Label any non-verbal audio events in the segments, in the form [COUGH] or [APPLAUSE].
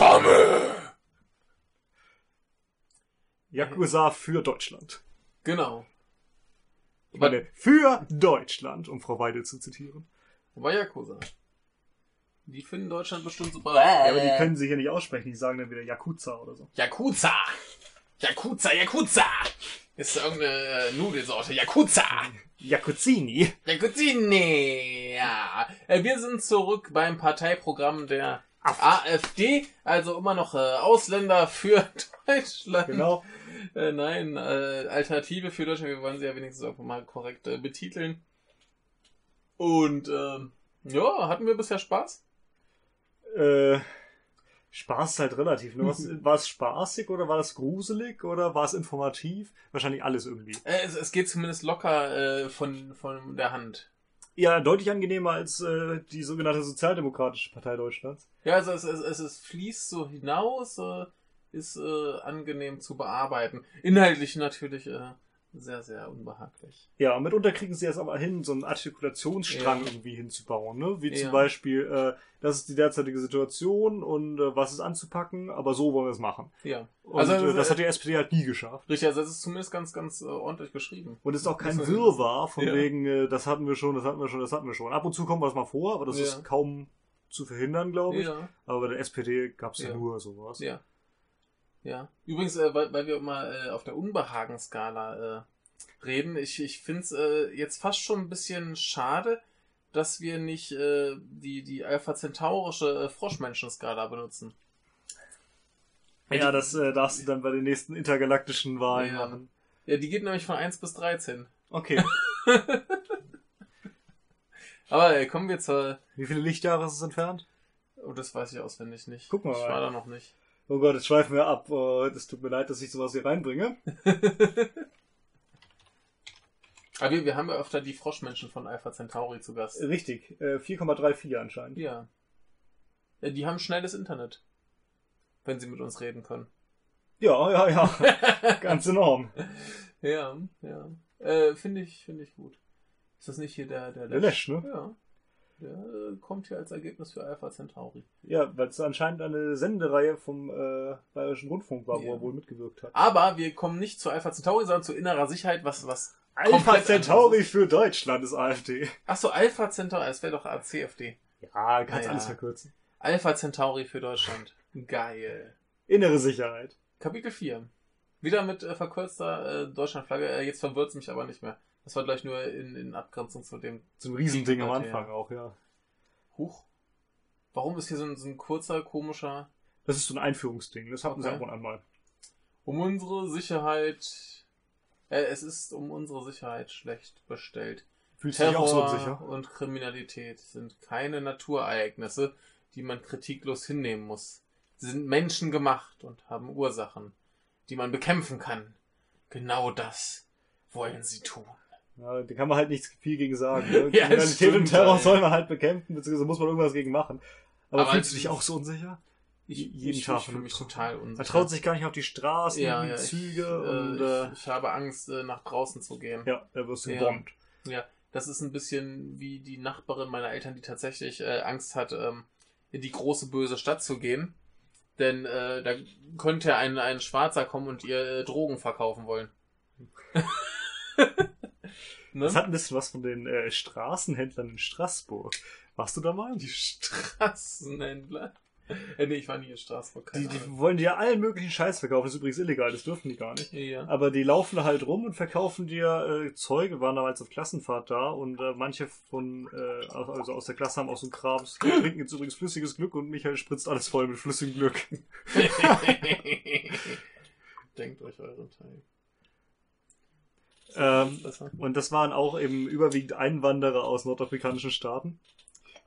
Tame! Yakuza für Deutschland. Genau. Ich meine, für Deutschland, um Frau Weidel zu zitieren. Wobei Yakuza. Die finden Deutschland bestimmt super. Ja, aber die können sich ja nicht aussprechen, die sagen dann wieder Yakuza oder so. Yakuza! Yakuza, Yakuza! Ist irgendeine äh, Nudelsorte. Yakuza! Yakuzini. Yakuzini! Ja. Äh, wir sind zurück beim Parteiprogramm der AfD. Also immer noch äh, Ausländer für [LAUGHS] Deutschland. Genau. Äh, nein, äh, Alternative für Deutschland. Wir wollen sie ja wenigstens auch mal korrekt äh, betiteln. Und ähm, ja, hatten wir bisher Spaß? Äh, Spaß ist halt relativ. Ne? Was, [LAUGHS] war es spaßig oder war es gruselig oder war es informativ? Wahrscheinlich alles irgendwie. Äh, es, es geht zumindest locker äh, von, von der Hand. Ja, deutlich angenehmer als äh, die sogenannte Sozialdemokratische Partei Deutschlands. Ja, also es, es, es, es fließt so hinaus, äh, ist äh, angenehm zu bearbeiten. Inhaltlich natürlich äh, sehr, sehr unbehaglich. Ja, und mitunter kriegen sie es aber hin, so einen Artikulationsstrang Ja. irgendwie hinzubauen, ne? Wie zum Ja. Beispiel, äh, das ist die derzeitige Situation und äh, was ist anzupacken, aber so wollen wir es machen. Ja. Und Also, äh, das äh, hat die SPD halt nie geschafft. Richtig, also es ist zumindest ganz, ganz äh, ordentlich geschrieben. Und es ist auch kein Das- Wirrwarr von Ja. wegen, äh, das hatten wir schon, das hatten wir schon, das hatten wir schon. Ab und zu kommt was mal vor, aber das ist kaum zu verhindern, glaube ich. Ja. Aber bei der SPD gab es ja. Ja. nur sowas. Ja. Ja. Übrigens, äh, weil, weil wir immer äh, auf der Unbehagenskala äh, reden, ich, ich finde es äh, jetzt fast schon ein bisschen schade, dass wir nicht äh, die, die Alpha Centaurische äh, Froschmenschenskala benutzen. Ja, das äh, darfst du dann bei den nächsten intergalaktischen Wahlen Ja. machen. Ja, die geht nämlich von 1 bis 13. Okay. [LAUGHS] Aber äh, kommen wir zur. Wie viele Lichtjahre ist es entfernt? Oh, das weiß ich auswendig nicht. Guck mal Ich war da noch nicht. Oh Gott, jetzt schweifen wir ab. Oh, das tut mir leid, dass ich sowas hier reinbringe. Aber [LAUGHS] wir, wir haben ja öfter die Froschmenschen von Alpha Centauri zu Gast. Richtig, äh, 4,34 anscheinend. Ja. ja. Die haben schnelles Internet. Wenn sie mit uns reden können. Ja, ja, ja. [LAUGHS] Ganz enorm. Ja, ja. Äh, finde ich, finde ich gut. Ist das nicht hier der, der, Der Lesch, ne? Ja. Der äh, kommt hier als Ergebnis für Alpha Centauri. Ja, weil es anscheinend eine Sendereihe vom äh, Bayerischen Rundfunk war, wo Ja. er wohl mitgewirkt hat. Aber wir kommen nicht zu Alpha Centauri, sondern zu innerer Sicherheit, was, was. Alpha Centauri für Deutschland ist AfD. Achso, Alpha Centauri, es wäre doch ACFD. Ja, kannst Ah, ja. alles verkürzen. Alpha Centauri für Deutschland. Geil. Innere Sicherheit. Kapitel 4. Wieder mit äh, verkürzter äh, Deutschlandflagge. Äh, jetzt verwirrt es mich aber nicht mehr. Das war gleich nur in, in Abgrenzung zu dem ein Riesending am Ja. Anfang auch, ja. Huch. Warum ist hier so ein, so ein kurzer, komischer. Das ist so ein Einführungsding. Das hatten sie Okay. ab und an mal. Um unsere Sicherheit. Äh, es ist um unsere Sicherheit schlecht bestellt. Fühlst du dich auch so Terror unsicher? und Kriminalität sind keine Naturereignisse, die man kritiklos hinnehmen muss. Sie sind menschengemacht und haben Ursachen, die man bekämpfen kann. Genau das wollen sie tun. Ja, da kann man halt nichts viel gegen sagen. [LAUGHS] Ne? Ja, Kriminalität und Terror ey. soll man halt bekämpfen, beziehungsweise muss man irgendwas gegen machen. Aber, Aber fühlst du dich auch so unsicher? Ich, Jeden ich, Tag ich fühle mich total Man unsicher. traut sich gar nicht auf die Straßen, ja, die ja, Züge ich, und äh, äh, ich, ich habe Angst, äh, nach draußen zu gehen. ja, da wirst du Ja. gebombt. Ja, das ist ein bisschen wie die Nachbarin meiner Eltern, die tatsächlich äh, Angst hat, ähm, in die große böse Stadt zu gehen. Denn äh, da könnte ein, ein Schwarzer kommen und ihr äh, Drogen verkaufen wollen. [LAUGHS] ne? Das hat ein bisschen was von den äh, Straßenhändlern in Straßburg. Warst du da mal? die [LAUGHS] Straßenhändler. Äh, nee, ich war nie in Straßburg. Die, die wollen dir allen möglichen Scheiß verkaufen. Das ist übrigens illegal, das dürfen die gar nicht. Ja. Aber die laufen da halt rum und verkaufen dir äh, Zeug. Wir waren damals auf Klassenfahrt da und äh, manche von, äh, also aus der Klasse haben auch so ein Krams. Wir trinken jetzt übrigens flüssiges Glück und Michael spritzt alles voll mit flüssigem Glück. [LAUGHS] Denkt euch euren Teil. Ähm, und das waren auch eben überwiegend Einwanderer aus nordafrikanischen Staaten.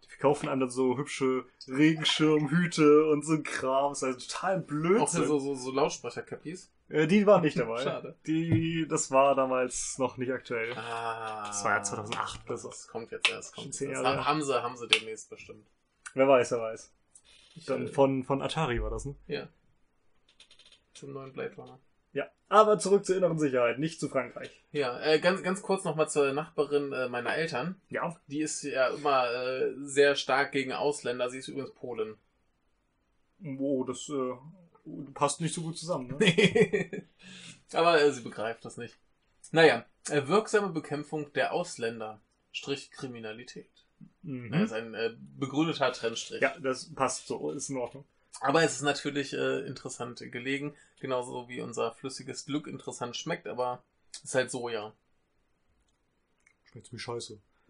Die verkaufen einem dann so hübsche Regenschirmhüte und so ein Kram. Das ist also total Auch Blödsinn. so, so, so Lautsprecher-Cappies. Äh, die waren nicht dabei. Schade. Die, das war damals noch nicht aktuell. Ah. Das war ja 2008 oder so. Das kommt jetzt erst. Kommt jetzt. Erst. her. Haben sie, haben sie demnächst bestimmt. Wer weiß, wer weiß. Ich, Dann äh, von, von Atari war das, ne? Ja. Zum neuen Blade Runner. Ja. Aber zurück zur inneren Sicherheit, nicht zu Frankreich. Ja, äh, ganz, ganz kurz nochmal zur Nachbarin äh, meiner Eltern. Ja. Die ist ja immer äh, sehr stark gegen Ausländer. Sie ist übrigens Polin. Oh, das äh, passt nicht so gut zusammen. Ne? Nee. [LAUGHS] Aber äh, sie begreift das nicht. Naja, äh, wirksame Bekämpfung der Ausländer, Strich Kriminalität. Mhm. Das ist ein begründeter Trennstrich. Ja, das passt so, ist in Ordnung. Aber es ist natürlich äh, interessant gelegen, genauso wie unser flüssiges Glück interessant schmeckt, aber es ist halt Soja. Schmeckt wie scheiße. [LAUGHS]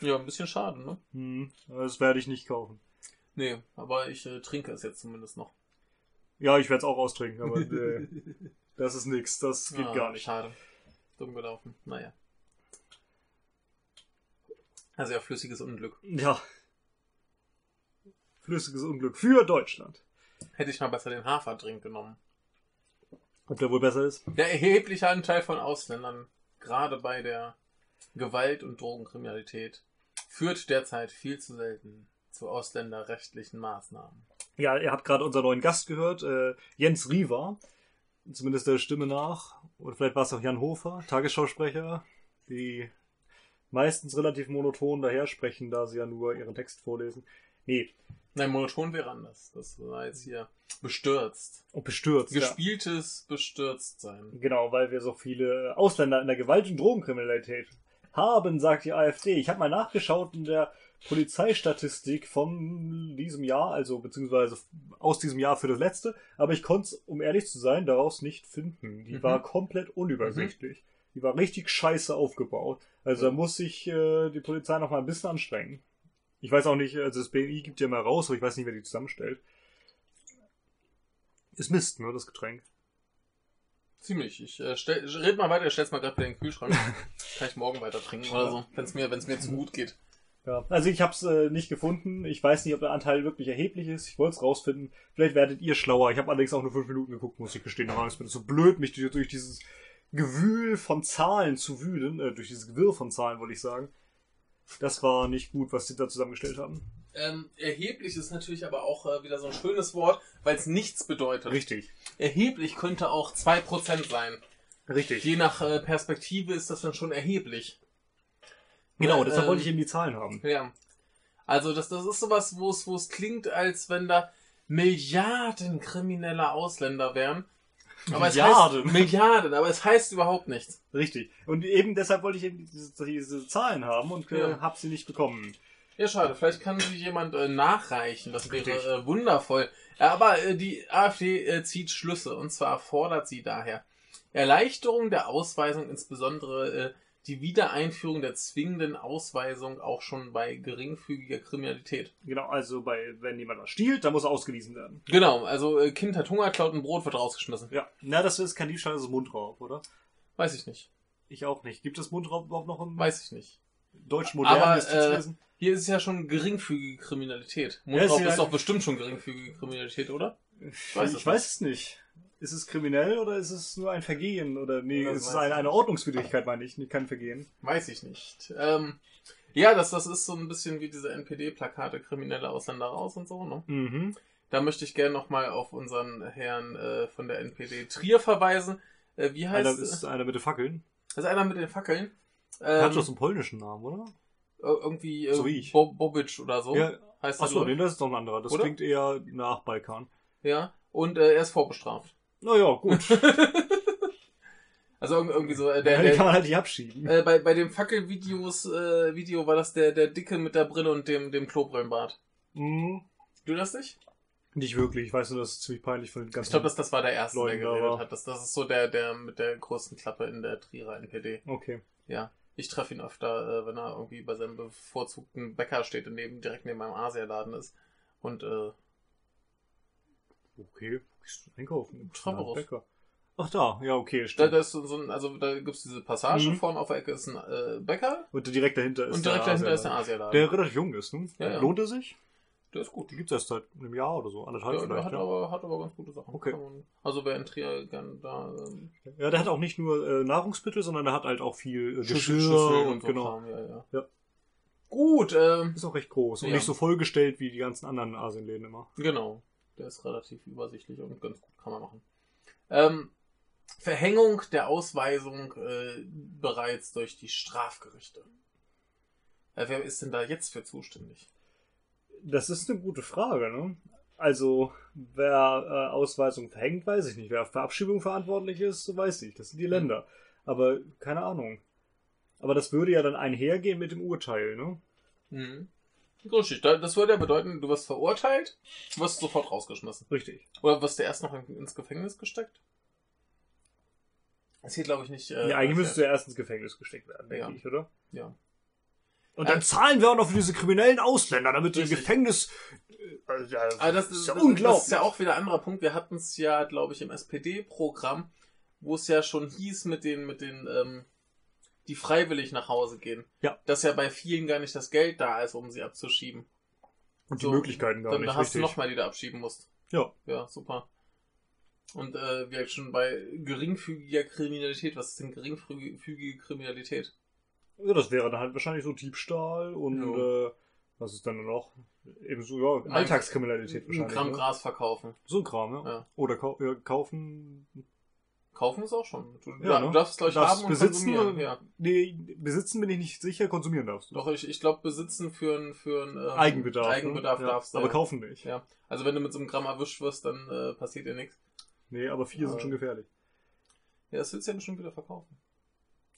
ja, ein bisschen schade, ne? Hm, das werde ich nicht kaufen. Nee, aber ich äh, trinke es jetzt zumindest noch. Ja, ich werde es auch austrinken, aber äh, [LAUGHS] das ist nix, das geht Ah, gar nicht. Schade. Dumm gelaufen. Naja. Also ja, flüssiges Unglück. Ja. Flüssiges Unglück für Deutschland. Hätte ich mal besser den Haferdrink genommen. Ob der wohl besser ist? Der erhebliche Anteil von Ausländern, gerade bei der Gewalt- und Drogenkriminalität, führt derzeit viel zu selten zu ausländerrechtlichen Maßnahmen. Ja, ihr habt gerade unseren neuen Gast gehört, äh, Jens Riva. Zumindest der Stimme nach. Oder vielleicht war es auch Jan Hofer, Tagesschausprecher, die meistens relativ monoton daher sprechen, da sie ja nur ihren Text vorlesen. Nee, Nein, monoton wäre anders. Das war jetzt hier bestürzt. und bestürzt. Ja. Gespieltes Bestürztsein. Genau, weil wir so viele Ausländer in der Gewalt- und Drogenkriminalität haben, sagt die AfD. Ich habe mal nachgeschaut in der Polizeistatistik von diesem Jahr, also beziehungsweise aus diesem Jahr für das letzte, aber ich konnte es, um ehrlich zu sein, daraus nicht finden. Die Mhm. war komplett unübersichtlich. Die war richtig scheiße aufgebaut. Also da muss sich äh, die Polizei noch mal ein bisschen anstrengen. Ich weiß auch nicht, also das BMI gibt ja mal raus, aber ich weiß nicht, wer die zusammenstellt. Ist Mist, ne, das Getränk. Ziemlich. Ich äh, stell, red mal weiter, ich stell's mal gerade wieder in den Kühlschrank. [LAUGHS] Kann ich morgen weiter trinken oder so, wenn es mir, wenn's mir zu gut geht. Ja, also ich habe es äh, nicht gefunden. Ich weiß nicht, ob der Anteil wirklich erheblich ist. Ich wollte es rausfinden. Vielleicht werdet ihr schlauer. Ich habe allerdings auch nur fünf Minuten geguckt, muss ich gestehen. Aber es ist so blöd, mich durch, durch dieses Gewühl von Zahlen zu wühlen. Äh, durch dieses Gewirr von Zahlen, wollte ich sagen. Das war nicht gut, was sie da zusammengestellt haben. Ähm, erheblich ist natürlich aber auch äh, wieder so ein schönes Wort, weil es nichts bedeutet. Richtig. Erheblich könnte auch 2% sein. Richtig. Je nach äh, Perspektive ist das dann schon erheblich. Genau, Ja, deshalb ähm, wollte ich eben die Zahlen haben. Ja. Also das, das ist sowas, wo es, klingt, als wenn da Milliarden kriminelle Ausländer wären. Aber Milliarden? Es heißt, Milliarden, aber es heißt überhaupt nichts. Richtig. Und eben deshalb wollte ich eben diese, diese Zahlen haben und äh, Ja. habe sie nicht bekommen. Ja, schade. Vielleicht kann sie jemand äh, nachreichen. Das wäre äh, wundervoll. Ja, aber äh, die AfD äh, zieht Schlüsse. Und zwar fordert sie daher Erleichterung der Ausweisung, insbesondere äh, die Wiedereinführung der zwingenden Ausweisung auch schon bei geringfügiger Kriminalität. Genau, also bei wenn jemand was stiehlt, dann muss er ausgewiesen werden. Genau, also äh, Kind hat Hunger, klaut ein Brot, wird rausgeschmissen. Ja. Na, das ist kein Diebstahl, das ist Mundraub, oder? Weiß ich nicht. Ich auch nicht. Gibt es Mundraub überhaupt noch im Weiß ich nicht. deutschen modernen Aber, Justizwesen? Hier ist es ja schon geringfügige Kriminalität. Ja, ist Mundraub ja- ist doch bestimmt schon geringfügige Kriminalität, oder? ich weiß es weiß es nicht. Ist es kriminell oder ist es nur ein Vergehen? Oder nee, Das ist es eine, eine. Ordnungswidrigkeit, meine ich, kein Vergehen. Weiß ich nicht. Ähm, ja, das, das ist so ein bisschen wie diese NPD-Plakate, kriminelle Ausländer raus und so, ne? Mhm. Da möchte ich gerne nochmal auf unseren Herrn äh, von der NPD Trier verweisen. Äh, wie heißt Einer ist einer mit den Fackeln. Das ist einer mit den Fackeln. Er Ähm, hat doch so einen polnischen Namen, oder? ir- irgendwie äh, so wie ich. Bob Bobic oder so. Ja. heißt Achso, nee, das ist doch ein anderer. Das Oder? klingt eher nach Balkan. Ja. Und äh, er ist vorbestraft. Naja, gut. [LAUGHS] Also irg- irgendwie so, äh, der, Den kann der, man halt nicht abschieben. äh, bei, bei dem Fackelvideos, äh, Video war das der, der Dicke mit der Brille und dem, dem Klobrillenbart. Mhm. Du das nicht? Nicht wirklich. Ich weiß nur, das ist ziemlich peinlich von den ganzen. Ich glaube, das, das war der erste, der Leuten da geredet hat. Das, das ist so der, der mit der größten Klappe in der Trierer NPD. Okay. Ja. Ich treffe ihn öfter, äh, wenn er irgendwie bei seinem bevorzugten Bäcker steht und neben, direkt neben meinem Asialaden ist. Und äh, Okay. Einkaufen? Treppenhaus. Bäcker. Ach da, ja, okay, da, stimmt. da ist so so ein, also da gibt's diese Passage, Mhm. vorne auf der Ecke ist ein äh, Bäcker Und direkt dahinter ist und direkt der dahinter ist der Asialaden. Asialaden. Der relativ jung ist, ne? Ja, ja. Lohnt er sich? Der ist gut. Die gibt's erst seit einem Jahr oder so, anderthalb Ja, der vielleicht, hat, ja. aber, hat aber ganz gute Sachen. Okay. Man- Also wer in Trier gern da ähm, Ja, der hat auch nicht nur äh, Nahrungsmittel, sondern der hat halt auch viel äh, Geschirr Schüssel und, so genau. Kram, ja, ja. Ja. Gut, ähm, Ist auch recht groß und Ja. nicht so vollgestellt wie die ganzen anderen Asienläden immer. Genau. Der ist relativ übersichtlich und ganz gut kann man machen. Ähm, Verhängung der Ausweisung äh, bereits durch die Strafgerichte. Äh, wer ist denn da jetzt für zuständig? Das ist eine gute Frage, ne? Also, wer äh, Ausweisung verhängt, weiß ich nicht. Wer für Abschiebung verantwortlich ist, weiß ich. Das sind die Länder. Aber keine Ahnung. Aber das würde ja dann einhergehen mit dem Urteil, ne? Mhm. Richtig, da- das würde ja bedeuten, du wirst verurteilt, du wirst sofort rausgeschmissen. Richtig. Oder wirst du erst noch in, ins Gefängnis gesteckt? Das hier glaube ich nicht. Äh, ja, eigentlich müsstest du ja erst ins Gefängnis gesteckt werden, denke Ja. ich, oder? Ja. Und dann zahlen wir auch noch für diese kriminellen Ausländer, damit die im. Gefängnis. äh, Also, ja, Aber das, ist ja das, unglaublich. Das ist ja auch wieder ein anderer Punkt. Wir hatten es ja, glaube ich, im SPD-Programm, wo es ja schon hieß mit den, mit den, ähm, die freiwillig nach Hause gehen. Ja. Dass ja bei vielen gar nicht das Geld da ist, um sie abzuschieben. Und die so, Möglichkeiten gar Dann nicht. hast richtig. du nochmal, die du abschieben musst. Ja. Ja, super. Und äh, wir schon bei geringfügiger Kriminalität. Was ist denn geringfügige Kriminalität? ja, das wäre dann halt wahrscheinlich so Diebstahl und Jo. äh, was ist dann noch? Ebenso, ja, Ein- Alltagskriminalität Ein wahrscheinlich. Gramm ne? Gras verkaufen. So ein Kram, ja. Ja. Oder kau ja, kaufen. Kaufen ist auch schon. Du, Ja, du ne? darfst es, glaube ich, Darfst haben und besitzen, konsumieren. Ja. Nee, besitzen bin ich nicht sicher, konsumieren darfst du. Doch, ich, ich glaube, besitzen für einen für ein, ähm, Eigenbedarf. ne? Eigenbedarf ja. darfst du. Aber ja. kaufen nicht. Ja. Also wenn du mit so einem Gramm erwischt wirst, dann äh, passiert dir nichts. Nee, aber vier sind Äh, schon gefährlich. Ja, das willst du ja bestimmt wieder verkaufen.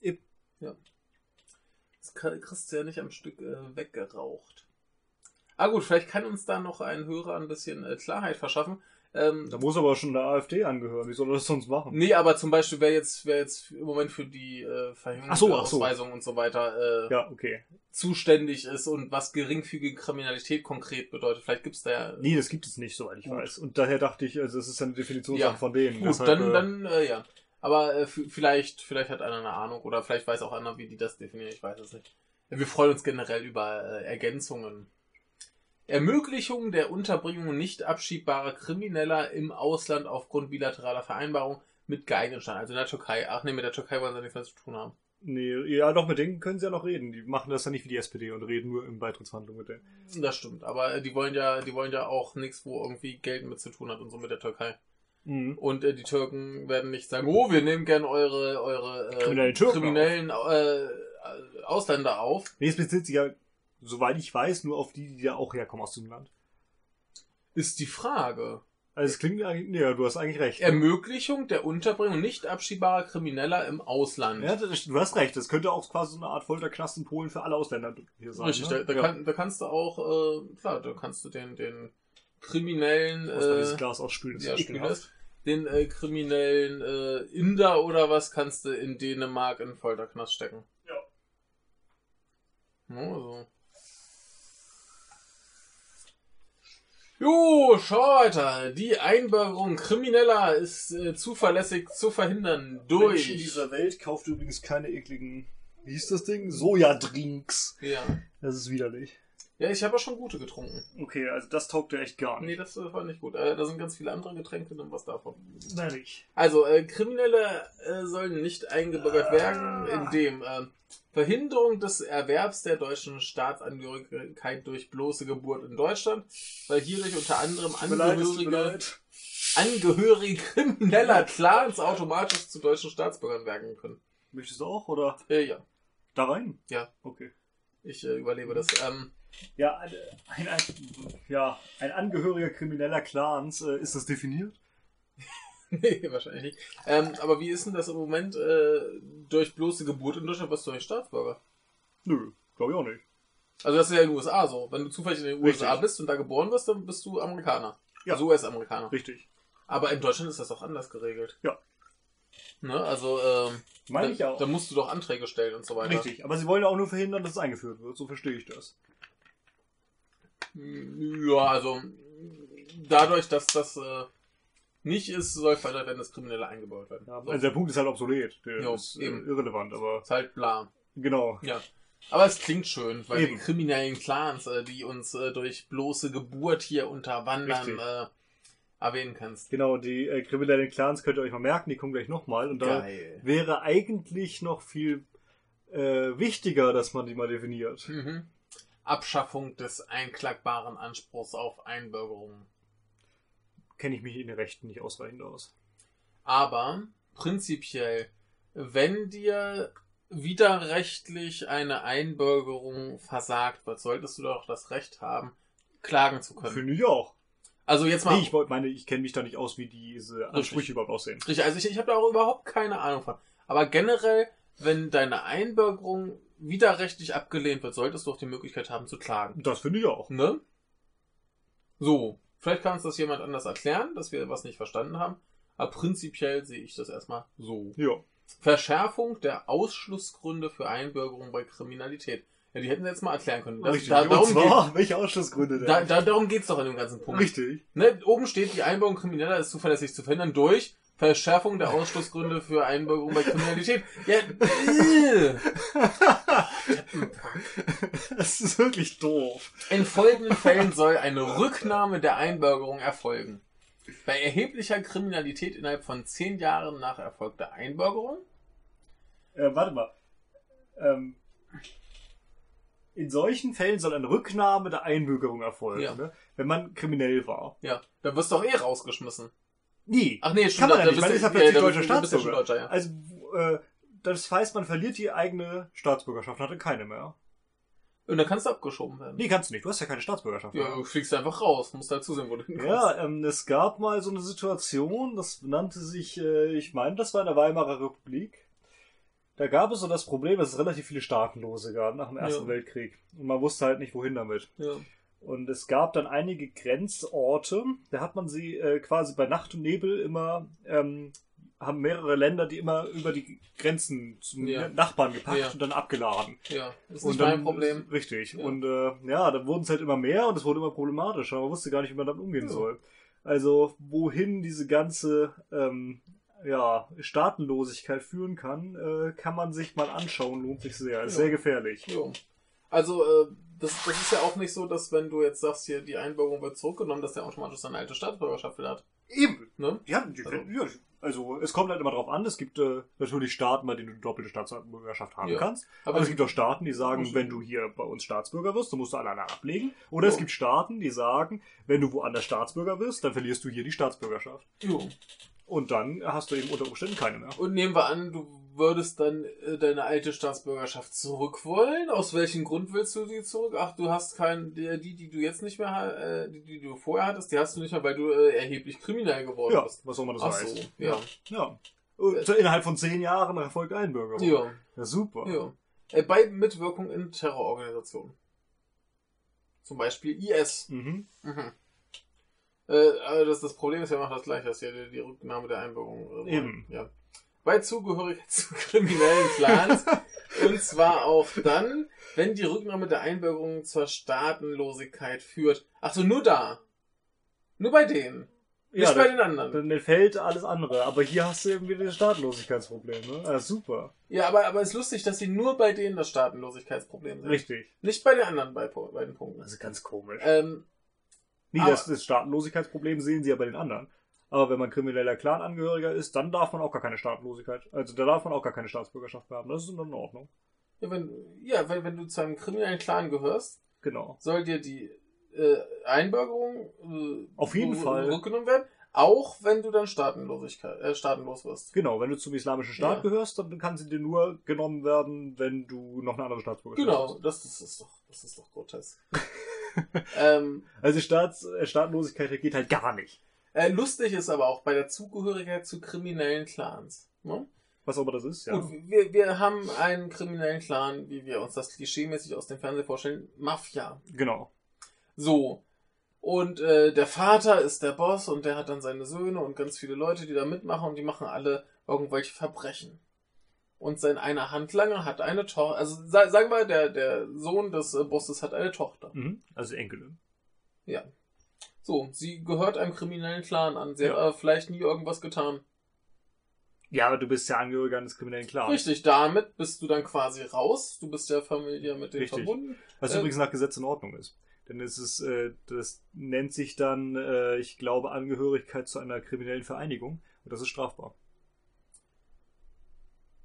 Eben. Ja. Das kann- kriegst du ja nicht am Stück äh, weggeraucht. Ah gut, vielleicht kann uns da noch ein Hörer ein bisschen äh, Klarheit verschaffen. Ähm, Da muss aber schon der AfD angehören. Wie soll er das sonst machen? nee, aber zum Beispiel, wer jetzt, wer jetzt im Moment für die äh, Ach so, ach so. Und so weiter äh, Ja, okay. zuständig ist und was geringfügige Kriminalität konkret bedeutet. Vielleicht gibt's da ja Nee, das gibt es nicht, soweit ich Gut. weiß. Und daher dachte ich, also das ist ja eine Definitionssache Ja. von denen. Gut, Deshalb, dann, äh, dann äh, ja. Aber äh, vielleicht, vielleicht hat einer eine Ahnung oder vielleicht weiß auch einer, wie die das definieren. Ich weiß es nicht. Wir freuen uns generell über äh, Ergänzungen. Ermöglichung der Unterbringung nicht abschiebbarer Krimineller im Ausland aufgrund bilateraler Vereinbarung mit geeigneten Staaten. Also in der Türkei. Ach nee, mit der Türkei wollen sie nichts mehr zu tun haben. Nee, ja, doch, mit denen können sie ja noch reden. Die machen das ja nicht wie die SPD und reden nur in Beitrittsverhandlungen mit denen. Das stimmt. Aber die wollen ja, die wollen ja auch nichts, wo irgendwie Geld mit zu tun hat und so mit der Türkei. Mhm. Und äh, die Türken werden nicht sagen, oh, wir nehmen gerne eure, eure äh, Kriminellen kriminellen äh, Ausländer auf. Nee, es bezieht sich ja, soweit ich weiß, nur auf die, die ja auch herkommen aus dem Land. Ist die Frage. Also es klingt eigentlich, nee, ja, du hast eigentlich recht. Ermöglichung der Unterbringung nicht abschiebbarer Krimineller im Ausland. ja, das, du hast recht. Das könnte auch quasi so eine Art Folterknast in Polen für alle Ausländer hier sein. Richtig, ne? da, da, ja. kann, da kannst du auch, äh, klar, da kannst du den, den kriminellen, man dieses äh, Glas ausspülen. Das ja, ist den äh, kriminellen äh, Inder oder was kannst du in Dänemark in den Folterknast stecken. Ja. Ja, Also. Jo, schau weiter. Die Einbürgerung Krimineller ist äh, zuverlässig zu verhindern durch. in dieser Welt kauft übrigens keine ekligen, wie hieß das Ding? Sojadrinks. Ja. Das ist widerlich. Ja, ich habe auch schon gute getrunken. Okay, also das taugt dir echt gar Nee, nicht. das äh, war nicht gut. Äh, da sind ganz viele andere Getränke, dann was davon. Nein, nicht. Also, äh, Kriminelle äh, sollen nicht eingebürgert werden, indem äh, Verhinderung des Erwerbs der deutschen Staatsangehörigkeit durch bloße Geburt in Deutschland, weil hierdurch unter anderem Angehörige. Angehörige krimineller Clans automatisch zu deutschen Staatsbürgern werden können. Möchtest du auch oder Äh, ja, da rein? Ja. Okay. ich äh, überlebe das. Ähm, Ja, ein, ein, ein, ja, ein Angehöriger krimineller Clans, äh, ist das definiert? nee, wahrscheinlich nicht. Ähm, aber wie ist denn das im Moment äh, durch bloße Geburt in Deutschland wirst du nicht Staatsbürger? Nö, glaube ich auch nicht. Also das ist ja in den USA so. Wenn du zufällig in den USA Richtig. bist und da geboren wirst, dann bist du Amerikaner. Ja. Also US-Amerikaner. Richtig. Aber in Deutschland ist das auch anders geregelt. Ja. Ne? Also, ähm, Meine ich auch. da musst du doch Anträge stellen und so weiter. Richtig. Aber sie wollen ja auch nur verhindern, dass es eingeführt wird. So verstehe ich das. Ja, also dadurch, dass das äh, nicht ist, soll verhindert werden, dass Kriminelle eingebaut werden. Ja, so. also der Punkt ist halt obsolet. Der Jo, ist äh, eben. irrelevant, aber ist halt bla. genau. Ja. Aber es klingt schön, weil Eben. die kriminellen Clans, äh, die uns äh, durch bloße Geburt hier unterwandern, äh, erwähnen kannst. Genau, die äh, kriminellen Clans könnt ihr euch mal merken, die kommen gleich nochmal. Und da Geil. wäre eigentlich noch viel wichtiger, dass man die mal definiert. Mhm. Abschaffung des einklagbaren Anspruchs auf Einbürgerung. Kenne ich mich in den Rechten nicht ausreichend aus. Aber prinzipiell, wenn dir widerrechtlich eine Einbürgerung versagt wird, solltest du doch das Recht haben, klagen zu können. Finde ich auch. Also jetzt mal. Nee, ich meine, ich kenne mich da nicht aus, wie diese Ansprüche überhaupt aussehen. Richtig, also ich, ich habe da auch überhaupt keine Ahnung von. Aber generell, wenn deine Einbürgerung widerrechtlich abgelehnt wird, solltest du auch die Möglichkeit haben zu klagen. Das finde ich auch. Ne? So, vielleicht kann uns das jemand anders erklären, dass wir was nicht verstanden haben. Aber prinzipiell sehe ich das erstmal so. Ja. Verschärfung der Ausschlussgründe für Einbürgerung bei Kriminalität. Ja, die hätten sie jetzt mal erklären können. Das, Richtig. da, Und darum zwar, welche Ausschlussgründe geht, denn? da, da, darum geht's doch in dem ganzen Punkt. Richtig. Ne, oben steht, die Einbürgerung Krimineller ist zuverlässig zu verhindern durch Verschärfung der Ausschlussgründe für Einbürgerung bei Kriminalität. Ja. Das ist wirklich doof. In folgenden Fällen soll eine Rücknahme der Einbürgerung erfolgen. Bei erheblicher Kriminalität innerhalb von zehn Jahren nach erfolgter Einbürgerung. Äh, warte mal. Ähm, in solchen Fällen soll eine Rücknahme der Einbürgerung erfolgen, Ja. ne? wenn man kriminell war. Ja, da wirst du auch eh rausgeschmissen. Nie. Ach nee, Kann man da ja nicht, du- ist ja plötzlich deutscher du- du ja schon Staatsbürger. Deutscher, ja. Also, äh, das heißt, man verliert die eigene Staatsbürgerschaft, hatte keine mehr. Und dann kannst du abgeschoben werden. Nee, kannst du nicht, du hast ja keine Staatsbürgerschaft Ja, mehr. du fliegst einfach raus, musst halt zusehen, wo du hinkommst. Ja, ähm, es gab mal so eine Situation, das nannte sich, äh, ich meine, das war in der Weimarer Republik. Da gab es so das Problem, dass es relativ viele Staatenlose gab nach dem Ersten Ja. Weltkrieg. Und man wusste halt nicht, wohin damit. Ja. Und es gab dann einige Grenzorte, da hat man sie äh, quasi bei Nacht und Nebel immer, ähm, haben mehrere Länder, die immer über die Grenzen zum Ja. Nachbarn gepackt Ja. und dann abgeladen. ja, ist und nicht dann, mein Problem. Richtig. Ja. Und äh, ja, dann wurden es halt immer mehr und es wurde immer problematischer. Man wusste gar nicht, wie man damit umgehen soll. Also, wohin diese ganze ähm, ja, Staatenlosigkeit führen kann, äh, kann man sich mal anschauen, lohnt sich sehr. Ist sehr gefährlich. Also, äh, das, das ist ja auch nicht so, dass wenn du jetzt sagst, hier die Einbürgerung wird zurückgenommen, dass der automatisch seine alte Staatsbürgerschaft wieder hat. Eben. Ne? Ja, die, Also- ja, also es kommt halt immer drauf an. Es gibt äh, natürlich Staaten, bei denen du doppelte Staatsbürgerschaft haben Ja. kannst. Aber Aber es gibt auch Staaten, die sagen, wenn du hier bei uns Staatsbürger wirst, dann musst du alle anderen ablegen. Oder es Ja. gibt Staaten, die sagen, wenn du woanders Staatsbürger wirst, dann verlierst du hier die Staatsbürgerschaft. jo. Und dann hast du eben unter Umständen keine mehr. Und nehmen wir an, du würdest dann äh, deine alte Staatsbürgerschaft zurück wollen. Aus welchem Grund willst du die zurück? Ach, du hast keinen, die, die, du jetzt nicht mehr, äh, die, die du vorher hattest, die hast du nicht mehr, weil du äh, erheblich kriminell geworden Ja, bist. was auch immer das Ach heißt. so, ja. ja. Und so innerhalb von zehn Jahren erfolgt Einbürgerung. Ja, ja super. ja. Bei Mitwirkung in Terrororganisationen. Zum Beispiel IS. Mhm. Mhm. Äh, aber das, das Problem ist ja immer das gleiche, dass ja die, die Rücknahme der Einbürgerung. Äh, Eben. Ja. Bei Zugehörigkeit [LAUGHS] zu kriminellen Clans. und zwar auch dann, wenn die Rücknahme der Einbürgerung zur Staatenlosigkeit führt. Ach so, nur da. Nur bei denen. Nicht Ja, bei den anderen. dann entfällt alles andere. Aber hier hast du eben wieder das Staatenlosigkeitsproblem. Ne? Ah, super. Ja, aber, aber es ist lustig, dass sie nur bei denen das Staatenlosigkeitsproblem sind. Richtig. Nicht bei den anderen bei, beiden Punkten. Also ganz komisch. Ähm, Nee, aber- das, das Staatenlosigkeitsproblem sehen sie ja bei den anderen. Aber wenn man krimineller Clanangehöriger ist, dann darf man auch gar keine Staatenlosigkeit. Also da darf man auch gar keine Staatsbürgerschaft mehr haben. Das ist dann in Ordnung. ja, wenn, ja wenn, wenn du zu einem kriminellen Clan gehörst, Genau. soll dir die äh, Einbürgerung äh, Auf jeden Fall. rückgenommen werden, auch wenn du dann Staatenlosigkeit, äh, staatenlos wirst. Genau, wenn du zum islamischen Staat Ja. gehörst, dann kann sie dir nur genommen werden, wenn du noch eine andere Staatsbürgerschaft Genau, hast. das, das ist doch, das ist doch grotesk. [LAUGHS] ähm, Also Staats, äh, Staatenlosigkeit geht halt gar nicht. Äh, lustig ist aber auch bei der Zugehörigkeit zu kriminellen Clans. Ne? Was immer das ist, ja. Gut, wir, wir haben einen kriminellen Clan, wie wir uns das klischeemäßig aus dem Fernsehen vorstellen, Mafia. Genau. So. Und äh, der Vater ist der Boss und der hat dann seine Söhne und ganz viele Leute, die da mitmachen und die machen alle irgendwelche Verbrechen. Und sein einer Handlanger hat eine Tochter, also sa sagen wir, der, der Sohn des äh, Bosses hat eine Tochter. Mhm. Also Enkelin. Ja. So, sie gehört einem kriminellen Clan an. Sie hat Ja. aber vielleicht nie irgendwas getan. Ja, aber du bist ja Angehöriger eines kriminellen Clans. Richtig, damit bist du dann quasi raus. Du bist der Familie mit denen Richtig. verbunden. Was Äh, übrigens nach Gesetz in Ordnung ist. Denn es ist, äh, das nennt sich dann, äh, ich glaube, Angehörigkeit zu einer kriminellen Vereinigung. Und das ist strafbar.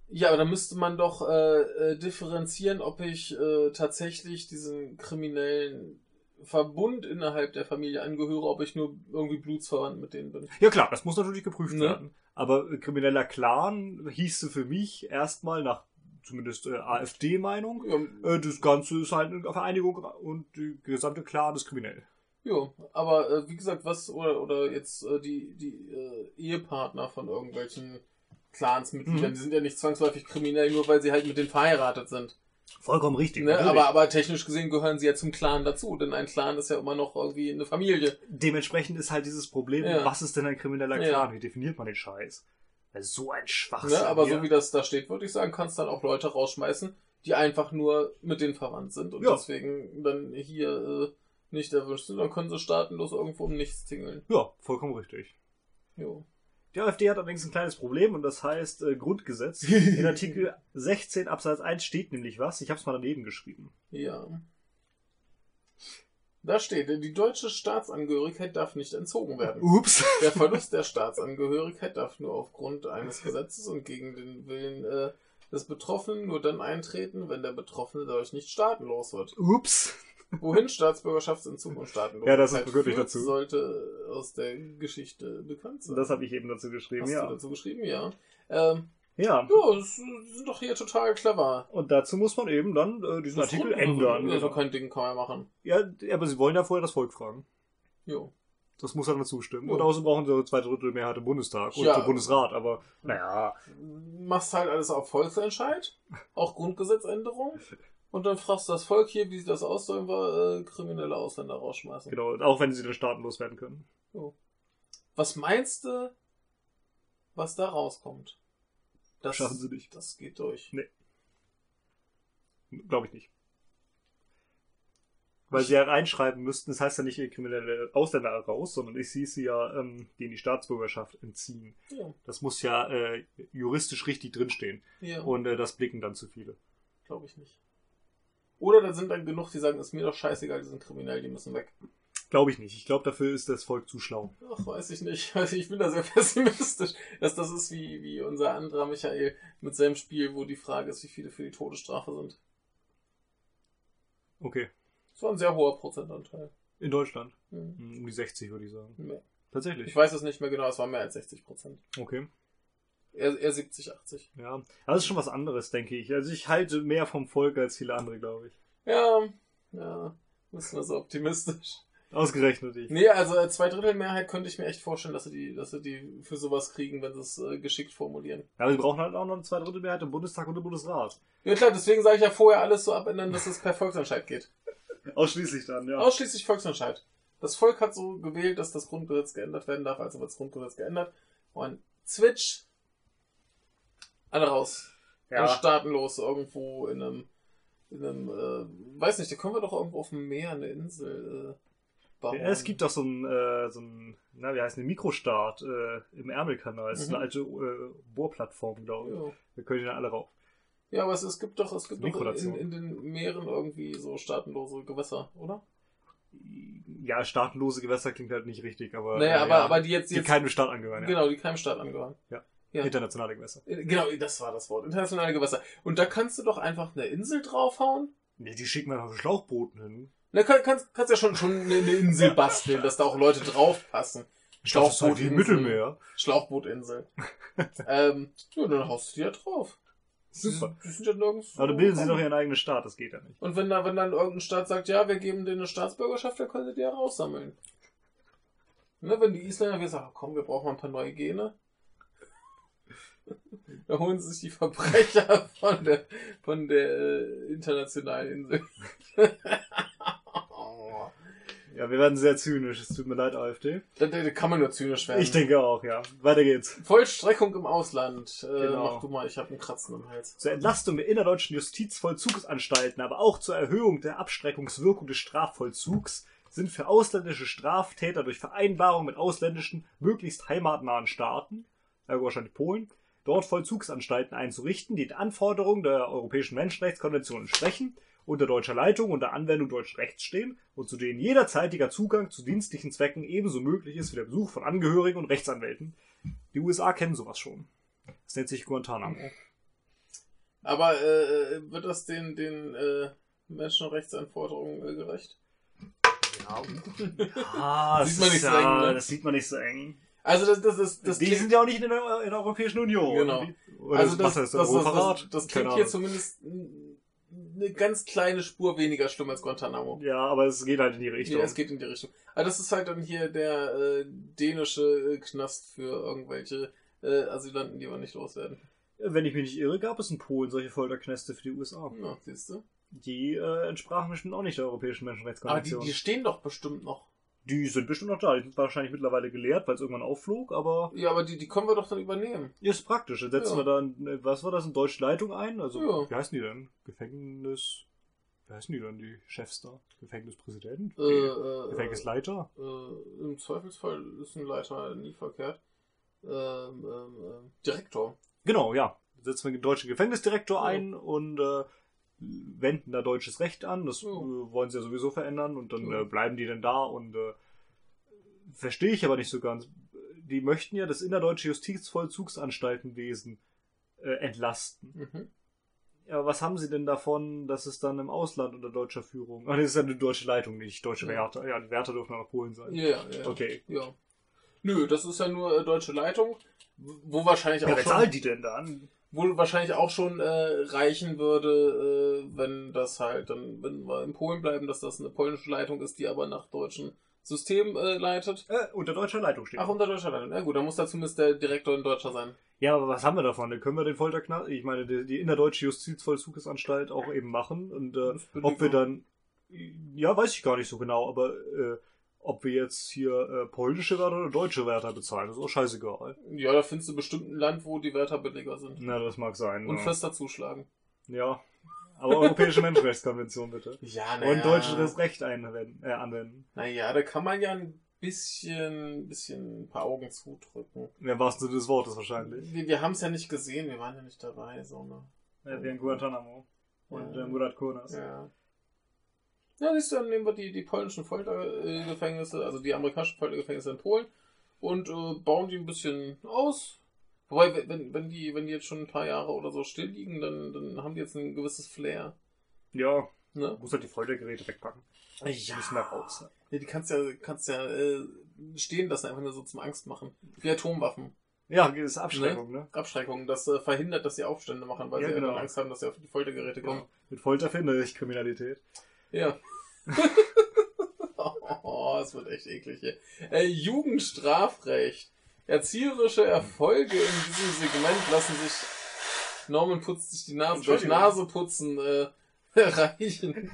Ja, aber da müsste man doch äh, äh, differenzieren, ob ich äh, tatsächlich diesen kriminellen Verbund innerhalb der Familie angehöre, ob ich nur irgendwie blutsverwandt mit denen bin. Ja klar, das muss natürlich geprüft Ne? werden. Aber krimineller Clan hieße für mich erstmal nach zumindest äh, AfD-Meinung, Ja, äh, das Ganze ist halt eine Vereinigung und die gesamte Clan ist kriminell. Jo, aber äh, wie gesagt, was oder oder jetzt äh, die die äh, Ehepartner von irgendwelchen Clansmitgliedern, Mhm. die sind ja nicht zwangsläufig kriminell, nur weil sie halt mit denen verheiratet sind. Vollkommen richtig. Ne? Aber aber technisch gesehen gehören sie ja zum Clan dazu, denn ein Clan ist ja immer noch irgendwie eine Familie. Dementsprechend ist halt dieses Problem, Ja. was ist denn ein krimineller Ja. Clan? Wie definiert man den Scheiß? So ein Schwachsinn. Ne? Aber hier. so wie das da steht, würde ich sagen, kannst dann auch Leute rausschmeißen, die einfach nur mit denen verwandt sind und Ja. deswegen dann hier äh, nicht erwünscht sind. Dann können sie staatenlos irgendwo um nichts tingeln. Ja, vollkommen richtig. Jo. Die AfD hat allerdings ein kleines Problem und das heißt äh, Grundgesetz. [LAUGHS] In Artikel 16 Absatz 1 steht nämlich was. Ich habe es mal daneben geschrieben. Ja. Da steht, die deutsche Staatsangehörigkeit darf nicht entzogen werden. Ups. [LAUGHS] Der Verlust der Staatsangehörigkeit darf nur aufgrund eines Gesetzes und gegen den Willen äh, des Betroffenen nur dann eintreten, wenn der Betroffene dadurch nicht staatenlos wird. Ups. Wohin Staatsbürgerschaftsentzug und Staatenlosigkeit Ja, das ist wirklich führt, dazu. sollte aus der Geschichte bekannt sein. Das habe ich eben dazu geschrieben, Hast du ja. dazu geschrieben? Ja. Ähm, Ja. ja, das sind doch hier total clever. Und dazu muss man eben dann äh, diesen Das Artikel ändern. Also kein Ding kann man machen. Ja, aber sie wollen ja vorher das Volk fragen. Jo. Das muss dann zustimmen. Ja. Und außerdem brauchen sie zwei Drittel Mehrheit im Bundestag und Ja. im Bundesrat. Aber naja, Machst halt alles auf Volksentscheid, auch Grundgesetzänderung. Und dann fragst du das Volk hier, wie sieht das aus, sollen wir äh, kriminelle Ausländer rausschmeißen. genau. Auch wenn sie dann staatenlos werden können. Was meinst du, was da rauskommt? Das, Schaffen sie nicht. Das geht durch. Glaube ich nicht. Weil sie ja reinschreiben müssten, das heißt ja nicht kriminelle Ausländer raus, sondern ich sehe sie ja, ähm, denen die Staatsbürgerschaft entziehen. Ja, Das muss ja äh, juristisch richtig drinstehen. ja Und äh, das blicken dann zu viele. glaube ich nicht. Oder da sind dann genug, die sagen, ist mir doch scheißegal, die sind kriminell, die müssen weg. Glaube ich nicht. Ich glaube, dafür ist das Volk zu schlau. Ach, weiß ich nicht. [LAUGHS] Also ich bin da sehr [LAUGHS] pessimistisch, dass das ist wie, wie unser anderer Michael mit seinem Spiel, wo die Frage ist, wie viele für die Todesstrafe sind. Okay. Das war ein sehr hoher Prozentanteil. In Deutschland. Hm. Hm, Um die 60, würde ich sagen. Mehr. Tatsächlich. Ich weiß es nicht mehr genau, es war mehr als 60 Prozent. Okay. Er, er 70, 80. Ja. Das ist schon was anderes, denke ich. Also ich halte mehr vom Volk als viele andere, glaube ich. Ja, ja, bist du so optimistisch. Ausgerechnet ich. Nee, also zwei Drittel Mehrheit könnte ich mir echt vorstellen, dass sie die, dass sie die für sowas kriegen, wenn sie es äh, geschickt formulieren. Ja, aber sie brauchen halt auch noch eine Zweidrittelmehrheit im Bundestag und im Bundesrat. Ja klar, deswegen sage ich ja vorher alles so abändern, dass es per Volksentscheid geht. [LAUGHS] Ausschließlich dann, ja. Ausschließlich Volksentscheid. Das Volk hat so gewählt, dass das Grundgesetz geändert werden darf, also wird das Grundgesetz geändert. Und Switch, alle raus. Und ja. staatenlos irgendwo in einem, in einem, äh, weiß nicht, da können wir doch irgendwo auf dem Meer eine Insel äh, bauen. Ja, es gibt doch so einen, äh, so einen, na, wie heißt eine Mikrostaat äh, im Ärmelkanal. Das ist Mhm. eine alte äh, Bohrplattform, glaube ich. Ja. Da können die dann alle rauf. Ja, aber es, es gibt doch, es gibt doch in, in den Meeren irgendwie so staatenlose Gewässer, oder? Ja, staatenlose Gewässer klingt halt nicht richtig, aber. naja, äh, aber, ja, aber die jetzt, die jetzt keinem Staat angehören, ja. genau, die keinem Staat angehören. ja. Internationale Gewässer. Äh, Genau, das war das Wort. Internationale Gewässer. Und da kannst du doch einfach eine Insel draufhauen. Nee, die schicken wir auf Schlauchbooten hin. Na, kann, kannst, kannst ja schon, schon eine, Insel basteln, dass da auch Leute draufpassen. Ist halt im. Mittelmeer. Schlauchbootinsel. [LAUGHS] ähm, ja, dann haust du die da drauf. Super. Die, die sind ja nirgends. Aber dann bilden sie doch ihren eigenen Staat, das geht ja nicht. Und wenn, da, wenn dann irgendein Staat sagt, ja, wir geben denen eine Staatsbürgerschaft, dann können sie die ja raussammeln. Ne, wenn die Isländer wieder sagen, komm, wir brauchen mal ein paar neue Gene. Da holen sich die Verbrecher [LAUGHS] von der, von der äh, internationalen Insel. Ja, wir werden sehr zynisch. Es tut mir leid, AfD. da, da, da kann man nur zynisch werden. Ich denke auch, ja. Weiter geht's. Vollstreckung im Ausland. Äh, Genau. Mach du mal, ich habe einen Kratzen im Hals. Zur Entlastung der innerdeutschen Justizvollzugsanstalten, aber auch zur Erhöhung der Abstreckungswirkung des Strafvollzugs sind für ausländische Straftäter durch Vereinbarung mit ausländischen, möglichst heimatnahen Staaten, also wahrscheinlich Polen, dort Vollzugsanstalten einzurichten, die den Anforderungen der Europäischen Menschenrechtskonvention entsprechen, unter deutscher Leitung und der Anwendung deutschen Rechts stehen und zu denen jederzeitiger Zugang zu dienstlichen Zwecken ebenso möglich ist wie der Besuch von Angehörigen und Rechtsanwälten. Die USA kennen sowas schon. Das nennt sich Guantanamo. Aber äh, wird das den, den äh, Menschenrechtsanforderungen äh, gerecht? Ja, ah, das Sieht man ist nicht so ja, eng, ne? Das sieht man nicht so eng. Also das, das, das, das die klingt, sind ja auch nicht in der, in der Europäischen Union. Genau. Oder also das, das, das, das, das, klingt hier zumindest eine ganz kleine Spur weniger schlimm als Guantanamo. Ja, aber es geht halt in die Richtung. Ja, es geht in die Richtung. Aber das ist halt dann hier der äh, dänische äh, Knast für irgendwelche äh, Asylanten, die wir nicht loswerden. Wenn ich mich nicht irre, gab es in Polen solche Folterknäste für die USA. Ja, siehst du. Die äh, entsprachen bestimmt auch nicht der Europäischen Aber die, Menschenrechtskonvention. die stehen doch bestimmt noch. Die sind bestimmt noch da. Die sind wahrscheinlich mittlerweile geleert, weil es irgendwann aufflog, aber Ja, aber die, die können wir doch dann übernehmen. ist praktisch. Dann setzen Ja. wir da, ein- was war das, eine deutsche Leitung ein? Also, Ja. wie heißen die denn? Gefängnis. Wie heißen die denn, die Chefs da? Gefängnispräsident? Äh, äh, Gefängnisleiter? äh, Im Zweifelsfall ist ein Leiter nie verkehrt. Ähm, ähm, ähm, Direktor. Genau, ja. Setzen wir den deutschen Gefängnisdirektor ein und äh, wenden da deutsches Recht an. Das äh, wollen sie ja sowieso verändern und dann äh, bleiben die dann da und äh, verstehe ich aber nicht so ganz. Die möchten ja das innerdeutsche Justizvollzugsanstaltenwesen äh, entlasten. Mhm. Ja, was haben sie denn davon, dass es dann im Ausland unter deutscher Führung. Ach, das ist ja eine deutsche Leitung, nicht deutsche Ja. Wärter. Ja, die Wärter dürfen auch Polen sein. Ja, ja. Okay. Ja. Nö, das ist ja nur äh, deutsche Leitung, wo wahrscheinlich auch Ja, wer zahlt die denn dann? Wo wahrscheinlich auch schon äh, reichen würde, äh, wenn das halt dann, wenn wir in Polen bleiben, dass das eine polnische Leitung ist, die aber nach deutschem System äh, leitet. Äh, unter deutscher Leitung steht. Ach, unter deutscher Leitung. Na gut, dann muss da zumindest der Direktor ein Deutscher sein. Ja, aber was haben wir davon? Dann können wir den Folterknast, ich meine, die, die innerdeutsche Justizvollzugsanstalt auch eben machen. Und äh, ob wir dann, ja, weiß ich gar nicht so genau, aber äh, ob wir jetzt hier äh, polnische Wärter oder deutsche Wärter bezahlen, ist auch scheißegal. Ja, da findest du bestimmt ein Land, wo die Wärter billiger sind. Na, das mag sein. Und ja. fester zuschlagen. ja. Aber Europäische [LAUGHS] Menschenrechtskonvention bitte. Ja, Und deutsches Recht einwenden, äh, anwenden. Naja, da kann man ja ein bisschen, bisschen ein paar Augen zudrücken. Im wahrsten Sinne des Wortes wahrscheinlich. Wir, wir haben es ja nicht gesehen, wir waren ja nicht dabei, so ne. Äh, wie in Guantanamo. Und Ja. äh, Murat Kurnas. Ja. Ja, siehst du, dann nehmen wir die, die polnischen Foltergefängnisse, also die amerikanischen Foltergefängnisse in Polen und äh, bauen die ein bisschen aus. Wobei, wenn- wenn, die, wenn die jetzt schon ein paar Jahre oder so still liegen, dann, dann haben die jetzt ein gewisses Flair. Ja, Ne? muss halt die Foltergeräte wegpacken. Die müssen da raus. Ja, die kannst ja, kannst ja äh, stehen lassen, einfach nur so zum Angst machen. Wie Atomwaffen. Ja, das ist Abschreckung, ne? Abschreckung, das äh, verhindert, dass sie Aufstände machen, weil Ja, sie genau. dann Angst haben, dass sie auf die Foltergeräte kommen. Mit Folter finde ich Kriminalität. Ja. [LAUGHS] oh, es wird echt eklig hier. Äh, Jugendstrafrecht. Erzieherische Erfolge in diesem Segment lassen sich. Norman putzt sich die Nase durch. Naseputzen äh, [LAUGHS] erreichen.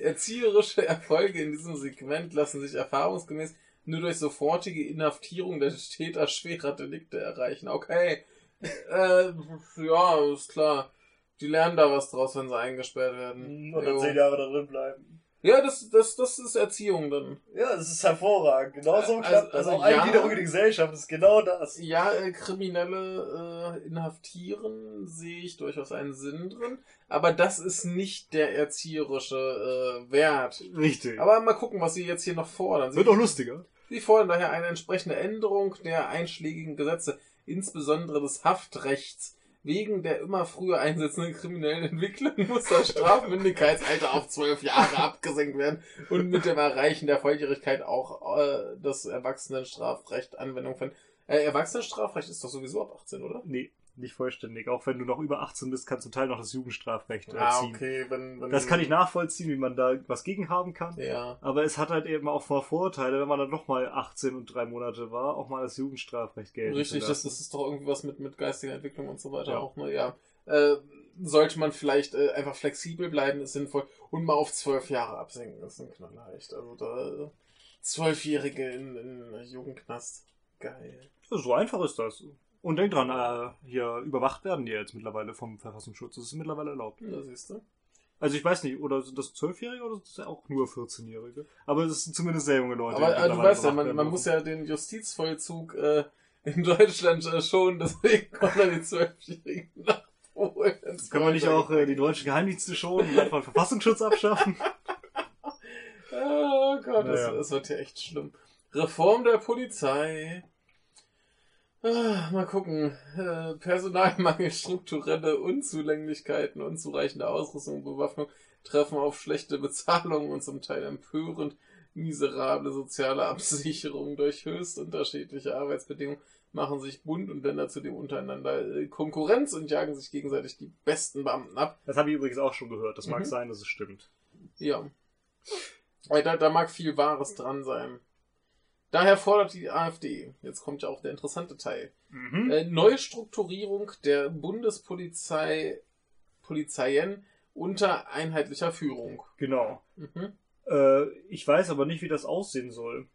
Erzieherische Erfolge in diesem Segment lassen sich erfahrungsgemäß nur durch sofortige Inhaftierung der Täter schwerer Delikte erreichen. Okay. Äh, ja, ist klar. Die lernen da was draus, wenn sie eingesperrt werden. Und dann Jo. zehn Jahre da drin bleiben. Ja, das, das, das ist Erziehung dann. Ja, das ist hervorragend. Genau so Also- klappt das. also Auch ja. Eingliederung in die Gesellschaft ist genau das. Ja, äh, Kriminelle äh, inhaftieren sehe ich durchaus einen Sinn drin, aber das ist nicht der erzieherische äh, Wert. Richtig. Aber mal gucken, was sie jetzt hier noch fordern. Sie, Wird auch lustiger. sie fordern daher eine entsprechende Änderung der einschlägigen Gesetze, insbesondere des Haftrechts. Wegen der immer früher einsetzenden kriminellen Entwicklung [LAUGHS] muss das Strafmündigkeitsalter auf zwölf Jahre abgesenkt werden und mit dem Erreichen der Volljährigkeit auch äh, das Erwachsenenstrafrecht Anwendung finden. Äh, Erwachsenenstrafrecht ist doch sowieso ab 18, oder? Nee, nicht vollständig. Auch wenn du noch über 18 bist, kannst du Teil noch das Jugendstrafrecht äh, Ah, ziehen. okay, wenn, wenn Das kann ich nachvollziehen, wie man da was gegen haben kann. Ja. Aber es hat halt eben auch vor Vorteile, wenn man dann noch mal 18 und drei Monate war, auch mal das Jugendstrafrecht gelten Richtig, das, das ist doch irgendwie was mit, mit geistiger Entwicklung und so weiter Ja. auch, ne? Ja. Äh, sollte man vielleicht äh, einfach flexibel bleiben, ist sinnvoll. Und mal auf zwölf Jahre absenken, ist ein Knaller echt. Also da äh, Zwölfjährige in, in Jugendknast. Geil. So einfach ist das. Und denk dran, äh, hier überwacht werden die jetzt mittlerweile vom Verfassungsschutz. Das ist mittlerweile erlaubt. Ja, siehst du. Also ich weiß nicht, oder sind das Zwölfjährige oder sind das auch nur 14-Jährige? Aber es sind zumindest sehr junge Leute. Aber äh, du weißt ja, man, man muss ja den Justizvollzug äh, in Deutschland äh, schon, [LAUGHS] deswegen kommen dann die Zwölfjährigen nach Polen. Können wir nicht auch äh, die deutschen Geheimdienste schonen und einfach Verfassungsschutz abschaffen? [LAUGHS] Oh Gott, das, Naja. das wird ja echt schlimm. Reform der Polizei. Ah, mal gucken. Äh, Personalmangel, [LAUGHS] strukturelle Unzulänglichkeiten, unzureichende Ausrüstung und Bewaffnung treffen auf schlechte Bezahlung und zum Teil empörend miserable soziale [LAUGHS] Absicherung durch höchst unterschiedliche Arbeitsbedingungen machen sich Bund und Länder zudem untereinander äh, Konkurrenz und jagen sich gegenseitig die besten Beamten ab. Das habe ich übrigens auch schon gehört. Das mag Mhm. sein, dass es stimmt. Ja. Da, da mag viel Wahres dran sein. Daher fordert die AfD, jetzt kommt ja auch der interessante Teil, Mhm. äh, Neustrukturierung der Bundespolizei Polizeien unter einheitlicher Führung. Genau. Mhm. Äh, ich weiß aber nicht, wie das aussehen soll.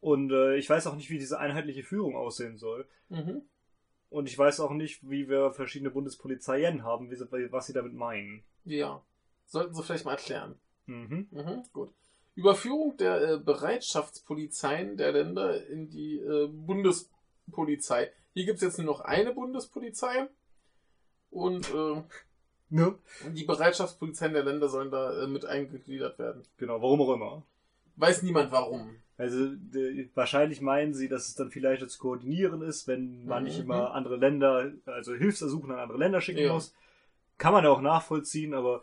Und äh, ich weiß auch nicht, wie diese einheitliche Führung aussehen soll. Mhm. Und ich weiß auch nicht, wie wir verschiedene Bundespolizeien haben, was sie damit meinen. Ja. Sollten Sie vielleicht mal erklären. Mhm. Mhm, gut. Überführung der äh, Bereitschaftspolizeien der Länder in die äh, Bundespolizei. Hier gibt es jetzt nur noch eine Bundespolizei und äh, Ne? die Bereitschaftspolizeien der Länder sollen da äh, mit eingegliedert werden. Genau, warum auch immer. Weiß niemand warum. Also wahrscheinlich meinen sie, dass es dann vielleicht zu koordinieren ist, wenn man nicht Mhm. immer andere Länder, also Hilfsersuchen an andere Länder schicken Ja. muss. Kann man ja auch nachvollziehen, aber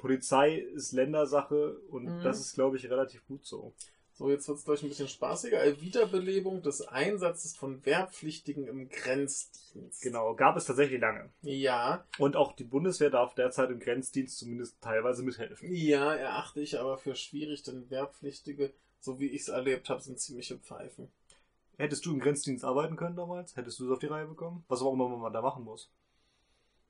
Polizei ist Ländersache und Mhm. das ist, glaube ich, relativ gut so. So, jetzt wird es gleich ein bisschen spaßiger. Wiederbelebung des Einsatzes von Wehrpflichtigen im Grenzdienst. Genau, gab es tatsächlich lange. Ja, Und auch die Bundeswehr darf derzeit im Grenzdienst zumindest teilweise mithelfen. ja, erachte ich aber für schwierig, denn Wehrpflichtige, so wie ich es erlebt habe, sind ziemliche Pfeifen. Hättest du im Grenzdienst arbeiten können damals? Hättest du es auf die Reihe bekommen? Was auch immer man da machen muss.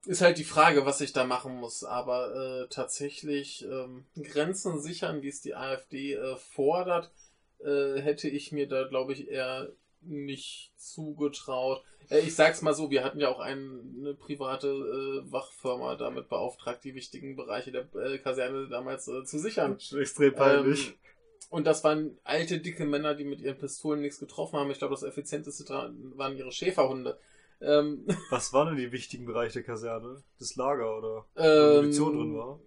Ist halt die Frage, was ich da machen muss. Aber äh, tatsächlich ähm, Grenzen sichern, wie es die AfD äh, fordert, äh, hätte ich mir da, glaube ich, eher nicht zugetraut. Äh, ich sag's mal so, wir hatten ja auch ein, eine private äh, Wachfirma damit beauftragt, die wichtigen Bereiche der äh, Kaserne damals zu sichern. Extrem peinlich. Ähm, und das waren alte, dicke Männer, die mit ihren Pistolen nichts getroffen haben. Ich glaube, das effizienteste waren ihre Schäferhunde. Ähm, Was waren denn die wichtigen Bereiche der Kaserne? Das Lager oder? ähm, Munition drin war?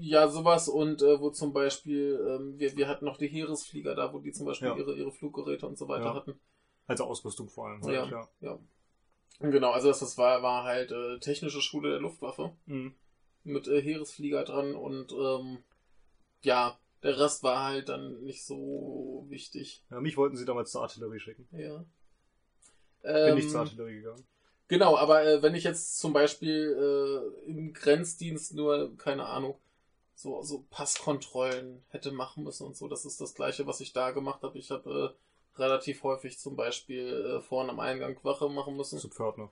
Ja, sowas und äh, wo zum Beispiel, ähm, wir, wir hatten noch die Heeresflieger da, wo die zum Beispiel Ja. ihre, ihre Fluggeräte und so weiter Ja. hatten. Also Ausrüstung vor allem. Ja. Halt, ja. Ja. Genau, also das, das war, war halt äh, technische Schule der Luftwaffe Mhm. mit äh, Heeresflieger dran und ähm, ja, der Rest war halt dann nicht so wichtig. ja. Mich wollten sie damals zur Artillerie schicken. Ja. Bin Ähm, nicht zur Artillerie gegangen. Genau, aber äh, wenn ich jetzt zum Beispiel äh, im Grenzdienst nur, keine Ahnung, so, so Passkontrollen hätte machen müssen und so, das ist das gleiche, was ich da gemacht habe. Ich habe äh, relativ häufig zum Beispiel äh, vorne am Eingang Wache machen müssen. Zu Pförtner.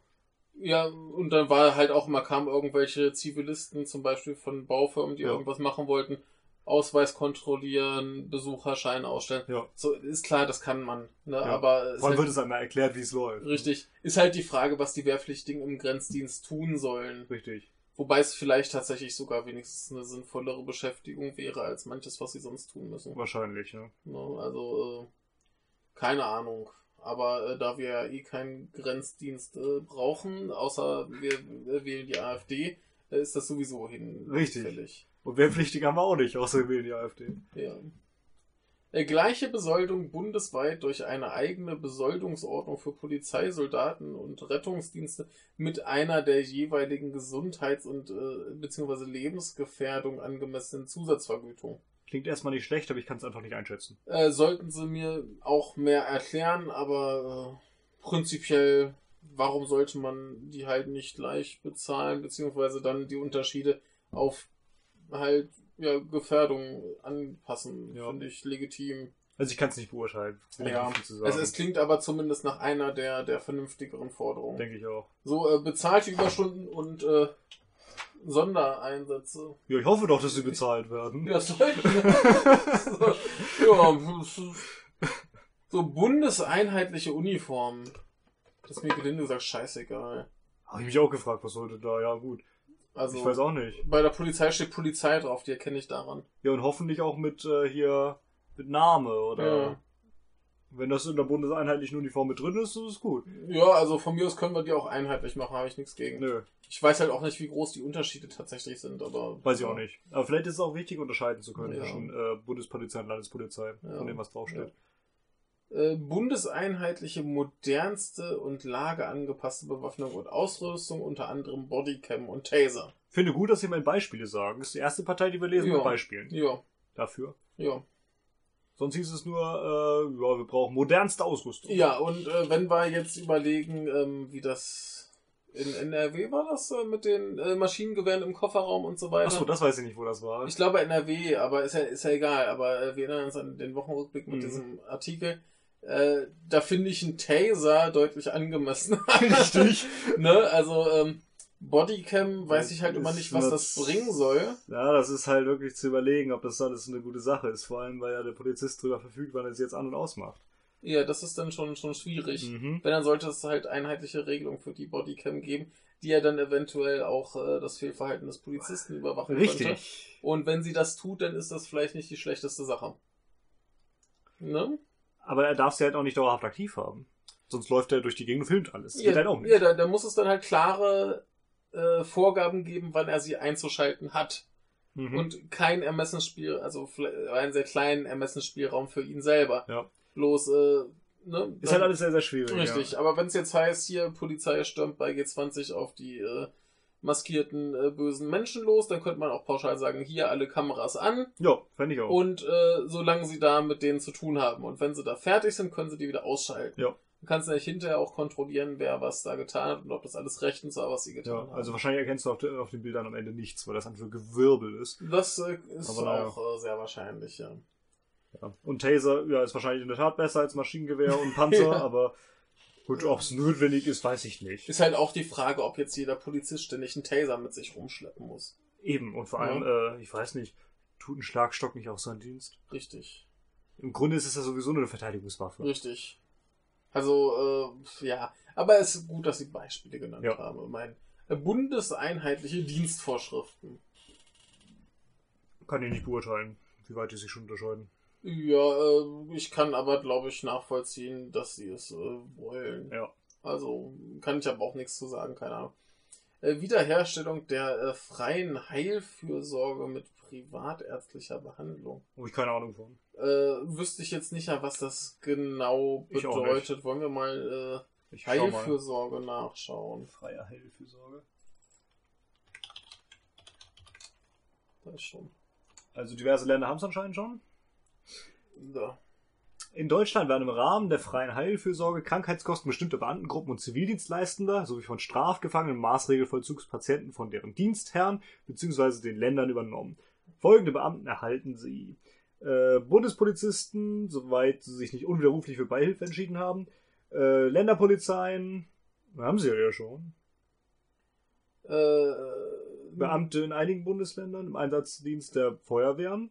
Ja, und dann war halt auch immer, kamen irgendwelche Zivilisten, zum Beispiel von Baufirmen, die Ja. irgendwas machen wollten, Ausweis kontrollieren, Besucherschein ausstellen. Ja. So, ist klar, das kann man, ne? Ja. aber allem halt, wird es einmal erklärt, wie es läuft. richtig, ist halt die Frage, was die Wehrpflichtigen im Grenzdienst tun sollen. Richtig. Wobei es vielleicht tatsächlich sogar wenigstens eine sinnvollere Beschäftigung wäre als manches, was sie sonst tun müssen. Wahrscheinlich, ja. Ne? Also, äh, keine Ahnung. Aber äh, da wir ja eh keinen Grenzdienst äh, brauchen, außer wir äh, wählen die AfD, äh, ist das sowieso Richtig. Und Wehrpflichtige haben wir auch nicht, außer wir die AfD. Ja. Äh, gleiche Besoldung bundesweit durch eine eigene Besoldungsordnung für Polizeisoldaten und Rettungsdienste mit einer der jeweiligen Gesundheits- und äh, beziehungsweise Lebensgefährdung angemessenen Zusatzvergütung. Klingt erstmal nicht schlecht, aber ich kann es einfach nicht einschätzen. Äh, sollten sie mir auch mehr erklären, aber äh, prinzipiell, warum sollte man die halt nicht gleich bezahlen, beziehungsweise dann die Unterschiede auf halt ja, Gefährdung anpassen, Ja. finde ich legitim. Also ich kann es nicht beurteilen. Ja, es, sagen. es klingt aber zumindest nach einer der, der vernünftigeren Forderungen. Denke ich auch. So, äh, bezahlte Überstunden und äh, Sondereinsätze. Ja, ich hoffe doch, dass sie bezahlt werden. Ja, sollten. [LAUGHS] so, ja, so bundeseinheitliche Uniformen. Das ist mir gelinde gesagt scheißegal. Habe ich mich auch gefragt, was sollte da? Ja, gut. Also, ich weiß auch nicht. bei der Polizei steht Polizei drauf, die erkenne ich daran. Ja, und hoffentlich auch mit äh, hier mit Name oder Ja. wenn das in der bundeseinheitlichen Uniform mit drin ist, ist es gut. Ja, also von mir aus können wir die auch einheitlich machen, habe ich nichts gegen. Nö, Ich weiß halt auch nicht, wie groß die Unterschiede tatsächlich sind, aber. weiß ich auch nicht. Aber vielleicht ist es auch wichtig, unterscheiden zu können Ja. zwischen äh, Bundespolizei und Landespolizei, Ja. von dem was draufsteht. Äh, bundeseinheitliche, modernste und lageangepasste Bewaffnung und Ausrüstung, unter anderem Bodycam und Taser. Finde gut, dass Sie mal Beispiele sagen. Das ist die erste Partei, die wir lesen Ja. mit Beispielen. Ja, Dafür. ja. Sonst hieß es nur, äh, ja, wir brauchen modernste Ausrüstung. Ja, und äh, wenn wir jetzt überlegen, ähm, wie das in NRW war das äh, mit den äh, Maschinengewehren im Kofferraum und so weiter. Achso, das weiß ich nicht, wo das war. Ich glaube NRW, aber ist ja, ist ja egal. Aber äh, wir erinnern uns an den Wochenrückblick mit Mhm. diesem Artikel. Äh, da finde ich einen Taser deutlich angemessen. [LAUGHS] Richtig. [LAUGHS] ne? Also ähm, Bodycam weiß ich halt immer nicht, was das bringen soll. Ja, das ist halt wirklich zu überlegen, ob das alles eine gute Sache ist. Vor allem, weil ja der Polizist darüber verfügt, wann er es jetzt an- und ausmacht. Ja, das ist dann schon, schon schwierig. Mhm. Wenn, dann sollte es halt einheitliche Regelungen für die Bodycam geben, die ja dann eventuell auch äh, das Fehlverhalten des Polizisten überwachen könnte. Richtig. Und wenn sie das tut, dann ist das vielleicht nicht die schlechteste Sache. Ne? Aber er darf sie halt auch nicht dauerhaft aktiv haben. Sonst läuft er durch die Gegend und filmt alles. Das Ja, geht halt auch nicht. ja da, da muss es dann halt klare äh, Vorgaben geben, wann er sie einzuschalten hat. Mhm. Und kein Ermessensspiel, also einen sehr kleinen Ermessensspielraum für ihn selber. Ja. Bloß, äh, ne? ist halt alles sehr, sehr schwierig. Richtig, Ja. aber wenn es jetzt heißt, hier Polizei stürmt bei G20 auf die äh, maskierten äh, bösen Menschen los, dann könnte man auch pauschal sagen, hier alle Kameras an Ja, fände ich auch. und äh, solange sie da mit denen zu tun haben und wenn sie da fertig sind, können sie die wieder ausschalten. Ja. Du kannst nämlich hinterher auch kontrollieren, wer was da getan hat und ob das alles rechtens war, was sie getan ja, haben. also wahrscheinlich erkennst du auf, de, auf den Bildern am Ende nichts, weil das einfach Gewirbel ist. das äh, ist Aber auch äh, sehr wahrscheinlich, ja. Ja. Und Taser, ja, ist wahrscheinlich in der Tat besser als Maschinengewehr und Panzer, [LAUGHS] Ja. aber gut, ob es notwendig ist, weiß ich nicht. Ist halt auch die Frage, ob jetzt jeder Polizist ständig einen Taser mit sich rumschleppen muss. Eben, und vor allem, äh, ich weiß nicht, tut ein Schlagstock nicht auch seinen Dienst? Richtig. Im Grunde ist es ja sowieso nur eine Verteidigungswaffe. Richtig. Also, äh, ja. Aber es ist gut, dass Sie Beispiele genannt Ja. haben. Äh, bundeseinheitliche Dienstvorschriften. Kann ich nicht beurteilen, wie weit die sich schon unterscheiden. Ja, äh, ich kann aber, glaube ich, nachvollziehen, dass Sie es äh, wollen. Ja. Also, kann ich aber auch nichts zu sagen, keine Ahnung. Äh, Wiederherstellung der äh, freien Heilfürsorge mit privatärztlicher Behandlung. Habe ich keine Ahnung von. Äh, wüsste ich jetzt nicht, was das genau bedeutet. Wollen wir mal äh, Ich schau mal. Heilfürsorge nachschauen? Freie Heilfürsorge. Das ist schon. Also diverse Länder haben es anscheinend schon. Da. In Deutschland werden im Rahmen der freien Heilfürsorge Krankheitskosten bestimmter Beamtengruppen und Zivildienstleistender sowie von Strafgefangenen Maßregelvollzugspatienten von deren Dienstherren bzw. den Ländern übernommen. Folgende Beamten erhalten sie. Äh, Bundespolizisten, soweit sie sich nicht unwiderruflich für Beihilfe entschieden haben. Äh, Länderpolizeien, haben sie ja schon. Äh, Beamte in einigen Bundesländern im Einsatzdienst der Feuerwehren.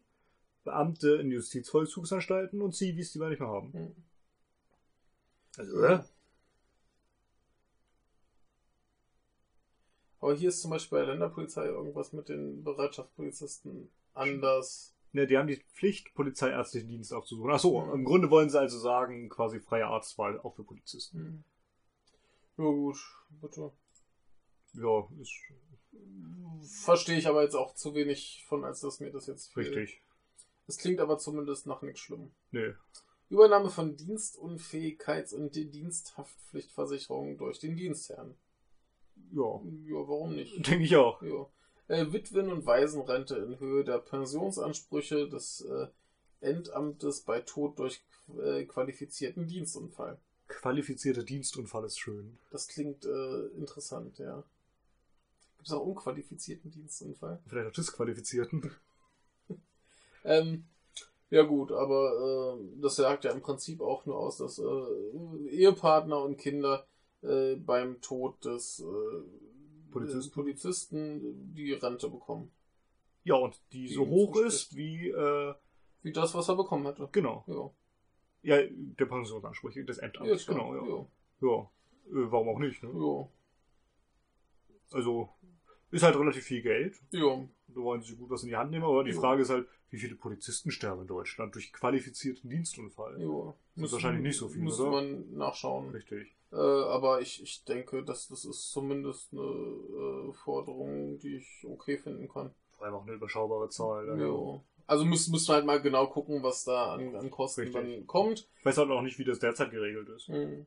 Beamte in Justizvollzugsanstalten und Zivis, die wir nicht mehr haben. Hm. Also, äh, Aber hier ist zum Beispiel bei der Länderpolizei irgendwas mit den Bereitschaftspolizisten anders. Ne, die haben die Pflicht, polizeiärztlichen Dienst aufzusuchen. Ach so, Mhm. im Grunde wollen sie also sagen, quasi freie Arztwahl auch für Polizisten. Hm. Ja gut, bitte. Ja, ist Verstehe ich aber jetzt auch zu wenig von, als dass mir das jetzt fehlt. richtig. Es klingt aber zumindest nach nichts Schlimm. Nee. Übernahme von Dienstunfähigkeits- und die Diensthaftpflichtversicherung durch den Dienstherrn. Ja, Ja, warum nicht? [LAUGHS] denke ich auch. Ja. Äh, Witwen- und Waisenrente in Höhe der Pensionsansprüche des äh, Endamtes bei Tod durch äh, qualifizierten Dienstunfall. Qualifizierter Dienstunfall ist schön. Das klingt äh, interessant, ja. Gibt es auch unqualifizierten Dienstunfall? Vielleicht auch disqualifizierten. Ähm, ja gut, aber äh, das sagt ja im Prinzip auch nur aus, dass äh, Ehepartner und Kinder äh, beim Tod des äh, Polizisten. Polizisten die Rente bekommen. Ja, und die Die so hoch ist wie, äh, Wie das, was er bekommen hätte. genau. Ja, Ja, der Pensionsansprüche des Endamts. klar. genau, ja. ja. Ja, äh, warum auch nicht, ne? ja. Also, ist halt relativ viel Geld. ja. Da wollen sie gut was in die Hand nehmen, aber die Ja. Frage ist halt, wie viele Polizisten sterben in Deutschland durch qualifizierten Dienstunfall? ja. ist wahrscheinlich nicht so viel, Müsste oder? man nachschauen. Richtig. Äh, aber ich, ich denke, dass das ist zumindest eine äh, Forderung, die ich okay finden kann. Vor allem auch eine überschaubare Zahl. Ja. Ja. Also müssen müssen wir halt mal genau gucken, was da an, an Kosten Richtig. dann kommt. Ich weiß halt auch nicht, wie das derzeit geregelt ist. Mhm.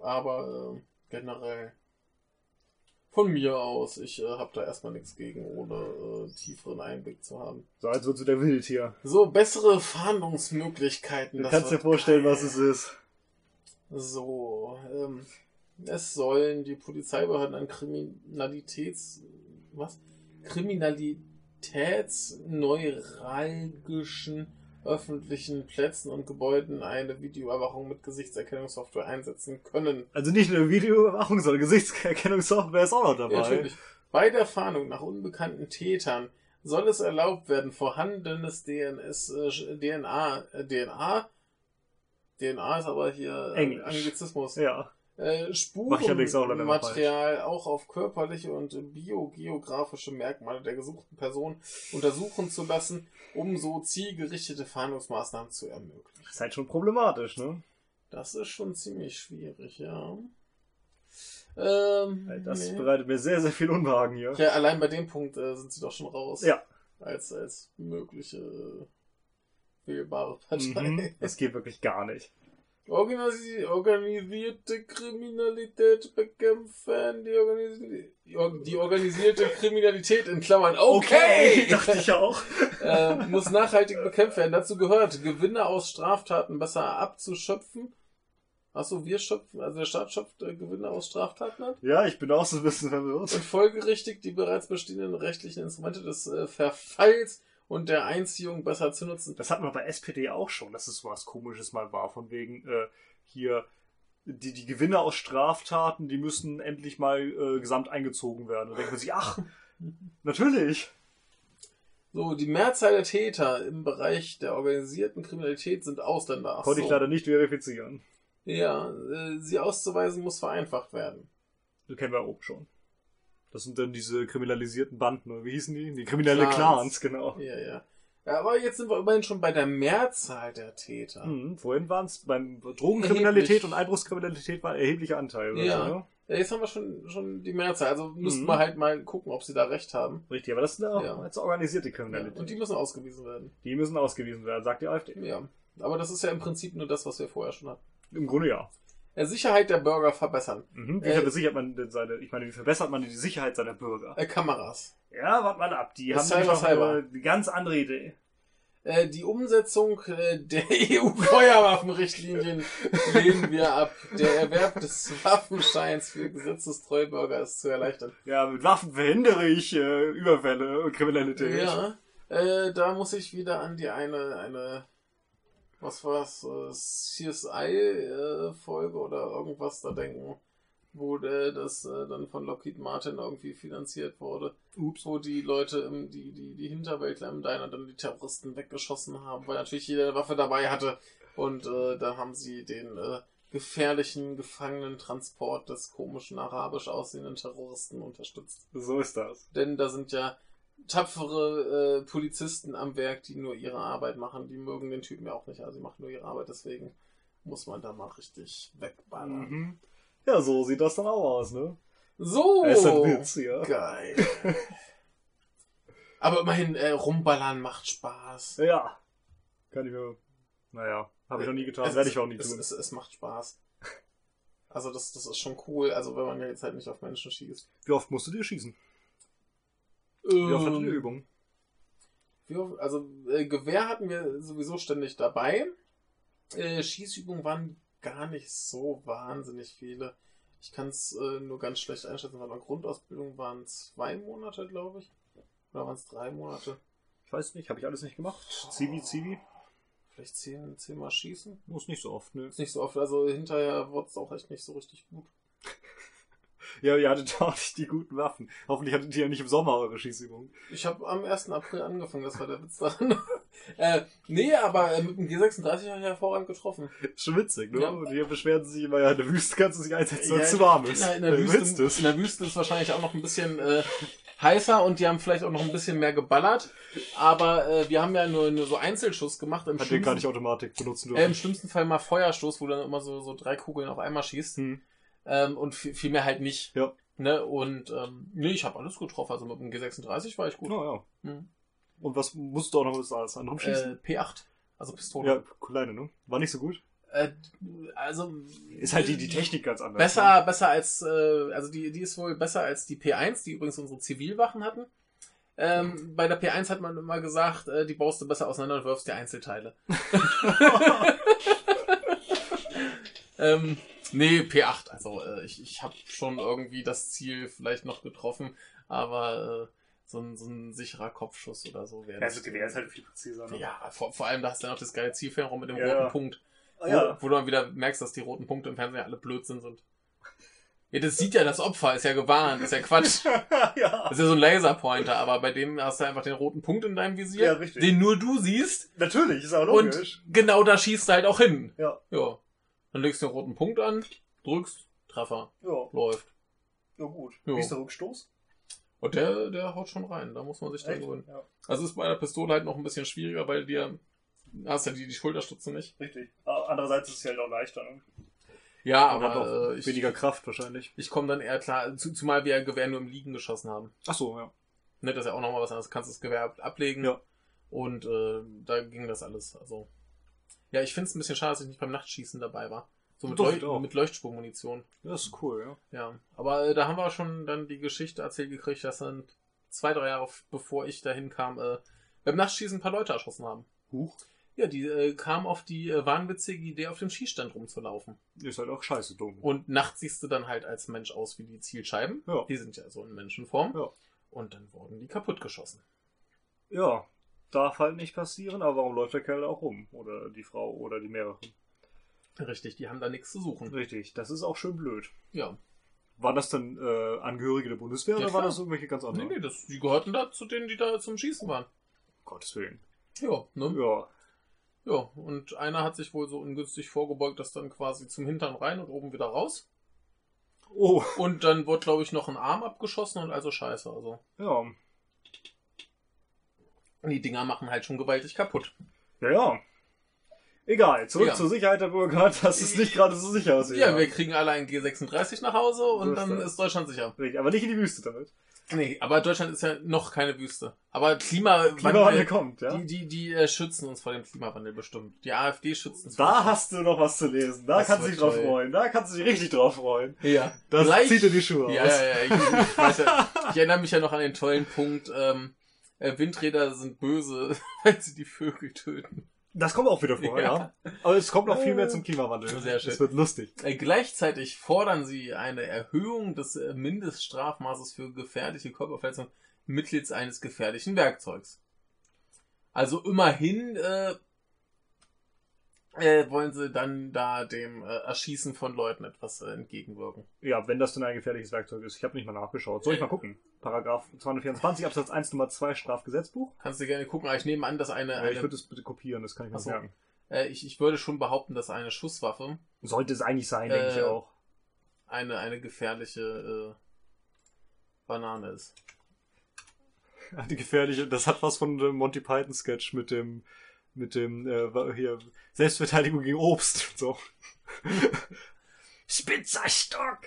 Aber äh, generell Von mir aus, ich äh, habe da erstmal nichts gegen, ohne äh, tieferen Einblick zu haben. So als würdest du der Wild hier. So, bessere Fahndungsmöglichkeiten. Du kannst dir vorstellen, geil. was es ist. So, ähm, es sollen die Polizeibehörden an Kriminalitäts... was? Kriminalitätsneuralgischen öffentlichen Plätzen und Gebäuden eine Videoüberwachung mit Gesichtserkennungssoftware einsetzen können. Also nicht nur Videoüberwachung, sondern Gesichtserkennungssoftware ist auch noch dabei. Ja, natürlich. Bei der Fahndung nach unbekannten Tätern soll es erlaubt werden, vorhandenes DNS, äh, DNA, äh, DNA, DNA ist aber hier äh, Englisch. Anglizismus, Ja. Äh, allerdings auch Spurenmaterial auch auf körperliche und biogeografische Merkmale der gesuchten Person untersuchen zu lassen, um so zielgerichtete Fahndungsmaßnahmen zu ermöglichen. Ist halt schon problematisch, ne? Das ist schon ziemlich schwierig, ja. Ähm, Das nee. bereitet mir sehr, sehr viel Unwagen hier. Ja, allein bei dem Punkt äh, sind sie doch schon raus. Ja. Als, als mögliche äh, wählbare Partei. Mhm. Das geht wirklich gar nicht. Organisi organisierte Kriminalität bekämpfen. Die, organisi die or- die organisierte Kriminalität in Klammern. Okay! dachte ich auch. [LAUGHS] äh, muss nachhaltig bekämpft werden. Dazu gehört, Gewinne aus Straftaten besser abzuschöpfen. Achso, wir schöpfen, also der Staat schöpft äh, Gewinne aus Straftaten ab. Ja, ich bin auch so ein bisschen verwirrt. und folgerichtig die bereits bestehenden rechtlichen Instrumente des äh, Verfalls und der Einziehung besser zu nutzen. Das hatten wir bei SPD auch schon, dass es was Komisches mal war, von wegen äh, hier die, die Gewinne aus Straftaten, die müssen endlich mal äh, gesamt eingezogen werden. Da denkt man sich, ach, [LAUGHS] natürlich. So, die Mehrzahl der Täter im Bereich der organisierten Kriminalität sind Ausländer. Ach Konnte so. ich leider nicht verifizieren. Ja, äh, sie auszuweisen muss vereinfacht werden. Das kennen wir oben schon. Das sind dann diese kriminalisierten Banden, oder wie hießen die? Die kriminelle Clans. Clans, genau. Ja, ja. ja. Aber jetzt sind wir immerhin schon bei der Mehrzahl der Täter. Mhm, vorhin waren es beim Drogenkriminalität Erheblich. und Einbruchskriminalität war ein erheblicher Anteil. oder Ja. so, ne? Ja, jetzt haben wir schon, schon die Mehrzahl. Also müssten Mhm. wir halt mal gucken, ob sie da recht haben. Richtig, aber das ist auch Ja. als organisierte Ja. Kriminalität. Und die müssen ausgewiesen werden. die müssen ausgewiesen werden, sagt die AfD. Ja. Aber das ist ja im Prinzip nur das, was wir vorher schon hatten. Im Grunde ja. Äh, Sicherheit der Bürger verbessern. Mhm. Wie Äh, versichert man denn seine, ich meine, wie verbessert man die Sicherheit seiner Bürger? Äh, Kameras. Ja, warte mal ab. Die Äh, haben Cyber, noch eine, eine ganz andere Idee. Äh, die Umsetzung äh, der [LAUGHS] EU-Feuerwaffenrichtlinien lehnen wir ab. Der Erwerb des Waffenscheins für gesetzestreue Bürger ist zu erleichtern. Ja, mit Waffen verhindere ich Überfälle und Kriminalität. Ja, da muss ich wieder an die eine, eine, was war's, äh, CSI-Folge oder irgendwas da denken, wo äh, das äh, dann von Lockheed Martin irgendwie finanziert wurde. Ups. Wo die Leute, im, die, die, die Hinterwäldler im Diner dann die Terroristen weggeschossen haben, weil natürlich jeder eine Waffe dabei hatte. Und äh, da haben sie den äh, gefährlichen Gefangenentransport des komischen arabisch aussehenden Terroristen unterstützt. So ist das. Denn da sind ja tapfere äh, Polizisten am Werk, die nur ihre Arbeit machen. Die mögen den Typen ja auch nicht. Also sie machen nur ihre Arbeit, deswegen muss man da mal richtig wegballern. Mhm. Ja, so sieht das dann auch aus, ne? So! Das ist ein Witz, ja. Geil. Aber immerhin, äh, rumballern macht Spaß. Ja. Kann ich mir. Naja, habe ich noch nie getan, Es- werde ich auch nie es, tun. Es, es macht Spaß. Also das, das ist schon cool, also wenn man ja jetzt halt nicht auf Menschen schießt. Wie oft musst du dir schießen? Wie oft hattet ihr Ähm, Übung? Wie oft- Also äh, Gewehr hatten wir sowieso ständig dabei. Äh, Schießübungen waren gar nicht so wahnsinnig viele. Ich kann es äh, nur ganz schlecht einschätzen. Bei der Grundausbildung waren zwei Monate, glaube ich. Oder waren es drei Monate? Ich weiß nicht, habe ich alles nicht gemacht. Zivi, Zivi? Vielleicht zehn, zehnmal schießen? Muss nicht so oft, ne? Ist nicht so oft. Also hinterher wurde es auch echt nicht so richtig gut. Ja, ihr hattet auch [LAUGHS] nicht die guten Waffen. Hoffentlich hattet ihr ja nicht im Sommer eure Schießübungen. Ich habe am 1. April angefangen, das war der Witz daran. [LAUGHS] äh, nee, aber äh, mit dem G36 habe ich hervorragend getroffen. Schon witzig, ne? Ja. Und hier beschweren sie sich immer, ja, in der Wüste kannst du dich einsetzen, wenn Ja, es zu warm ist. In der, Wüste, in der Wüste ist wahrscheinlich auch noch ein bisschen äh, heißer und die haben vielleicht auch noch ein bisschen mehr geballert. Aber äh, wir haben ja nur, nur so Einzelschuss gemacht. Im Hat den gar nicht Automatik benutzen äh, Im dürfen. schlimmsten Fall mal Feuerstoß, wo du dann immer so, so drei Kugeln auf einmal schießt. Hm. Ähm, und viel, mehr halt nicht. Ja. Ne? Und ähm, nee, ich habe alles getroffen. Also mit dem G36 war ich gut. Oh, ja. Hm. Und was musst du auch noch mit alles anderem schießen? Äh, P8, also Pistole. ja, kleine, ne? War nicht so gut. Äh, also Ist halt die, die Technik ganz anders. besser, ne? besser als, äh, also die, die ist wohl besser als die P1, die übrigens unsere Zivilwachen hatten. Ähm, bei der P1 hat man immer gesagt, äh, die baust du besser auseinander und wirfst dir Einzelteile. [LAUGHS] [LAUGHS] ähm, nee, P8. Also äh, ich, ich habe schon irgendwie das Ziel vielleicht noch getroffen, aber äh, so, ein, so ein sicherer Kopfschuss oder so wäre Ja, also Gewehr ist halt viel präziser. Ne? Ja, vor, vor allem da hast du ja noch das geile Zielfernrohr mit dem Ja, roten. Punkt. Ah, ja. Wo, wo du dann wieder merkst, dass die roten Punkte im Fernsehen alle Blödsinn sind. Ja, das sieht ja das Opfer, ist ja gewarnt, ist ja Quatsch. [LAUGHS] ja. Das ist ja so ein Laserpointer, aber bei dem hast du einfach den roten Punkt in deinem Visier, Ja, den nur du siehst Natürlich, ist auch und logisch. genau da schießt du halt auch hin. Ja. Ja. Dann legst du den roten Punkt an, drückst, Treffer, Ja, läuft. ja gut. Ja. Wie ist der Rückstoß? Und der, der haut schon rein, da muss man sich Echt? gewöhnen. Ja, Also ist bei der Pistole halt noch ein bisschen schwieriger, weil dir hast ja die, die Schulterstütze nicht. richtig. Andererseits ist es halt auch leichter. Ne? Ja, auch aber äh, ich, weniger Kraft wahrscheinlich. ich komme dann eher klar, zu, zumal wir ja Gewehr nur im Liegen geschossen haben. Ach so, ja. Ne, das ist ja auch nochmal was anderes. Du kannst das Gewehr ab- ablegen. Ja. Und äh, da ging das alles. Also. Ja, ich finde es ein bisschen schade, dass ich nicht beim Nachtschießen dabei war. So mit, Doch, auch. mit Leuchtspurmunition. Das ist cool, ja. Ja. Aber äh, da haben wir schon dann die Geschichte erzählt gekriegt, dass dann zwei, drei Jahre bevor ich dahin kam, äh, beim Nachtschießen ein paar Leute erschossen haben. Huch. Ja, die äh, kamen auf die äh, wahnwitzige Idee, auf dem Schießstand rumzulaufen. Ist halt auch scheiße dumm. Und nachts siehst du dann halt als Mensch aus wie die Zielscheiben. Ja. Die sind ja so in Menschenform. Ja. Und dann wurden die kaputtgeschossen. Ja, darf halt nicht passieren, aber warum läuft der Kerl auch rum? Oder die Frau oder die mehreren. Richtig, die haben da nichts zu suchen. Richtig, das ist auch schön blöd. Ja. Waren das denn äh, Angehörige der Bundeswehr Ja, oder waren das irgendwelche ganz Nee, anderen? nee, das, die gehörten da zu denen, die da zum Schießen waren. Gottes Willen. Ja, ne? Ja. Ja, und einer hat sich wohl so ungünstig vorgebeugt, dass dann quasi zum Hintern rein und oben wieder raus. Oh, Und dann wurde, glaube ich, noch ein Arm abgeschossen und also scheiße. Also, ja. Die Dinger machen halt schon gewaltig kaputt. Ja, ja. Egal, zurück Ja. zur Sicherheit der Bürger. Das ist nicht gerade so sicher aussieht. Ja, wir kriegen alle ein G36 nach Hause und So dann ist Deutschland sicher. Aber nicht in die Wüste damit. Nee, aber Deutschland ist ja noch keine Wüste. Aber Klimawandel, Klimawandel kommt, ja. die, die, die äh, schützen uns vor dem Klimawandel bestimmt. Die AfD schützt uns. Da hast du noch was zu lesen. Da Das kannst du dich drauf freuen. Da kannst du dich richtig drauf freuen. Ja. Das Gleich- zieht dir die Schuhe Ja, aus. ja, ja. Ich, ich, weiß ja. ich erinnere mich ja noch an den tollen Punkt, ähm, äh, Windräder sind böse, [LAUGHS] weil sie die Vögel töten. Das kommt auch wieder vor, ja. Ja. Aber es kommt noch viel mehr zum Klimawandel. Sehr schön. Es wird lustig. Äh, gleichzeitig fordern sie eine Erhöhung des äh, Mindeststrafmaßes für gefährliche Körperverletzung mittels eines gefährlichen Werkzeugs. Also immerhin äh, äh, wollen sie dann da dem äh, Erschießen von Leuten etwas äh, entgegenwirken. Ja, wenn das denn ein gefährliches Werkzeug ist. Ich habe nicht mal nachgeschaut. Soll ich mal gucken? Paragraph 224 Absatz 1 Nummer 2 Strafgesetzbuch. Kannst du gerne gucken, aber ich nehme an, dass eine, Ja, ich eine würde es bitte kopieren, das kann ich mir merken. äh, ich, ich würde schon behaupten, dass eine Schusswaffe Sollte es eigentlich sein, denke ich Äh, auch. eine, eine gefährliche äh, Banane ist. Die gefährliche, das hat was von dem Monty Python Sketch mit dem, mit dem, äh, hier, Selbstverteidigung gegen Obst. und So. Spitzer Stock!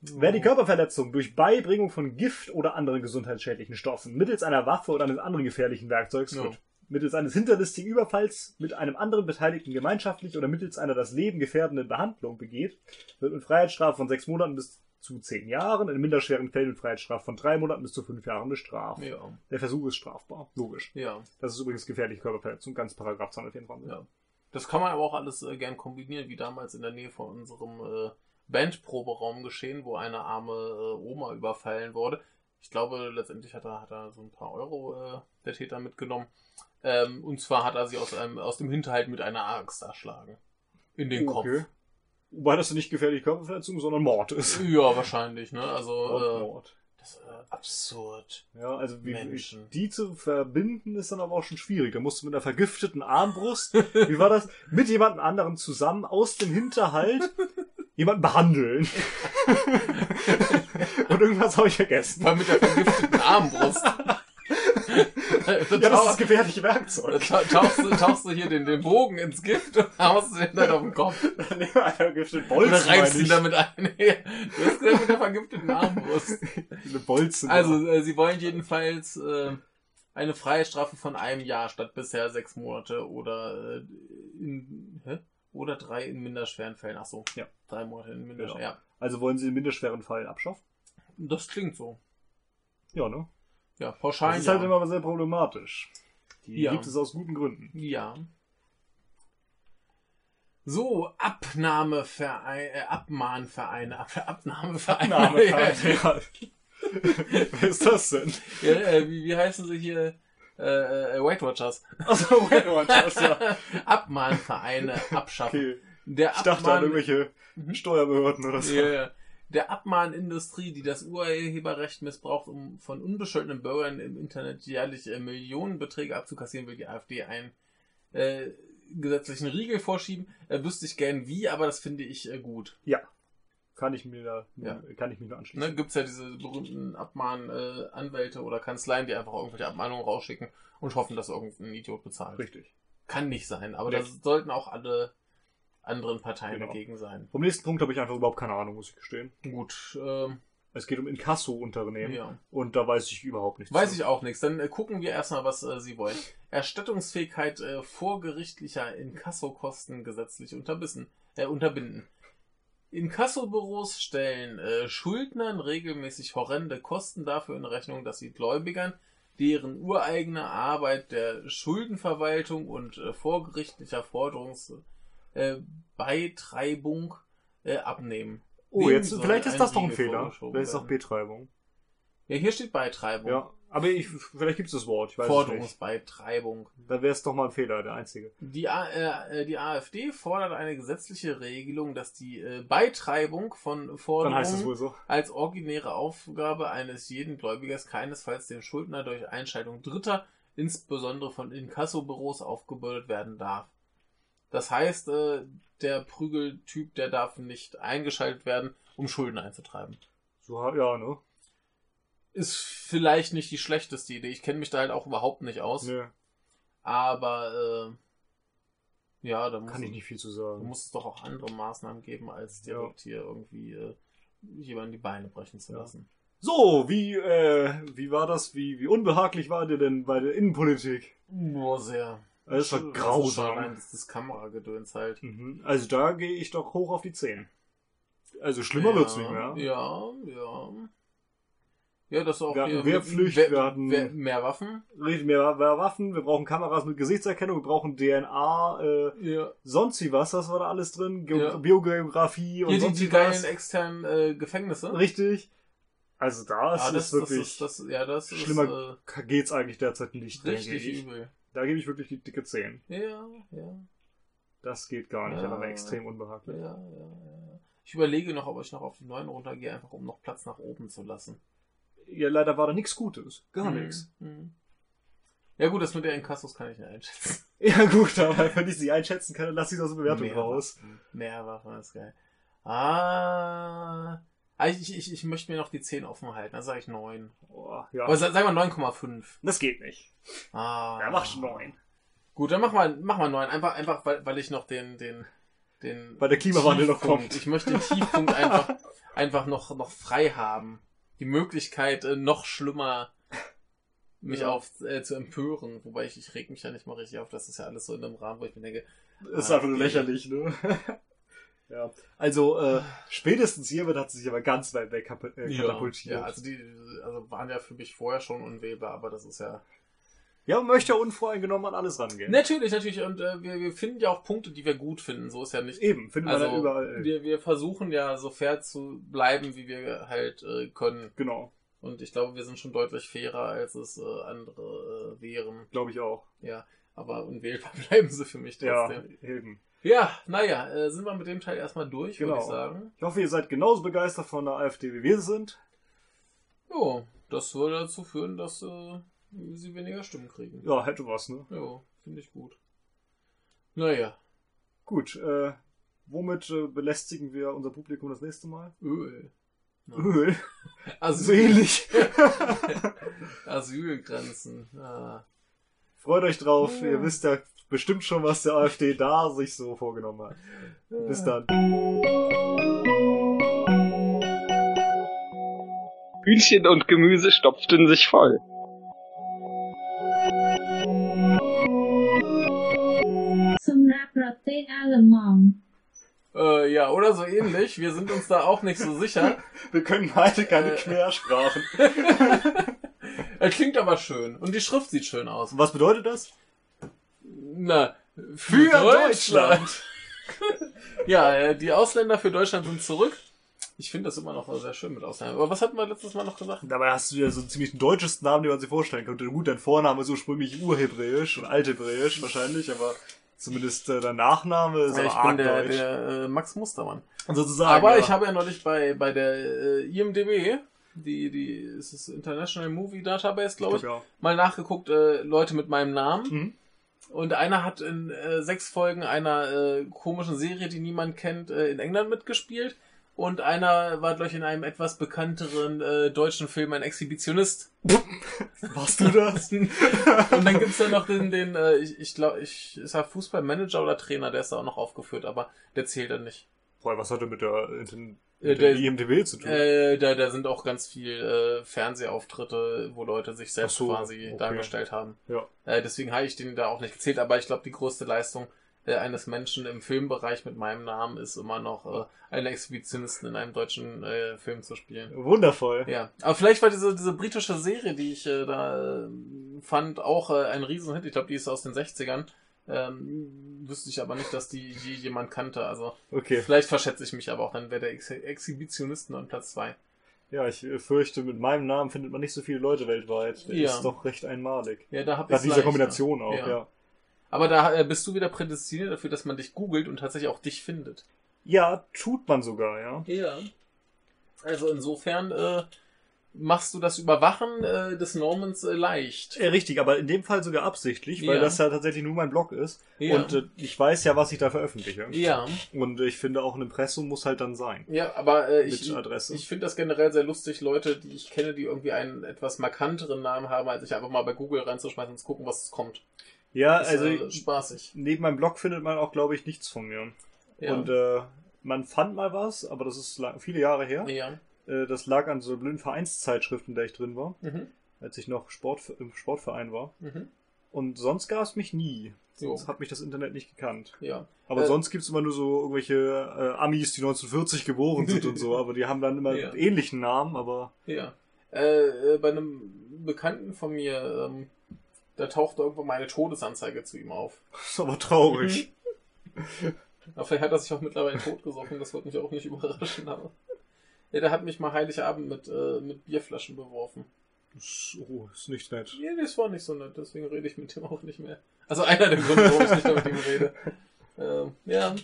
Wer die Körperverletzung durch Beibringung von Gift oder anderen gesundheitsschädlichen Stoffen mittels einer Waffe oder eines anderen gefährlichen Werkzeugs wird, mittels eines hinterlistigen Überfalls mit einem anderen Beteiligten gemeinschaftlich oder mittels einer das Leben gefährdenden Behandlung begeht, wird mit Freiheitsstrafe von sechs Monaten bis zu zehn Jahren, in minderschweren Fällen mit Freiheitsstrafe von drei Monaten bis zu fünf Jahren bestraft. Ja, Der Versuch ist strafbar, logisch. ja. Das ist übrigens gefährliche Körperverletzung, ganz Paragraph 224. Ja. Das kann man aber auch alles äh, gern kombinieren, wie damals in der Nähe von unserem äh, Bandproberaum geschehen, wo eine arme äh, Oma überfallen wurde. Ich glaube, letztendlich hat er, hat er so ein paar Euro äh, der Täter mitgenommen. Ähm, und zwar hat er sie aus, einem, aus dem Hinterhalt mit einer Axt erschlagen. In den Kopf. Wobei das nicht gefährliche Körperverletzung, sondern Mord ist. Ja, wahrscheinlich, ne? Also, äh, Mord. das ist äh, absurd. Ja, also wie, Menschen. die zu verbinden ist dann aber auch schon schwierig. Da musst du mit einer vergifteten Armbrust, wie war das, mit jemandem anderen zusammen aus dem Hinterhalt jemanden behandeln. [LAUGHS] Und irgendwas habe ich vergessen. Allem mit der vergifteten Armbrust. [LAUGHS] Ja, das ist gefährliche Werkzeug. [LAUGHS] ta- tauchst, du, tauchst du hier den, den Bogen ins Gift und haust den dann auf den Kopf. [LAUGHS] Nee, einer vergifteten Bolzen. Oder reibst ihn damit ein. Du hast gesagt mit der vergifteten Armbrust. Eine Bolzen. Also, äh, sie wollen jedenfalls äh, eine Freiheitsstrafe von einem Jahr statt bisher sechs Monate oder äh, in, hä? Oder drei in minderschweren Fällen. Ach so. Ja. Drei Monate in minderschweren. Genau. Ja. Also wollen sie in minderschweren Fällen abschaffen? Das klingt so. Ja, ne? Ja, pauschal. Das ist ja. halt immer sehr problematisch. Die Ja. gibt es aus guten Gründen. Ja. So, Abnahmevereine, äh, Abmahnvereine, Ab Abnahmevereine. ja. Wer ist das denn? ja, äh, wie, wie heißen sie hier? Äh, äh, Weight Watchers. Achso, Weight Watchers, ja. [LAUGHS] Abmahnvereine abschaffen. Okay. Der Ich dachte an irgendwelche Mhm. Steuerbehörden oder so. Ja, ja. Der Abmahnindustrie, die das Urheberrecht missbraucht, um von unbescholtenen Bürgern im Internet jährlich äh, Millionenbeträge abzukassieren, will die AfD einen äh, gesetzlichen Riegel vorschieben. Äh, wüsste ich gern wie, aber das finde ich äh, gut. Kann ich mir da, Ja. kann ich mich nur anschließen. Ne, gibt's ja diese berühmten Abmahn-Anwälte äh, oder Kanzleien, die einfach irgendwelche Abmahnungen rausschicken und hoffen, dass irgendein Idiot bezahlt. Richtig. Kann nicht sein, aber Nee. da sollten auch alle anderen Parteien Genau. dagegen sein. Vom nächsten Punkt habe ich einfach überhaupt keine Ahnung, muss ich gestehen. Gut, ähm, Es geht um Inkasso-Unternehmen ja. und da weiß ich überhaupt nichts. Weiß zu. ich auch nichts. Dann äh, gucken wir erstmal, was äh, Sie wollen. Erstattungsfähigkeit äh, vorgerichtlicher Inkassokosten gesetzlich unterbissen, äh, unterbinden. Inkassobüros stellen äh, Schuldnern regelmäßig horrende Kosten dafür in Rechnung, dass sie Gläubigern deren ureigene Arbeit der Schuldenverwaltung und äh, vorgerichtlicher Forderungsbeitreibung äh, Beitreibung, äh, abnehmen. Oh, Dem jetzt, soll vielleicht ist das doch ein Fehler. Vielleicht ist auch. Betreibung. Ja, hier steht Beitreibung. Ja, aber ich, vielleicht gibt es das Wort. Ich weiß. Forderungsbeitreibung. Da wäre es doch mal ein Fehler, der einzige. Die, A äh, äh, die AfD fordert eine gesetzliche Regelung, dass die äh, Beitreibung von Dann Forderungen so. als originäre Aufgabe eines jeden Gläubigers keinesfalls dem Schuldner durch Einschaltung Dritter, insbesondere von Inkassobüros, aufgebürdet werden darf. Das heißt, äh, der Prügeltyp, der darf nicht eingeschaltet werden, um Schulden einzutreiben. So, ja, ne? Ist vielleicht nicht die schlechteste Idee. Ich kenne mich da halt auch überhaupt nicht aus. Ne, Aber äh, ja, da muss, kann ich nicht viel zu da sagen. muss es doch auch andere Maßnahmen geben, als direkt hier irgendwie äh, jemanden die Beine brechen zu Ja. lassen. So, wie, äh, wie war das? Wie, wie unbehaglich war dir denn bei der Innenpolitik? Boah, sehr. Das war Das ist grausam. das, Kameragedöns halt. Mhm. Also da gehe ich doch hoch auf die 10. Also schlimmer ja, wird's nicht mehr. Ja, ja. Ja, das ist auch Wir hatten Wehrpflicht, Wehr- wir hatten- mehr Waffen. Richtig, mehr, mehr Waffen, wir brauchen Kameras mit Gesichtserkennung, wir brauchen DNA, äh, Ja. sonst wie was, das war da alles drin, Geo Ja. Biogeografie und Hier die, sonst die wie geilen externen äh, Gefängnisse. Richtig. Also da ist ja, das, wirklich, das, das, ja, das schlimmer geht's eigentlich derzeit nicht, ist äh, richtig ich. übel. Da gebe ich wirklich die dicke 10. Ja, ja. Das geht gar nicht, Ja. aber extrem unbehaglich. Ja, ja, ja. Ich überlege noch, ob ich noch auf die 9 runtergehe, einfach um noch Platz nach oben zu lassen. Ja, leider war da nichts Gutes. Gar Hm, nichts. hm. Ja gut, das mit der Inkassos kann ich nicht einschätzen. [LAUGHS] Ja gut, aber wenn ich sie einschätzen kann, dann lasse ich aus der Bewertung Mehr raus. Mehr Waffen ist geil. Ah. Ah, Ich, ich, ich möchte mir noch die 10 offen halten, dann sage ich 9. Oh, ja. Aber sa- sagen wir 9,5. Das geht nicht. Ah. Ja, mach schon 9. Gut, dann mach mal, mach mal 9. Einfach, einfach weil, weil ich noch den, den, den. Weil der Klimawandel noch Tiefpunkt- kommt. Ich möchte den Tiefpunkt [LAUGHS] einfach, einfach noch, noch frei haben. Die Möglichkeit, äh, noch schlimmer mich Ja. auf äh, zu empören. Wobei ich, ich reg mich ja nicht mal richtig auf. Das ist ja alles so in einem Rahmen, wo ich mir denke, Das ist Ah, einfach nur lächerlich, ne? [LAUGHS] ja. Also, äh, spätestens hiermit hat sie sich aber ganz weit weg äh, katapultiert. ja, also die also waren ja für mich vorher schon unwählbar, aber das ist ja. Ja, man möchte ja unvoreingenommen an alles rangehen. Natürlich, natürlich. Und äh, wir, wir finden ja auch Punkte, die wir gut finden. So ist ja nicht. Eben, findet man Also ja überall. wir, wir versuchen ja so fair zu bleiben, wie wir halt äh, können. Genau, Und ich glaube, wir sind schon deutlich fairer, als es äh, andere äh, wären. glaube ich auch. Ja, aber unwählbar [LAUGHS] bleiben sie für mich Ja, trotzdem. eben. Ja, naja, äh, sind wir mit dem Teil erstmal durch, würde Genau. ich sagen. Ich hoffe, ihr seid genauso begeistert von der AfD, wie wir sind. Jo, das würde dazu führen, dass äh, sie weniger Stimmen kriegen. Ja, hätte was, ne? Jo, finde ich gut. Naja, Gut, äh, womit äh, belästigen wir unser Publikum das nächste Mal? Öl. Ja. [LAUGHS] Öl. Asyl. So ähnlich. [LAUGHS] Asylgrenzen. Ah. Freut euch drauf. Ja. Ihr wisst ja bestimmt schon, was der AfD da sich so vorgenommen hat. Ja. Bis dann. Hühnchen und Gemüse stopften sich voll. Äh, ja, oder so ähnlich. Wir sind uns da auch nicht so sicher. [LAUGHS] Wir können heute keine. Äh. Quersprachen. [LAUGHS] Er klingt aber schön. Und die Schrift sieht schön aus. Was bedeutet das? Na, für, Deutschland. [LAUGHS] ja, äh, die Ausländer für Deutschland sind zurück. Ich finde das immer noch sehr schön mit Ausländern. Aber was hatten wir letztes Mal noch gesagt? Dabei hast du ja so einen ziemlich deutschesten Namen, den man sich vorstellen könnte. Gut, dein Vorname ist ursprünglich urhebräisch und althebräisch wahrscheinlich, aber zumindest äh, dein Nachname ist Ja, aber ich bin der, deutsch. der äh, Max Mustermann. Sozusagen. Aber ja. ich habe ja neulich bei, bei der äh, IMDB, die, die ist es International Movie Database, glaube ich, ja. mal nachgeguckt, äh, Leute mit meinem Namen. Mhm. Und einer hat in äh, sechs Folgen einer äh, komischen Serie, die niemand kennt, äh, in England mitgespielt. Und einer war, glaube ich, in einem etwas bekannteren äh, deutschen Film ein Exhibitionist. [LAUGHS] Warst du das? [LAUGHS] Und dann gibt's ja noch den, den äh, ich, ich glaube, ich, ist er Fußballmanager oder Trainer, der ist da auch noch aufgeführt, aber der zählt dann nicht. Boah, was hat er mit der, mit Äh, der der- IMDB zu tun? Äh, da, da sind auch ganz viel äh, Fernsehauftritte, wo Leute sich selbst so, quasi okay. dargestellt haben. Ja. Äh, deswegen habe ich den da auch nicht gezählt, aber ich glaube, die größte Leistung äh, eines Menschen im Filmbereich mit meinem Namen ist immer noch äh, einen Exhibitionisten in einem deutschen äh, Film zu spielen. Wundervoll. Ja, aber vielleicht war diese, diese britische Serie, die ich äh, da äh, fand, auch äh, ein Riesenhit. Ich glaube, die ist aus den 60ern. Ähm, wüsste ich aber nicht, dass die je jemand kannte. Also Okay. vielleicht verschätze ich mich aber auch, dann wäre der Ex Exhibitionisten an Platz 2. Ja, ich äh, fürchte, mit meinem Namen findet man nicht so viele Leute weltweit. Der Ja. ist doch recht einmalig. Ja, da hab Nach ich dieser Kombination auch, Ja. ja. Aber da äh, bist du wieder prädestiniert dafür, dass man dich googelt und tatsächlich auch dich findet. Ja, tut man sogar, ja. Ja. Also insofern äh, machst du das Überwachen äh, des Normans äh, leicht. Äh, richtig, aber in dem Fall sogar absichtlich, weil Ja. das ja tatsächlich nur mein Blog ist. Ja. Und äh, ich weiß ja, was ich da veröffentliche. Ja, Und ich finde auch ein Impressum muss halt dann sein. ja, aber äh, ich, Adresse. ich finde das generell sehr lustig, Leute, die ich kenne, die irgendwie einen etwas markanteren Namen haben, als ich einfach mal bei Google reinzuschmeißen und zu gucken, was kommt. Ja, Ist, also äh, spaßig. neben meinem Blog findet man auch, glaube ich, nichts von mir. Ja. Und man fand mal was, aber das ist viele Jahre her. ja. Äh, das lag an so blöden Vereinszeitschriften, in der ich drin war, Mhm. als ich noch Sport, im Sportverein war. Mhm. Und sonst gab es mich nie. So. Sonst hat mich das Internet nicht gekannt. Ja. Aber Äh, sonst gibt's immer nur so irgendwelche äh, Amis, die 1940 geboren sind und so, [LAUGHS] aber die haben dann immer Ja. ähnlichen Namen, aber Ja. Äh, äh, bei einem Bekannten von mir, ähm, da tauchte irgendwann meine Todesanzeige zu ihm auf. [LAUGHS] ist aber traurig. [LAUGHS] Aber vielleicht hat er sich auch mittlerweile totgesoffen, das würde mich auch nicht überraschen, aber. Ja, der hat mich mal Heiligabend mit, äh, mit Bierflaschen beworfen. So, ist nicht nett. Ja, das war nicht so nett, deswegen rede ich mit dem auch nicht mehr. Also einer der Gründe, warum ich nicht mehr mit ihm rede. [LAUGHS] Ähm, ja.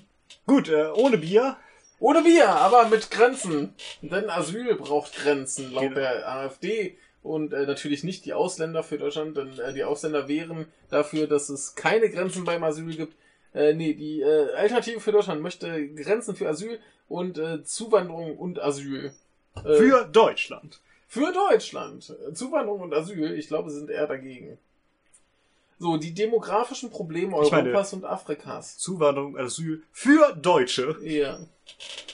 Gut, äh, ohne Bier. Ohne Bier, aber mit Grenzen. Denn Asyl braucht Grenzen, laut Genau. der AfD. Und äh, natürlich nicht die Ausländer für Deutschland, denn äh, die Ausländer wären dafür, dass es keine Grenzen beim Asyl gibt. Äh, nee, die äh, Alternative für Deutschland möchte Grenzen für Asyl und äh, Zuwanderung und Asyl. Äh, Für Deutschland. für Deutschland. Zuwanderung und Asyl, ich glaube, sind eher dagegen. So, die demografischen Probleme Ich meine- Europas und Afrikas. Zuwanderung, Asyl für Deutsche. Ja.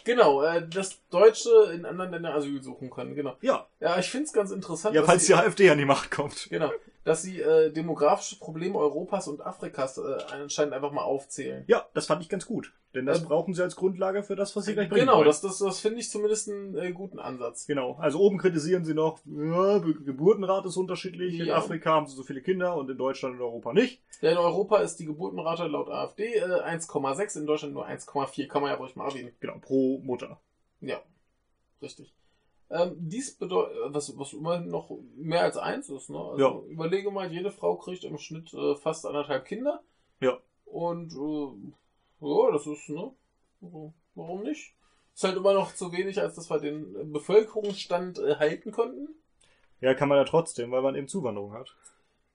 Genau, äh, dass Deutsche in anderen Ländern Asyl suchen können, genau. Ja, Ja, ich find's ganz interessant, ja falls die AfD an die Macht kommt. genau, dass sie äh, demografische Probleme Europas und Afrikas äh, anscheinend einfach mal aufzählen. Ja, das fand ich ganz gut. Denn das Ähm, brauchen sie als Grundlage für das, was sie gleich bringen Genau, wollen. das, das, das finde ich zumindest einen äh, guten Ansatz. Genau, also oben kritisieren sie noch, ja, Geburtenrate ist unterschiedlich. In Ja. Afrika haben sie so viele Kinder und in Deutschland und Europa nicht. Ja, in Europa ist die Geburtenrate laut AfD äh, 1,6, in Deutschland nur 1,4. Kann man ja ruhig mal erwähnen. Genau, pro Mutter. Ja, richtig. Ähm, dies bedeutet, was, was immerhin noch mehr als eins ist, ne? Also Ja. überlege mal, jede Frau kriegt im Schnitt äh, fast anderthalb Kinder. Ja. Und äh, ja, das ist, ne? Also, Warum nicht? Ist halt immer noch zu wenig, als dass wir den äh, Bevölkerungsstand äh, halten konnten. Ja, kann man ja trotzdem, weil man eben Zuwanderung hat.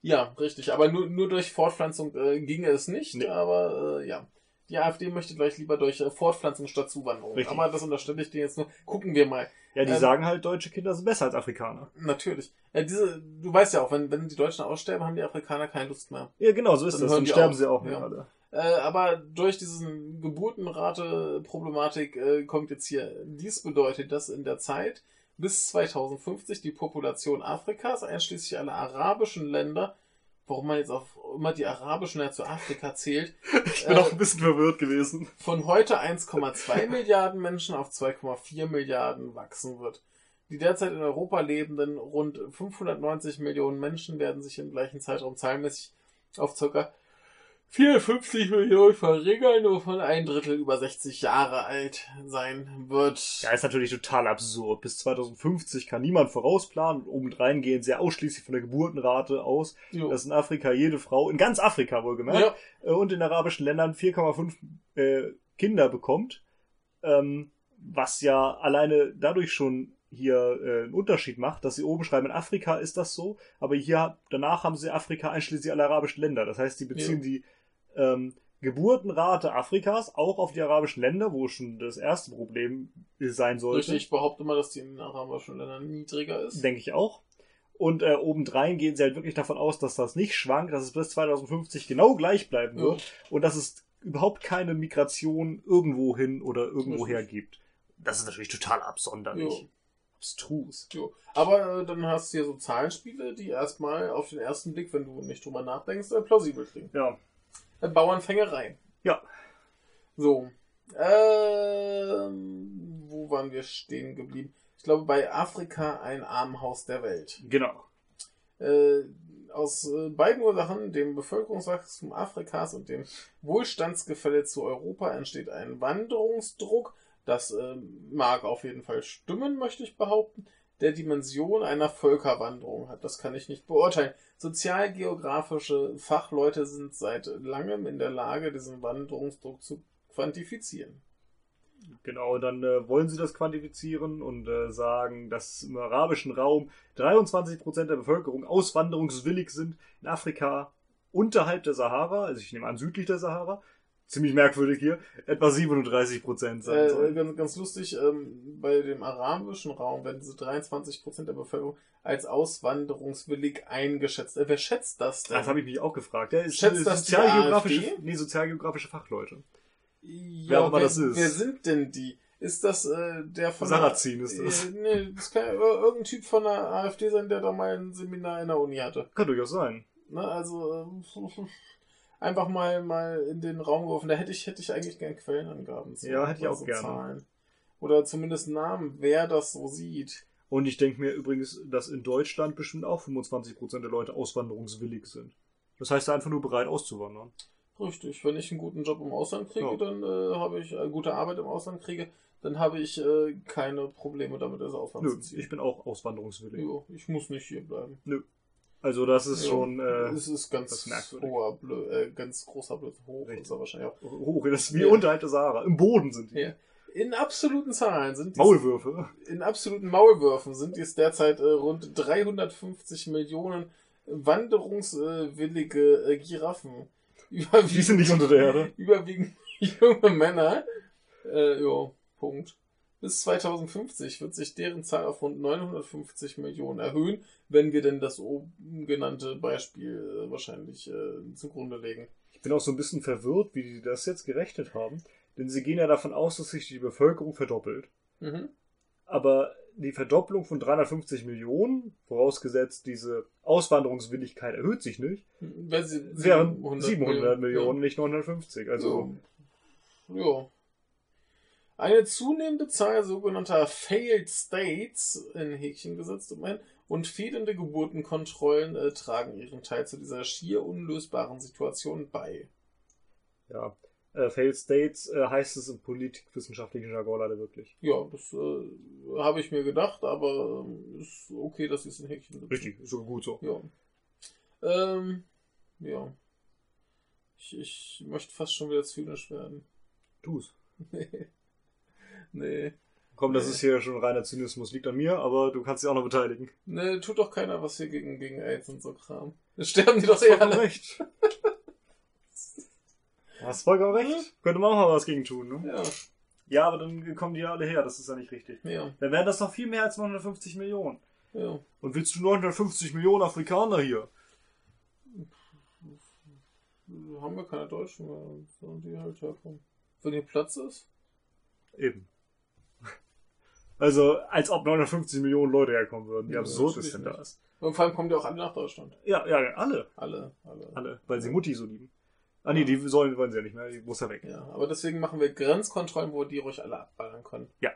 Ja, richtig. Aber nur, nur durch Fortpflanzung äh, ginge es nicht. Nee. Aber äh, ja. Die AfD möchte gleich lieber durch äh, Fortpflanzung statt Zuwanderung. Richtig. Aber das unterstelle ich dir jetzt nur. Gucken wir mal. Ja, die Ähm, sagen halt, deutsche Kinder sind besser als Afrikaner. Natürlich. Ja, diese, du weißt ja auch, wenn, wenn die Deutschen aussterben, haben die Afrikaner keine Lust mehr. Ja, genau, so ist Dann das. Dann sterben auf. sie auch nicht Ja. alle. Äh, aber durch diesen Geburtenrate-Problematik äh, kommt jetzt hier, dies bedeutet, dass in der Zeit bis 2050 die Population Afrikas, einschließlich aller arabischen Länder, warum man jetzt auf immer die arabischen ja zu Afrika zählt. [LAUGHS] Ich bin Äh, auch ein bisschen verwirrt gewesen. von heute 1,2 [LAUGHS] Milliarden Menschen auf 2,4 Milliarden wachsen wird. Die derzeit in Europa lebenden rund 590 Millionen Menschen werden sich im gleichen Zeitraum zahlenmäßig auf ca. 54 Millionen verringern, wovon ein Drittel über 60 Jahre alt sein wird. Ja, ist natürlich total absurd. Bis 2050 kann niemand vorausplanen und obendrein gehen sie ausschließlich von der Geburtenrate aus, Jo. dass in Afrika jede Frau, in ganz Afrika wohlgemerkt, ja, äh, und in arabischen Ländern 4,5 äh, Kinder bekommt, ähm, was ja alleine dadurch schon hier äh, einen Unterschied macht, dass sie oben schreiben, in Afrika ist das so, aber hier danach haben sie Afrika einschließlich aller arabischen Länder. Das heißt, sie beziehen Ja. die ähm, Geburtenrate Afrikas auch auf die arabischen Länder, wo schon das erste Problem sein sollte. richtig. Ich behaupte mal, dass die in den arabischen Ländern niedriger ist. Denke ich auch. Und äh, obendrein gehen sie halt wirklich davon aus, dass das nicht schwankt, dass es bis 2050 genau gleich bleiben Ja. wird und dass es überhaupt keine Migration irgendwo hin oder irgendwoher gibt. Das ist natürlich total absonderlich. Jo. Abstrus. Jo. Aber äh, dann hast du hier so Zahlenspiele, die erstmal auf den ersten Blick, wenn du nicht drüber nachdenkst, äh, plausibel klingen. Ja. Äh, Bauernfängerei. Ja. So. Ähm, wo waren wir stehen geblieben? Ich glaube, bei Afrika ein Armenhaus der Welt. Genau. Äh, aus äh, beiden Ursachen, dem Bevölkerungswachstum Afrikas und dem Wohlstandsgefälle zu Europa, entsteht ein Wanderungsdruck. Das äh, mag auf jeden Fall stimmen, möchte ich behaupten. Der Dimension einer Völkerwanderung hat. Das kann ich nicht beurteilen. Sozialgeografische Fachleute sind seit langem in der Lage, diesen Wanderungsdruck zu quantifizieren. Genau, dann äh, wollen sie das quantifizieren und äh, sagen, dass im arabischen Raum 23% der Bevölkerung auswanderungswillig sind. In Afrika unterhalb der Sahara, also ich nehme an südlich der Sahara, ziemlich merkwürdig hier, etwa 37% sein Äh, sollen. ganz, ganz lustig, ähm, bei dem arabischen Raum werden diese 23% der Bevölkerung als auswanderungswillig eingeschätzt. Äh, wer schätzt das denn? Das habe ich mich auch gefragt. Der ist Schätzt äh, das die sozialgeografische, nee, sozialgeografische Fachleute. ja, wer auch immer wer, das ist. Wer sind denn die? Ist das äh, der von Sarrazin ist das. Äh, nee, das kann ja ir- irgendein Typ von der AfD sein, der da mal ein Seminar in der Uni hatte. Kann durchaus sein. Ne, also ähm, [LAUGHS] einfach mal mal in den Raum geworfen. Da hätte ich hätte ich eigentlich gern Quellenangaben zu. Ja, hätte ich auch so gerne. Zahlen. Oder zumindest Namen, wer das so sieht. Und ich denke mir übrigens, dass in Deutschland bestimmt auch 25% der Leute auswanderungswillig sind. Das heißt, einfach nur bereit auszuwandern. Richtig, wenn ich einen guten Job im Ausland kriege, Ja. dann äh, habe ich äh, gute Arbeit im Ausland kriege, dann habe ich äh, keine Probleme damit, ins Ausland Nö, zu ziehen. ich bin auch auswanderungswillig. Jo, ich muss nicht hier bleiben. Also das ist Jo, schon äh, es ist ganz hoher Blö äh, ganz großer Blödsinn. Hoch Richtig. ist er wahrscheinlich auch. hoch. Das ist wie Ja. unterhalb der Sahara. Im Boden sind die. Ja. In absoluten Zahlen sind dies, Maulwürfe. in absoluten Maulwürfen sind es derzeit äh, rund 350 Millionen wanderungswillige äh, Giraffen. Überwiegend, Die sind nicht unter der Erde. Überwiegend [LAUGHS] junge Männer. Äh, jo, Punkt. Bis 2050 wird sich deren Zahl auf rund 950 Millionen erhöhen, wenn wir denn das oben genannte Beispiel äh, wahrscheinlich äh, zugrunde legen. Ich bin auch so ein bisschen verwirrt, wie die das jetzt gerechnet haben. Denn sie gehen ja davon aus, dass sich die Bevölkerung verdoppelt. Mhm. Aber die Verdopplung von 350 Millionen, vorausgesetzt diese Auswanderungswilligkeit erhöht sich nicht, wären 700 Millionen, Ja. nicht 950. Also Ja. Eine zunehmende Zahl sogenannter Failed States, in Häkchen gesetzt immerhin, und fehlende Geburtenkontrollen äh, tragen ihren Teil zu dieser schier unlösbaren Situation bei. ja. Äh, Failed States äh, heißt es im politikwissenschaftlichen Jargon leider wirklich. Ja, das äh, habe ich mir gedacht, aber ähm, ist okay, dass sie es in Häkchen setzen. Richtig, ist sogar gut so. Ja. Ähm, ja. Ich, ich möchte fast schon wieder zynisch werden. Tu's. [LAUGHS] Nee. nee. Komm, das ist hier schon reiner Zynismus, liegt an mir, aber du kannst dich auch noch beteiligen. Ne, tut doch keiner was hier gegen, gegen AIDS und so Kram. Jetzt sterben die doch eh alle. recht. Du hast vollkommen recht. [LAUGHS] Könnte man auch mal was gegen tun, ne? Ja, Ja, aber dann kommen die ja alle her, das ist ja nicht richtig. ja, Dann wären das doch viel mehr als 950 Millionen. ja. Und willst du 950 Millionen Afrikaner hier? Haben wir keine Deutschen mehr, sollen die halt herkommen. Wenn hier Platz ist? Eben. Also, als ob 950 Millionen Leute herkommen würden. Wie Ja, absurd ist denn das? Und vor allem kommen die auch alle nach Deutschland. Ja, ja, alle. Alle, alle. Alle. Weil sie Mutti so lieben. Ah nee, die sollen, wollen sie ja nicht mehr. Die muss ja weg. Ja, aber deswegen machen wir Grenzkontrollen, wo die ruhig alle abballern können. Ja,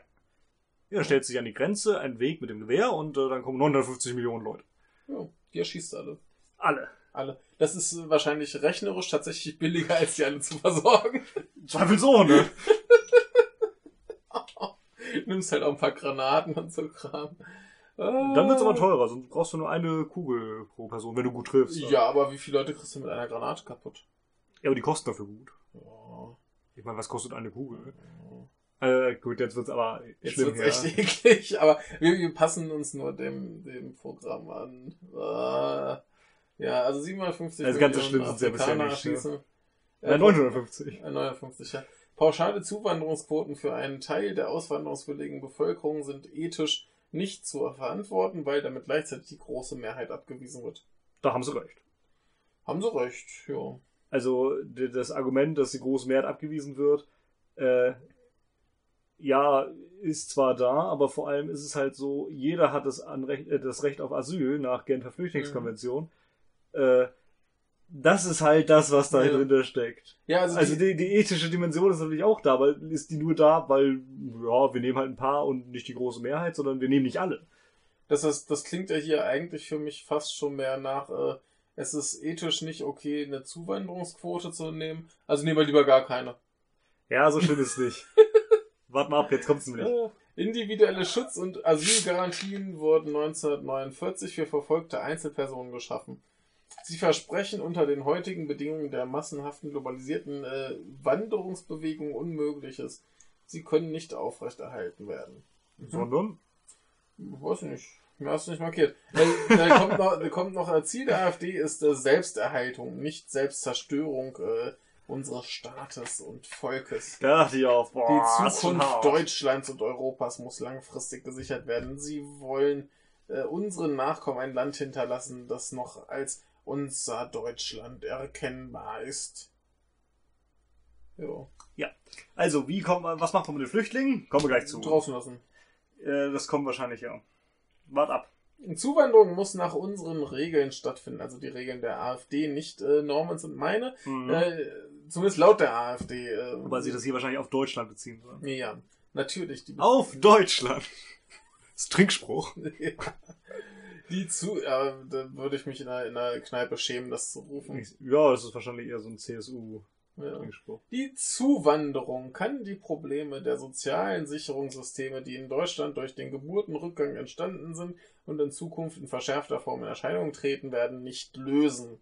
dann stellt sich an die Grenze, ein Weg mit dem Gewehr und äh, dann kommen 950 Millionen Leute. Ja, die erschießt alle. Alle. Alle. Das ist wahrscheinlich rechnerisch tatsächlich billiger, als die alle zu versorgen. Zweifelsohne. [LAUGHS] [LAUGHS] Nimmst halt auch ein paar Granaten und so Kram. Dann wird's aber Äh, teurer, sonst brauchst du nur eine Kugel pro Person, wenn du gut triffst. Ja, aber wie viele Leute kriegst du mit einer Granate kaputt? Ja, aber die kosten dafür gut. Ja. Ich meine, was kostet eine Kugel? Äh, gut, jetzt wird's aber Jetzt schlimm wird's hier. echt eklig, aber wir, wir passen uns nur dem, dem Programm an. Äh, ja, also 750 Also ganz so Millionen schlimm sind's ja bisher nicht, ne? erschießen. Nein, 950. Äh, 59, ja. Pauschale Zuwanderungsquoten für einen Teil der auswanderungswilligen Bevölkerung sind ethisch nicht zu verantworten, weil damit gleichzeitig die große Mehrheit abgewiesen wird. Da haben sie recht. Haben sie recht, ja. Also das Argument, dass die große Mehrheit abgewiesen wird, äh, ja, ist zwar da, aber vor allem ist es halt so, jeder hat das, Anrecht, äh, das Recht auf Asyl nach Genfer Flüchtlingskonvention. Äh, das ist halt das, was da Ja. drin steckt. Ja, also, Also die, die, die ethische Dimension ist natürlich auch da, aber ist die nur da, weil, ja, wir nehmen halt ein paar und nicht die große Mehrheit, sondern wir nehmen nicht alle. das, ist, das klingt ja hier eigentlich für mich fast schon mehr nach, äh, es ist ethisch nicht okay, eine Zuwanderungsquote zu nehmen. Also nehmen wir lieber gar keine. Ja, so schlimm ist es nicht. [LAUGHS] Wart mal ab, jetzt kommt's nämlich. Äh, Individuelle Schutz- und Asylgarantien wurden 1949 für verfolgte Einzelpersonen geschaffen. Sie versprechen unter den heutigen Bedingungen der massenhaften globalisierten äh, Wanderungsbewegung Unmögliches. Sie können nicht aufrechterhalten werden. Sondern, Weiß nicht. Mir hast du nicht markiert. Äh, da kommt noch, da kommt noch äh, Ziel der AfD ist äh, Selbsterhaltung, nicht Selbstzerstörung äh, unseres Staates und Volkes. da dachte ich auch, boah, Die Zukunft. Deutschlands und Europas muss langfristig gesichert werden. Sie wollen äh, unseren Nachkommen ein Land hinterlassen, das noch als unser Deutschland erkennbar ist. Jo. Also, wie kommt man, was macht man mit den Flüchtlingen? Kommen wir gleich zu. Draußen lassen. Äh, das kommt wahrscheinlich, ja. Wart ab. Zuwanderung muss nach unseren Regeln stattfinden, also die Regeln der AfD, nicht äh, Normans und meine. Mhm. Äh, zumindest laut der AfD. Äh, Wobei sie das hier wahrscheinlich auf Deutschland beziehen sollen. Ja, natürlich. Die, Auf Deutschland! Das ist Trinkspruch. [LAUGHS] die zu, ja, da würde ich mich in einer, in einer Kneipe schämen, das zu rufen. Ja, das ist wahrscheinlich eher so ein CSU-Trinkspruch. Ja. Die Zuwanderung kann die Probleme der sozialen Sicherungssysteme, die in Deutschland durch den Geburtenrückgang entstanden sind und in Zukunft in verschärfter Form in Erscheinung treten werden, nicht lösen.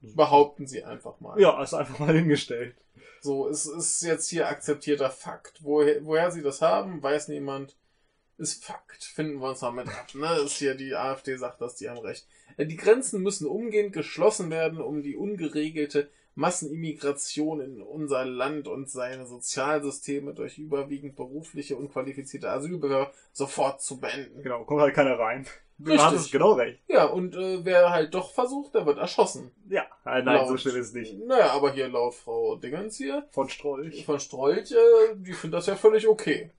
Behaupten Sie einfach mal. Ja, ist einfach mal hingestellt. So, es ist jetzt hier akzeptierter Fakt. Woher, woher Sie das haben, weiß niemand. Ist Fakt. Finden wir uns damit ab. Ne? Ist hier die AfD sagt das, die haben recht. Äh, Die Grenzen müssen umgehend geschlossen werden, um die ungeregelte Massenimmigration in unser Land und seine Sozialsysteme durch überwiegend berufliche, unqualifizierte Asylbewerber sofort zu beenden. Genau, kommt halt keiner rein. Du Richtig. hattest genau recht. Ja, und äh, wer halt doch versucht, der wird erschossen. Ja, nein, so Laut- schlimm ist es nicht. Naja, aber hier laut Frau Dingens hier, Von Strolch. von Strolch, äh, die finden das ja völlig okay.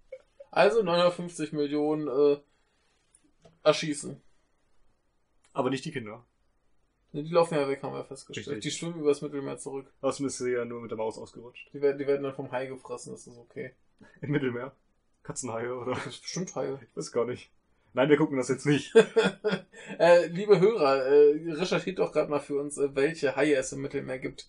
Also 950 Millionen äh, erschießen. Aber nicht die Kinder. Ne, Die laufen ja weg, haben wir festgestellt. Richtig. Die schwimmen übers Mittelmeer zurück. Das müsste ja nur mit der Maus ausgerutscht. Die werden, die werden dann vom Hai gefressen, das ist okay. [LAUGHS] Im Mittelmeer. Katzenhaie, oder? Das ist bestimmt Haie. Ich weiß gar nicht. Nein, wir gucken das jetzt nicht. [LAUGHS] äh, liebe Hörer, äh, recherchiert doch gerade mal für uns, äh, welche Haie es im Mittelmeer gibt.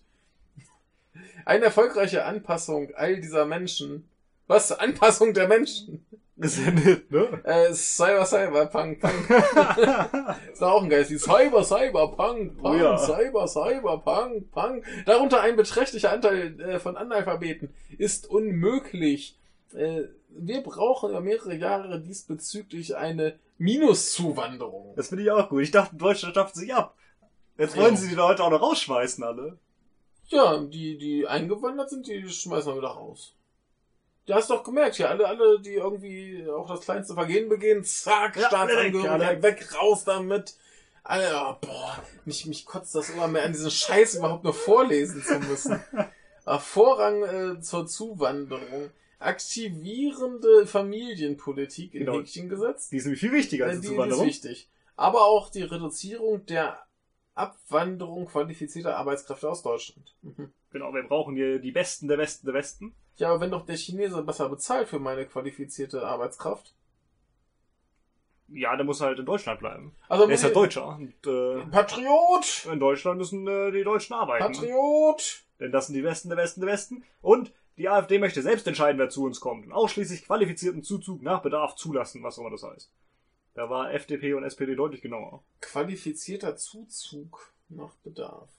Eine erfolgreiche Anpassung all dieser Menschen. Was? Anpassung der Menschen? Nett, ne? Äh, Cyber, Cyber, Punk, Punk. [LAUGHS] ist auch ein Geist. Die Cyber, Cyber, Punk, Punk, Oh ja. Cyber, Cyber, Punk, Punk. Darunter ein beträchtlicher Anteil äh, von Analphabeten ist unmöglich. Äh, wir brauchen über mehrere Jahre diesbezüglich eine Minuszuwanderung. Das finde ich auch gut. Ich dachte, Deutschland schafft sich ab. Jetzt wollen Ja. sie die Leute auch noch rausschmeißen, alle. Ja, die, die eingewandert sind, die schmeißen wir wieder raus. Du hast doch gemerkt, hier alle, alle, die irgendwie auch das kleinste Vergehen begehen, zack, Ja, Staatsangehörigkeit, weg, weg, raus damit. Alter, boah, mich, mich kotzt das immer mehr an, diesen Scheiß überhaupt nur vorlesen zu müssen. Aber [LAUGHS] Vorrang äh, zur Zuwanderung. Aktivierende Familienpolitik in Genau. Häkchen gesetzt. Die ist nämlich viel wichtiger Äh, als die, die die ist Zuwanderung. wichtig. aber auch die Reduzierung der Abwanderung qualifizierter Arbeitskräfte aus Deutschland. Mhm. Genau, wir brauchen hier die Besten der Besten der Besten. Ja, aber wenn doch der Chinese besser bezahlt für meine qualifizierte Arbeitskraft. Ja, der muss halt in Deutschland bleiben. Also Der ist ja Deutscher. Und, äh, Patriot! in Deutschland müssen äh, die Deutschen arbeiten. Patriot! Denn das sind die Besten der Besten der Besten. Und die AfD möchte selbst entscheiden, wer zu uns kommt. Und ausschließlich qualifizierten Zuzug nach Bedarf zulassen, was auch immer das heißt. Da war FDP und SPD deutlich genauer. Qualifizierter Zuzug nach Bedarf.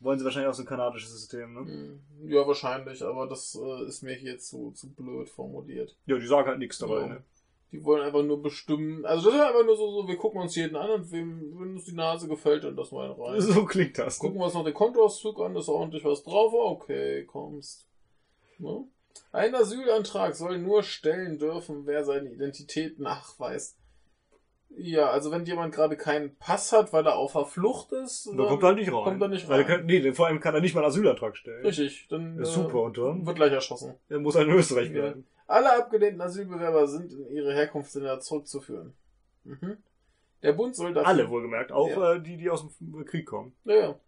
Wollen sie wahrscheinlich auch so ein kanadisches System, ne? Hm, Ja, wahrscheinlich, aber das äh, ist mir hier zu, zu blöd formuliert. Ja, die sagen halt nichts dabei, Ja. ne? Die wollen einfach nur bestimmen. Also das ist einfach nur so, so wir gucken uns jeden an und wem, wenn uns die Nase gefällt, dann wir ihn rein. [LAUGHS] So klingt das. Ne? Gucken wir uns noch den Kontoauszug an, ist ordentlich was drauf. Okay, kommst. Ne? Ein Asylantrag soll nur stellen dürfen, wer seine Identität nachweist. Ja, also wenn jemand gerade keinen Pass hat, weil er auf der Flucht ist, Da kommt er nicht rein. kommt er nicht rein. kann, nee, vor allem kann er nicht mal einen Asylantrag stellen. Richtig, dann Ist äh, super, und dann? wird gleich erschossen. Er muss halt in Österreich Ja. bleiben. Alle abgelehnten Asylbewerber sind in ihre Herkunftsländer zurückzuführen. Mhm. Der Bund soll dafür. Alle wohlgemerkt, auch Ja. äh, die, die aus dem Krieg kommen. Ja, ja.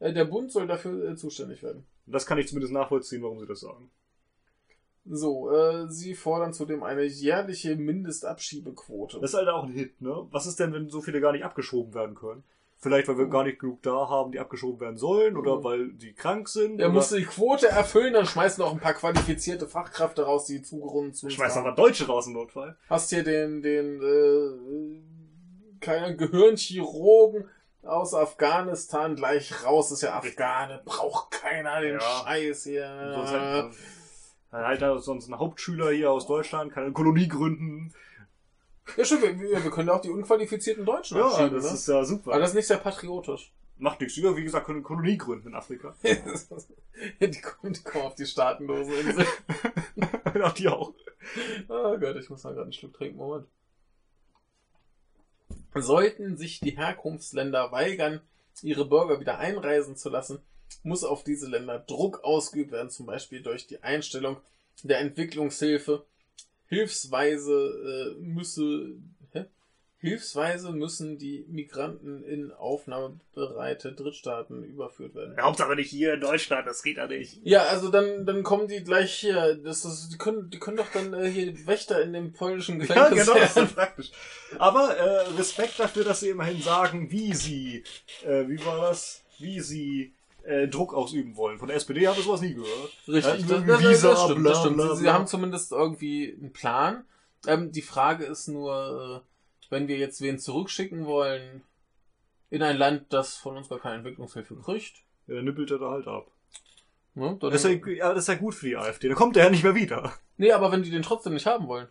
Äh, Der Bund soll dafür äh, zuständig werden. Das kann ich zumindest nachvollziehen, warum sie das sagen. So, äh, sie fordern zudem eine jährliche Mindestabschiebequote. Das ist halt auch ein Hit, ne? Was ist denn, wenn so viele gar nicht abgeschoben werden können? Vielleicht, weil wir gar nicht genug da haben, die abgeschoben werden sollen, oder Mhm. weil die krank sind, er musste die Quote erfüllen, dann schmeißen auch ein paar qualifizierte Fachkräfte raus, die zugerunden zu schmeißen aber Deutsche raus im Notfall. Hast hier den, den, äh, keinen Gehirnchirurgen aus Afghanistan gleich raus, ist ja Afghane, braucht keiner den Ja. Scheiß hier. Sonst halt, halt da sonst ein Hauptschüler hier aus Deutschland, kann eine Kolonie gründen. Ja, stimmt, wir, wir wir können ja auch die unqualifizierten Deutschen Ja, das ne? ist ja super. Aber das ist nicht sehr patriotisch. Macht nichts. Ja, wie gesagt, können eine Kolonie gründen in Afrika. [LAUGHS] die, kommen, die kommen auf die staatenlose Insel. [LAUGHS] Ach, die auch. Oh Gott, ich muss mal gerade einen Schluck trinken. Moment. Sollten sich die Herkunftsländer weigern, ihre Bürger wieder einreisen zu lassen, muss auf diese Länder Druck ausgeübt werden, zum Beispiel durch die Einstellung der Entwicklungshilfe. Hilfsweise äh, müsse hä? Hilfsweise müssen die Migranten in aufnahmebereite Drittstaaten überführt werden. Hauptsache nicht hier in Deutschland, das geht ja nicht. Ja, also dann, dann kommen die gleich hier. Das ist, die können, die können doch dann äh, hier Wächter in dem polnischen Ja, Gefängnis genau, das ist ja praktisch. Aber äh, Respekt dafür, dass sie immerhin sagen, wie sie, äh, wie war das, wie sie äh, Druck ausüben wollen. Von der SPD habe ich sowas nie gehört. Richtig, Ja, das, Visa, das stimmt, das stimmt. Sie, sie haben zumindest irgendwie einen Plan. Ähm, die Frage ist nur, äh, wenn wir jetzt wen zurückschicken wollen in ein Land, das von uns gar keine Entwicklungshilfe kriegt, Ja, dann nippelt er da halt ab. ne, Das ist, ja, ja, das ist ja gut für die AfD. Dann kommt er ja nicht mehr wieder. nee, aber wenn die den trotzdem nicht haben wollen.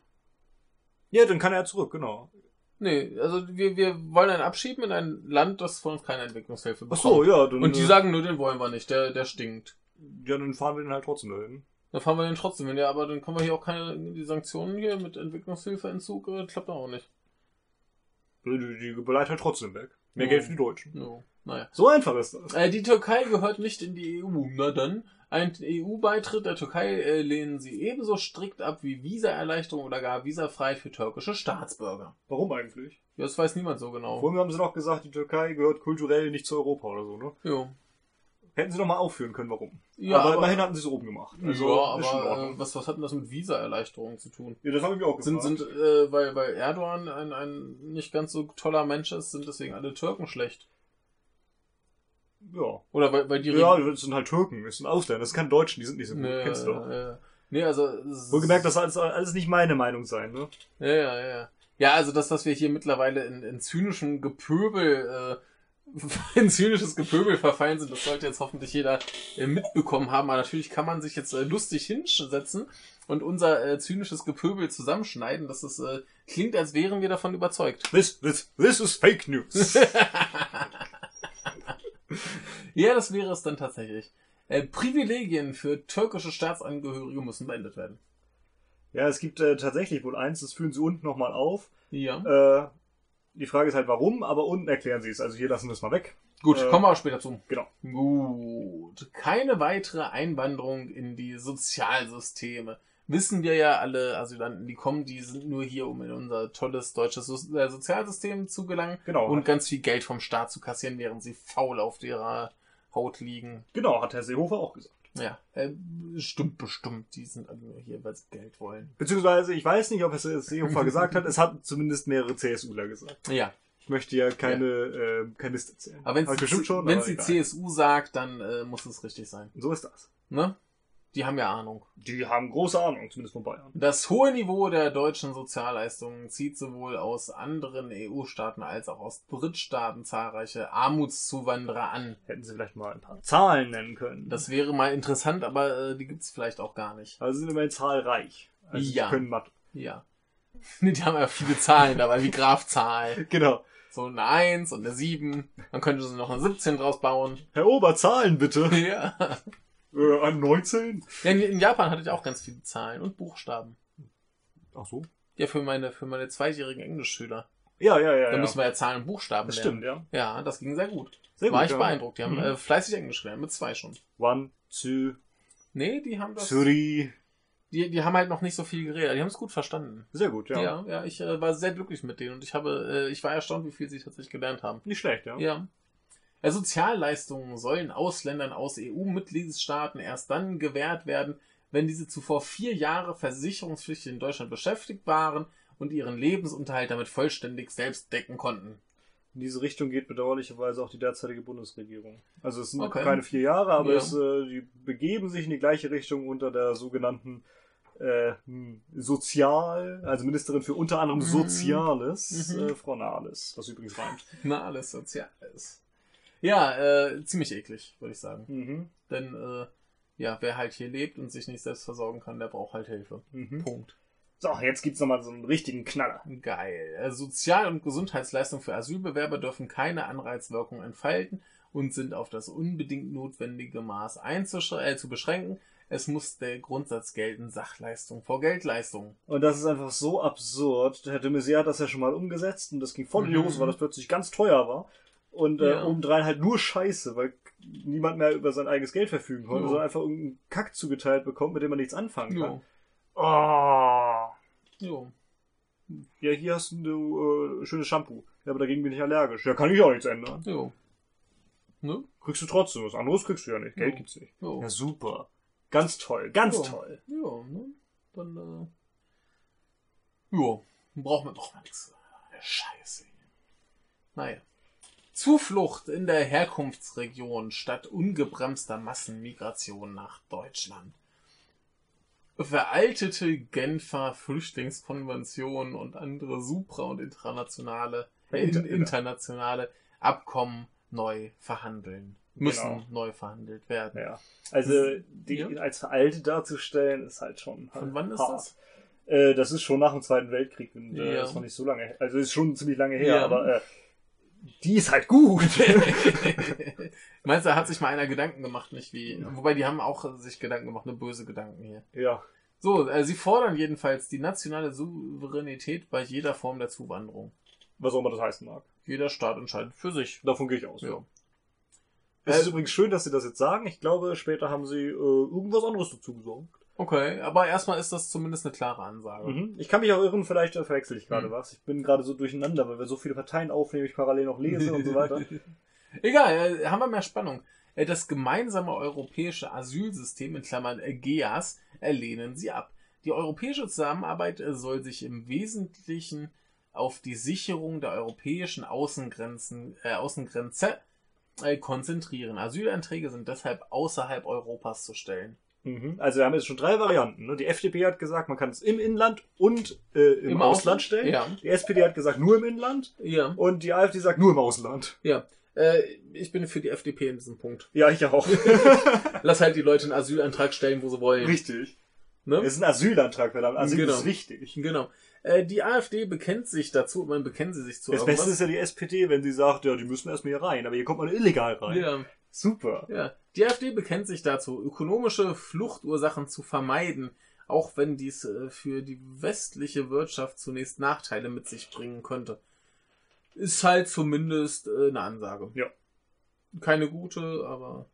Ja, dann kann er ja zurück, genau. Nee, also wir, wir wollen einen abschieben in ein Land, das von uns keine Entwicklungshilfe Ach bekommt. so, ja. Dann, Und die äh, sagen nur, den wollen wir nicht, der, der stinkt. ja, dann fahren wir den halt trotzdem dahin. Dann fahren wir den trotzdem hin. Ja, aber dann können wir hier auch keine, die Sanktionen hier mit Entwicklungshilfeentzug, äh, klappt auch nicht. Die, die beleidigt halt trotzdem weg. Mehr Ja. Geld für die Deutschen. No. Naja. So einfach ist das. Äh, die Türkei gehört nicht in die EU. Na dann, ein EU-Beitritt der Türkei äh, lehnen sie ebenso strikt ab wie Visaerleichterung oder gar visafrei für türkische Staatsbürger. Warum eigentlich? Ja, das weiß niemand so genau. Vorhin haben sie noch gesagt, die Türkei gehört kulturell nicht zu Europa oder so, ne? Jo. Hätten sie noch mal aufführen können, warum. Ja, aber, aber- immerhin hatten sie es oben gemacht. Also, ja, aber äh, was, was hat denn das mit Visaerleichterung zu tun? ja, das habe ich mir auch Sind, gefragt. sind äh, weil, weil Erdogan ein, ein nicht ganz so toller Mensch ist, sind deswegen alle Türken schlecht. Ja. Oder weil, weil die Ja, das sind halt Türken, das sind Ausländer, das sind keine Deutschen, die sind nicht so gut. Nee, Kennst du doch. äh, nee, also. es- Wohlgemerkt, das soll alles, alles nicht meine Meinung sein, ne? Ja, ja, ja. Ja, also das, was wir hier mittlerweile in, in zynischem Gepöbel, äh, [LAUGHS] in zynisches Gepöbel verfallen sind, das sollte jetzt hoffentlich jeder äh, mitbekommen haben. Aber natürlich kann man sich jetzt äh, lustig hinsetzen und unser äh, zynisches Gepöbel zusammenschneiden. Das ist, äh, klingt, als wären wir davon überzeugt. This, this, this is fake news. [LAUGHS] [LAUGHS] Ja, das wäre es dann tatsächlich. Äh, Privilegien für türkische Staatsangehörige müssen beendet werden. ja, es gibt äh, tatsächlich wohl eins, das führen sie unten nochmal auf. Ja. Äh, die Frage ist halt warum, aber unten erklären sie es. Also hier lassen wir es mal weg. Gut, äh, kommen wir auch später zu. Genau. Gut. Keine weitere Einwanderung in die Sozialsysteme. Wissen wir ja alle Asylanten, die kommen, die sind nur hier, um in unser tolles deutsches so äh, Sozialsystem zu gelangen Genau. und ganz viel Geld vom Staat zu kassieren, während sie faul auf ihrer Haut liegen. genau, hat Herr Seehofer auch gesagt. Ja, äh, stimmt bestimmt. Die sind alle nur hier, weil sie Geld wollen. Beziehungsweise, ich weiß nicht, ob es Herr Seehofer [LAUGHS] gesagt hat, es hat zumindest mehrere CSUler gesagt. Ja, Ich möchte ja keine, äh, kein Mist erzählen. aber wenn schon, es die egal. CSU sagt, dann äh, muss es richtig sein. So ist das. Ne? Die haben ja Ahnung. Die haben große Ahnung, zumindest von Bayern. Das hohe Niveau der deutschen Sozialleistungen zieht sowohl aus anderen EU-Staaten als auch aus Drittstaaten zahlreiche Armutszuwanderer an. Hätten sie vielleicht mal ein paar Zahlen nennen können. Das wäre mal interessant, aber äh, die gibt's vielleicht auch gar nicht. also sie sind immerhin zahlreich. Also Ja. sie können Mathe. Ja. [LAUGHS] Die haben ja viele Zahlen dabei, wie Grafzahl. [LAUGHS] Genau. So eine 1 und eine 7. Dann könnte sie noch eine 17 draus bauen. Herr Ober, Zahlen bitte. [LAUGHS] Ja. Äh, an 19? ja in, in Japan hatte ich auch ganz viele Zahlen und Buchstaben. Ach so. Ja, für meine, für meine zweijährigen Englischschüler. Ja, ja, ja. Da ja. müssen wir ja Zahlen und Buchstaben das lernen. stimmt, ja. Ja, das ging sehr gut. Sehr War gut, ich ja. beeindruckt. Die haben Mhm. äh, fleißig Englisch gelernt, mit zwei schon. One, two, Nee, die haben das. three. Die, die haben halt noch nicht so viel geredet. Die haben es gut verstanden. Sehr gut, ja. Ja, ja, ich äh, war sehr glücklich mit denen und ich habe, äh, ich war erstaunt, wie viel sie tatsächlich gelernt haben. Nicht schlecht, ja. Ja. Ja, Sozialleistungen sollen Ausländern aus EU-Mitgliedstaaten erst dann gewährt werden, wenn diese zuvor vier Jahre versicherungspflichtig in Deutschland beschäftigt waren und ihren Lebensunterhalt damit vollständig selbst decken konnten. In diese Richtung geht bedauerlicherweise auch die derzeitige Bundesregierung. Also es sind Okay. keine vier Jahre, aber Ja. es, äh, die begeben sich in die gleiche Richtung unter der sogenannten äh, hm, Sozial, also Ministerin für unter anderem Mhm. Soziales, Mhm. äh, Frau Nahles, was übrigens reimt. [LAUGHS] Na, alles Soziales. Ja, äh, ziemlich eklig, würde ich sagen. Mhm. Denn, äh, ja, wer halt hier lebt und sich nicht selbst versorgen kann, der braucht halt Hilfe. Mhm. Punkt. So, jetzt gibt's nochmal so einen richtigen Knaller. Geil. Äh, Sozial- und Gesundheitsleistungen für Asylbewerber dürfen keine Anreizwirkung entfalten und sind auf das unbedingt notwendige Maß äh, zu beschränken. Es muss der Grundsatz gelten, Sachleistung vor Geldleistung. Und das ist einfach so absurd. Herr de Maizière hat das ja schon mal umgesetzt und das ging voll Mhm. Hose, weil das plötzlich ganz teuer war. Und äh, Ja. obendrein halt nur Scheiße, weil niemand mehr über sein eigenes Geld verfügen konnte, Jo. sondern einfach irgendeinen Kack zugeteilt bekommt, mit dem man nichts anfangen kann. Jo. Oh. Jo. Ja, hier hast du äh, schönes Shampoo. Ja, aber dagegen bin ich allergisch. Ja, kann ich auch nichts ändern. Jo. Ne? Kriegst du trotzdem. Was anderes kriegst du ja nicht. Geld Jo. gibt's nicht. Jo. Ja, super. Ganz toll. Ganz Jo. toll. Ja, ne? Dann, äh. Dann braucht man doch nichts. Scheiße. Naja. Zuflucht in der Herkunftsregion statt ungebremster Massenmigration nach Deutschland. Veraltete Genfer Flüchtlingskonventionen und andere supra- und internationale, äh, Inter- internationale Abkommen neu verhandeln. Müssen Genau. neu verhandelt werden. Ja. Also, die Ja. als veraltet darzustellen, ist halt schon. Von wann ist hart. das? Äh, das ist schon nach dem Zweiten Weltkrieg und äh, Ja. das ist noch nicht so lange. Also ist schon ziemlich lange her, aber äh, die ist halt gut. [LAUGHS] Meinst du, da hat sich mal einer Gedanken gemacht, nicht wie. Wobei die haben auch sich Gedanken gemacht, eine böse Gedanken hier. ja. So, äh, sie fordern jedenfalls die nationale Souveränität bei jeder Form der Zuwanderung. Was auch immer das heißen mag. Jeder Staat entscheidet für sich. Davon gehe ich aus. Ja. Es Äh, ist übrigens schön, dass Sie das jetzt sagen. Ich glaube, später haben Sie äh, irgendwas anderes dazu gesagt. Okay, aber erstmal ist das zumindest eine klare Ansage. Mhm. Ich kann mich auch irren, vielleicht äh, verwechsel ich gerade Mhm. was. Ich bin gerade so durcheinander, weil wir so viele Parteien aufnehmen, ich parallel noch lese und so [LAUGHS] weiter. Egal, äh, haben wir mehr Spannung. Äh, Das gemeinsame europäische Asylsystem in Klammern äh, GEAS äh, lehnen sie ab. Die europäische Zusammenarbeit soll sich im Wesentlichen auf die Sicherung der europäischen Außengrenzen, äh, Außengrenze äh, konzentrieren. Asylanträge sind deshalb außerhalb Europas zu stellen. Mhm. Also wir haben jetzt schon drei Varianten. Ne? Die FDP hat gesagt, man kann es im Inland und äh, im, Ausland stellen. Ja. Die SPD hat gesagt, nur im Inland. Ja. Und die AfD sagt, nur im Ausland. Ja. Äh, ich bin für die FDP in diesem Punkt. Ja, ich auch. [LAUGHS] [LAUGHS] Lass halt die Leute einen Asylantrag stellen, wo sie wollen. Richtig. Ne? Es ist ein Asylantrag, verdammt. Asyl Genau. ist wichtig. Genau. Äh, die AfD bekennt sich dazu, man bekennen sie sich zu Das Beste ist ja die SPD, wenn sie sagt, ja, die müssen erstmal hier rein, aber hier kommt man illegal rein. ja, Super. ja. Die AfD bekennt sich dazu, ökonomische Fluchtursachen zu vermeiden, auch wenn dies äh, für die westliche Wirtschaft zunächst Nachteile mit sich bringen könnte. Ist halt zumindest äh, eine Ansage. Ja. Keine gute, aber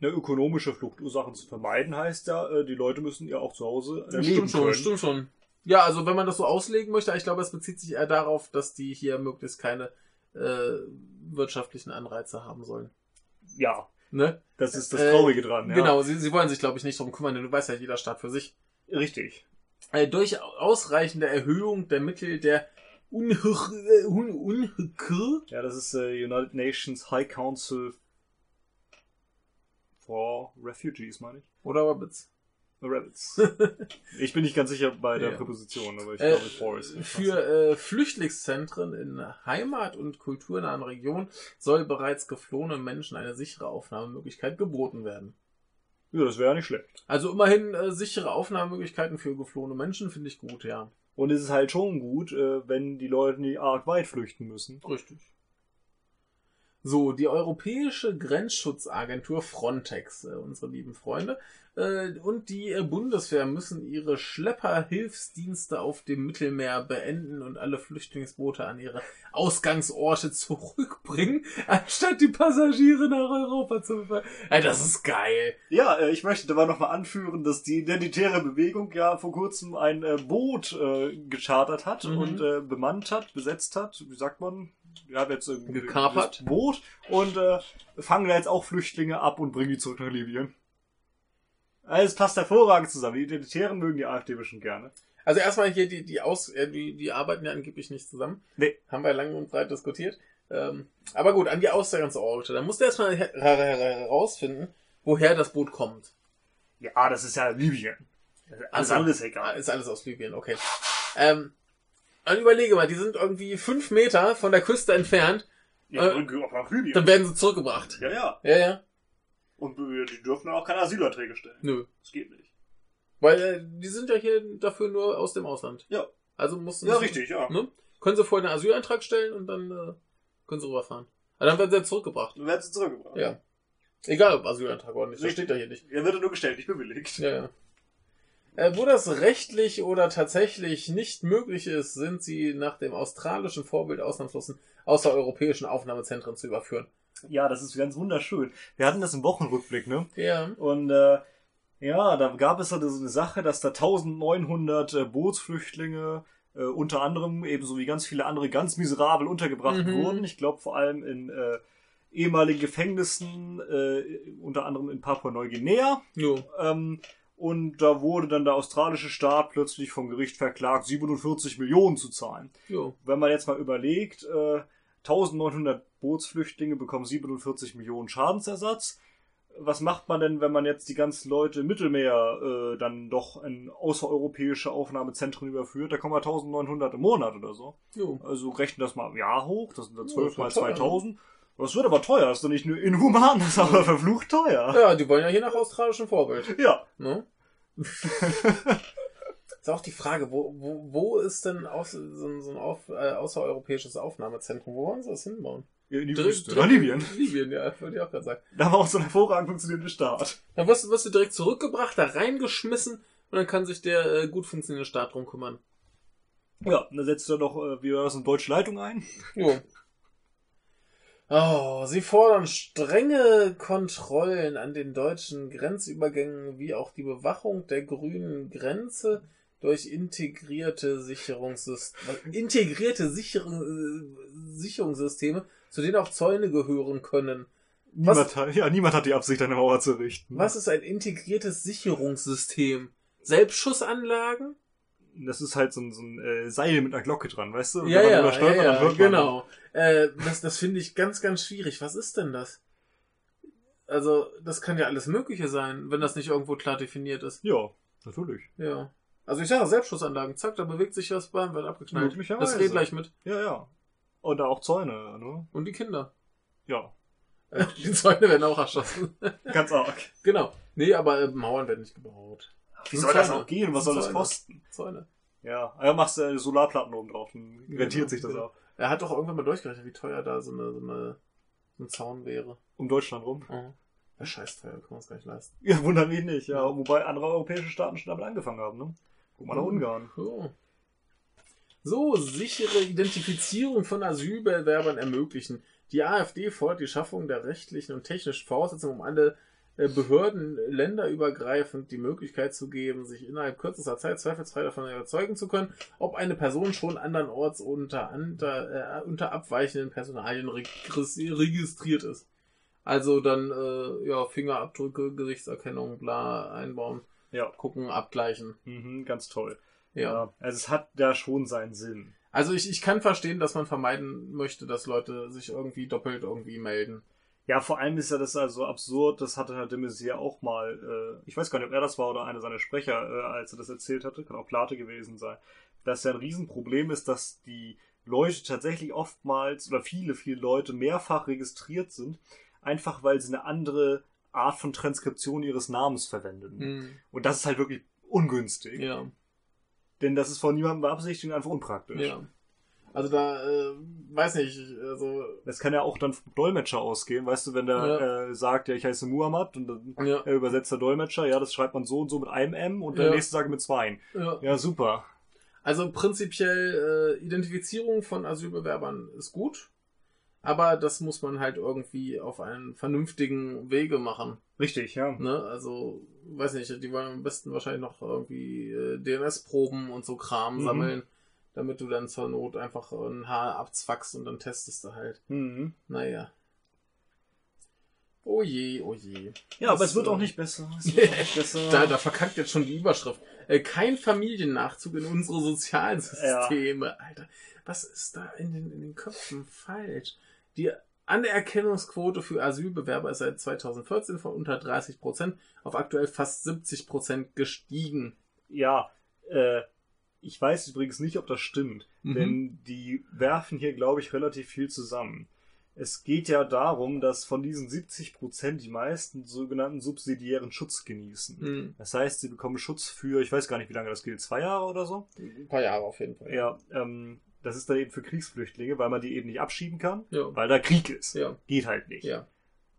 Eine ökonomische Fluchtursachen zu vermeiden heißt ja, äh, die Leute müssen ja auch zu Hause äh, stimmt schon, können. stimmt schon. Ja, also wenn man das so auslegen möchte, ich glaube, es bezieht sich eher darauf, dass die hier möglichst keine äh, wirtschaftlichen Anreize haben sollen. Ja, Ne? das ist das Äh, Traurige dran. Ja. Genau, sie, sie wollen sich, glaube ich, nicht drum kümmern, denn du weißt ja, jeder Staat für sich. Richtig. Äh, durch ausreichende Erhöhung der Mittel der Unhür, äh, Ja, das ist äh, United Nations High Council for Refugees, meine ich. oder Rabbits. Rabbits. [LAUGHS] ich bin nicht ganz sicher bei der Ja. Präposition, aber ich Äh, glaube Forest. für äh, Flüchtlingszentren in Heimat- und kulturnahen Regionen soll bereits geflohenen Menschen eine sichere Aufnahmemöglichkeit geboten werden. Ja, das wäre ja nicht schlecht. Also immerhin äh, sichere Aufnahmemöglichkeiten für geflohene Menschen finde ich gut, ja. Und es ist halt schon gut, äh, wenn die Leute nicht arg weit flüchten müssen. Richtig. So, die Europäische Grenzschutzagentur Frontex, äh, unsere lieben Freunde, äh, und die äh, Bundeswehr müssen ihre Schlepperhilfsdienste auf dem Mittelmeer beenden und alle Flüchtlingsboote an ihre Ausgangsorte zurückbringen, [LAUGHS] anstatt die Passagiere nach Europa zu befördern. Ey, das ist geil. Ja, äh, ich möchte aber nochmal anführen, dass die Identitäre Bewegung ja vor kurzem ein äh, Boot äh, gechartert hat Mhm. und äh, bemannt hat, besetzt hat, wie sagt man? Wir haben jetzt ein Gekapert. Boot und äh, fangen da jetzt auch Flüchtlinge ab und bringen die zurück nach Libyen. Also es passt hervorragend zusammen. Die Identitären mögen die AfD bestimmt gerne. Also erstmal hier die, die Aus, äh, die, die arbeiten ja angeblich nicht zusammen. Nee. Haben wir lang und breit diskutiert. Ähm, aber gut, an die Ausgangsorte. Da musst du erstmal her her her herausfinden, woher das Boot kommt. Ja, das ist ja Libyen. Alles Also, andere ist egal. Ist alles aus Libyen, okay. Ähm, dann überlege mal, die sind irgendwie fünf Meter von der Küste entfernt, Ja, äh, auch nach Libyen. dann werden sie zurückgebracht. Ja, ja. Ja, ja. Und die dürfen auch keine Asylanträge stellen. Nö. Das geht nicht. Weil äh, die sind ja hier dafür nur aus dem Ausland. Ja. Also mussten Ja, richtig, ja. Ne? Können sie vorher einen Asylantrag stellen und dann äh, können sie rüberfahren. Aber dann werden sie ja zurückgebracht. Dann werden sie zurückgebracht. Ja. Egal ob Asylantrag oder nicht, das steht da hier nicht. Er wird nur gestellt, nicht bewilligt. Ja, ja. Äh, wo das rechtlich oder tatsächlich nicht möglich ist, sind sie nach dem australischen Vorbild ausnahmslos in außereuropäischen Aufnahmezentren zu überführen. Ja, das ist ganz wunderschön. Wir hatten das im Wochenrückblick, ne? Ja. Und äh, ja, da gab es halt so eine Sache, dass da 1900 äh, Bootsflüchtlinge äh, unter anderem ebenso wie ganz viele andere ganz miserabel untergebracht Mhm. wurden. Ich glaube vor allem in äh, ehemaligen Gefängnissen, äh, unter anderem in Papua-Neuguinea. Jo. Ähm, und da wurde dann der australische Staat plötzlich vom Gericht verklagt, 47 Millionen zu zahlen. Jo. Wenn man jetzt mal überlegt, äh, 1900 Bootsflüchtlinge bekommen 47 Millionen Schadensersatz. Was macht man denn, wenn man jetzt die ganzen Leute im Mittelmeer äh, dann doch in außereuropäische Aufnahmezentren überführt? Da kommen wir 1900 im Monat oder so. Jo. Also rechnen das mal im Jahr hoch, das sind dann Ja, 12 das mal wird teuer, ne? 2000. Das wird aber teuer, ist doch nicht nur inhuman, das ist aber verflucht teuer. Ja, die wollen ja hier nach australischem Vorbild. Ja, Ne? [LAUGHS] ist auch die Frage, wo, wo, wo ist denn aus, so ein, so ein auf, äh, außereuropäisches Aufnahmezentrum? Wo wollen sie das hinbauen? in die Drin- Wüste, nach Libyen. [LAUGHS] Libyen, ja, würde ich auch gerade sagen. Da war auch so ein hervorragend funktionierender Staat. Dann wirst, du- wirst du direkt zurückgebracht, da reingeschmissen und dann kann sich der äh, gut funktionierende Staat drum kümmern. Ja, dann setzt er noch, äh, wie war das, eine deutsche Leitung ein. Jo. Oh, sie fordern strenge Kontrollen an den deutschen Grenzübergängen wie auch die Bewachung der grünen Grenze durch integrierte Sicherungssysteme, integrierte Sicherung, äh, Sicherungssysteme, zu denen auch Zäune gehören können. Was- Niemand hat, ja, niemand hat die Absicht, eine Mauer zu richten. Was ist ein integriertes Sicherungssystem? Selbstschussanlagen? Das ist halt so ein, so ein äh, Seil mit einer Glocke dran, weißt du? Und Ja, wenn man ja, ja, stolpert, dann ja hört man. genau. Äh, das das finde ich ganz, ganz schwierig. Was ist denn das? Also, das kann ja alles Mögliche sein, wenn das nicht irgendwo klar definiert ist. Ja, natürlich. Ja. Also ich sage Selbstschussanlagen, zack, da bewegt sich das Bein, wird abgeknallt. Das geht gleich mit. Ja, ja. Und auch Zäune, ne? Und die Kinder. Ja, Äh, die Zäune werden auch erschossen. [LAUGHS] ganz arg. genau. Nee, aber äh, Mauern werden nicht gebaut. Wie soll das auch gehen? Was soll das kosten? Zäune. Ja, aber machst du äh, Solarplatten oben drauf, dann Genau, rentiert sich das genau. auch. Er hat doch irgendwann mal durchgerechnet, wie teuer da so, eine, so, eine, so ein Zaun wäre. Um Deutschland rum. Mhm. Ja, scheiß teuer, kann man es gar nicht leisten. Ja, wundert mich nicht, ja. Wobei andere europäische Staaten schon damit angefangen haben, ne? Guck mal nach Mhm. Ungarn. So. So, sichere Identifizierung von Asylbewerbern ermöglichen. Die AfD fordert die Schaffung der rechtlichen und technischen Voraussetzungen, um alle Behörden länderübergreifend die Möglichkeit zu geben, sich innerhalb kürzester Zeit zweifelsfrei davon überzeugen zu können, ob eine Person schon andernorts unter, unter, äh, unter abweichenden Personalien regis- registriert ist. Also dann äh, ja Fingerabdrücke, Gesichtserkennung, bla einbauen, Ja. gucken, abgleichen. Mhm, ganz toll. Ja. Also es hat da schon seinen Sinn. Also ich, ich kann verstehen, dass man vermeiden möchte, dass Leute sich irgendwie doppelt irgendwie melden. Ja, vor allem ist ja das also absurd, das hatte Herr de Maizière auch mal, äh, ich weiß gar nicht, ob er das war oder einer seiner Sprecher, äh, als er das erzählt hatte, kann auch Plate gewesen sein, dass ja ein Riesenproblem ist, dass die Leute tatsächlich oftmals oder viele, viele Leute mehrfach registriert sind, einfach weil sie eine andere Art von Transkription ihres Namens verwenden. Und das ist halt wirklich ungünstig, Ja, denn das ist von niemandem beabsichtigt und einfach unpraktisch. ja. Also da, äh, weiß nicht, also, Das kann ja auch dann vom Dolmetscher ausgehen, weißt du, wenn der Ja. äh, sagt, ja, ich heiße Muhammad und dann ja, Er übersetzt der Dolmetscher, ja, das schreibt man so und so mit einem M und der Ja. nächste sagt mit zwei. ja. Ja, super. Also prinzipiell äh, Identifizierung von Asylbewerbern ist gut, aber das muss man halt irgendwie auf einen vernünftigen Wege machen. Richtig, ja. Ne? Also, weiß nicht, die wollen am besten wahrscheinlich noch irgendwie äh, DNS-Proben und so Kram Mhm. sammeln, damit du dann zur Not einfach ein Haar abzwackst und dann testest du halt. Mhm. Naja. Oh je, oh je. Ja, aber Das, es wird äh, auch nicht besser. Es wird auch nicht [LAUGHS] besser. Da, da verkackt jetzt schon die Überschrift. Äh, kein Familiennachzug in unsere sozialen Systeme. Alter, was ist da in den, in den Köpfen falsch? Die Anerkennungsquote für Asylbewerber ist seit 2014 von unter 30 Prozent auf aktuell fast 70 Prozent gestiegen. Ja, äh, ich weiß übrigens nicht, ob das stimmt, Mhm. denn die werfen hier, glaube ich, relativ viel zusammen. Es geht ja darum, dass von diesen 70 Prozent die meisten sogenannten subsidiären Schutz genießen. Hm, Das heißt, sie bekommen Schutz für, ich weiß gar nicht, wie lange das gilt, zwei Jahre oder so? ein paar Jahre auf jeden Fall. Ja, ähm, das ist dann eben für Kriegsflüchtlinge, weil man die eben nicht abschieben kann, Ja. weil da Krieg ist. Ja. Geht halt nicht. Ja.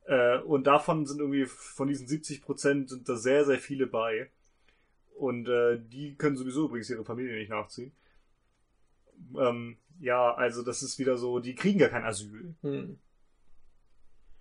Äh, und davon sind irgendwie, von diesen 70 Prozent sind da sehr, sehr viele bei. Und äh, die können sowieso übrigens ihre Familie nicht nachziehen. Ähm, ja, also das ist wieder so, die kriegen gar kein Asyl. Hm.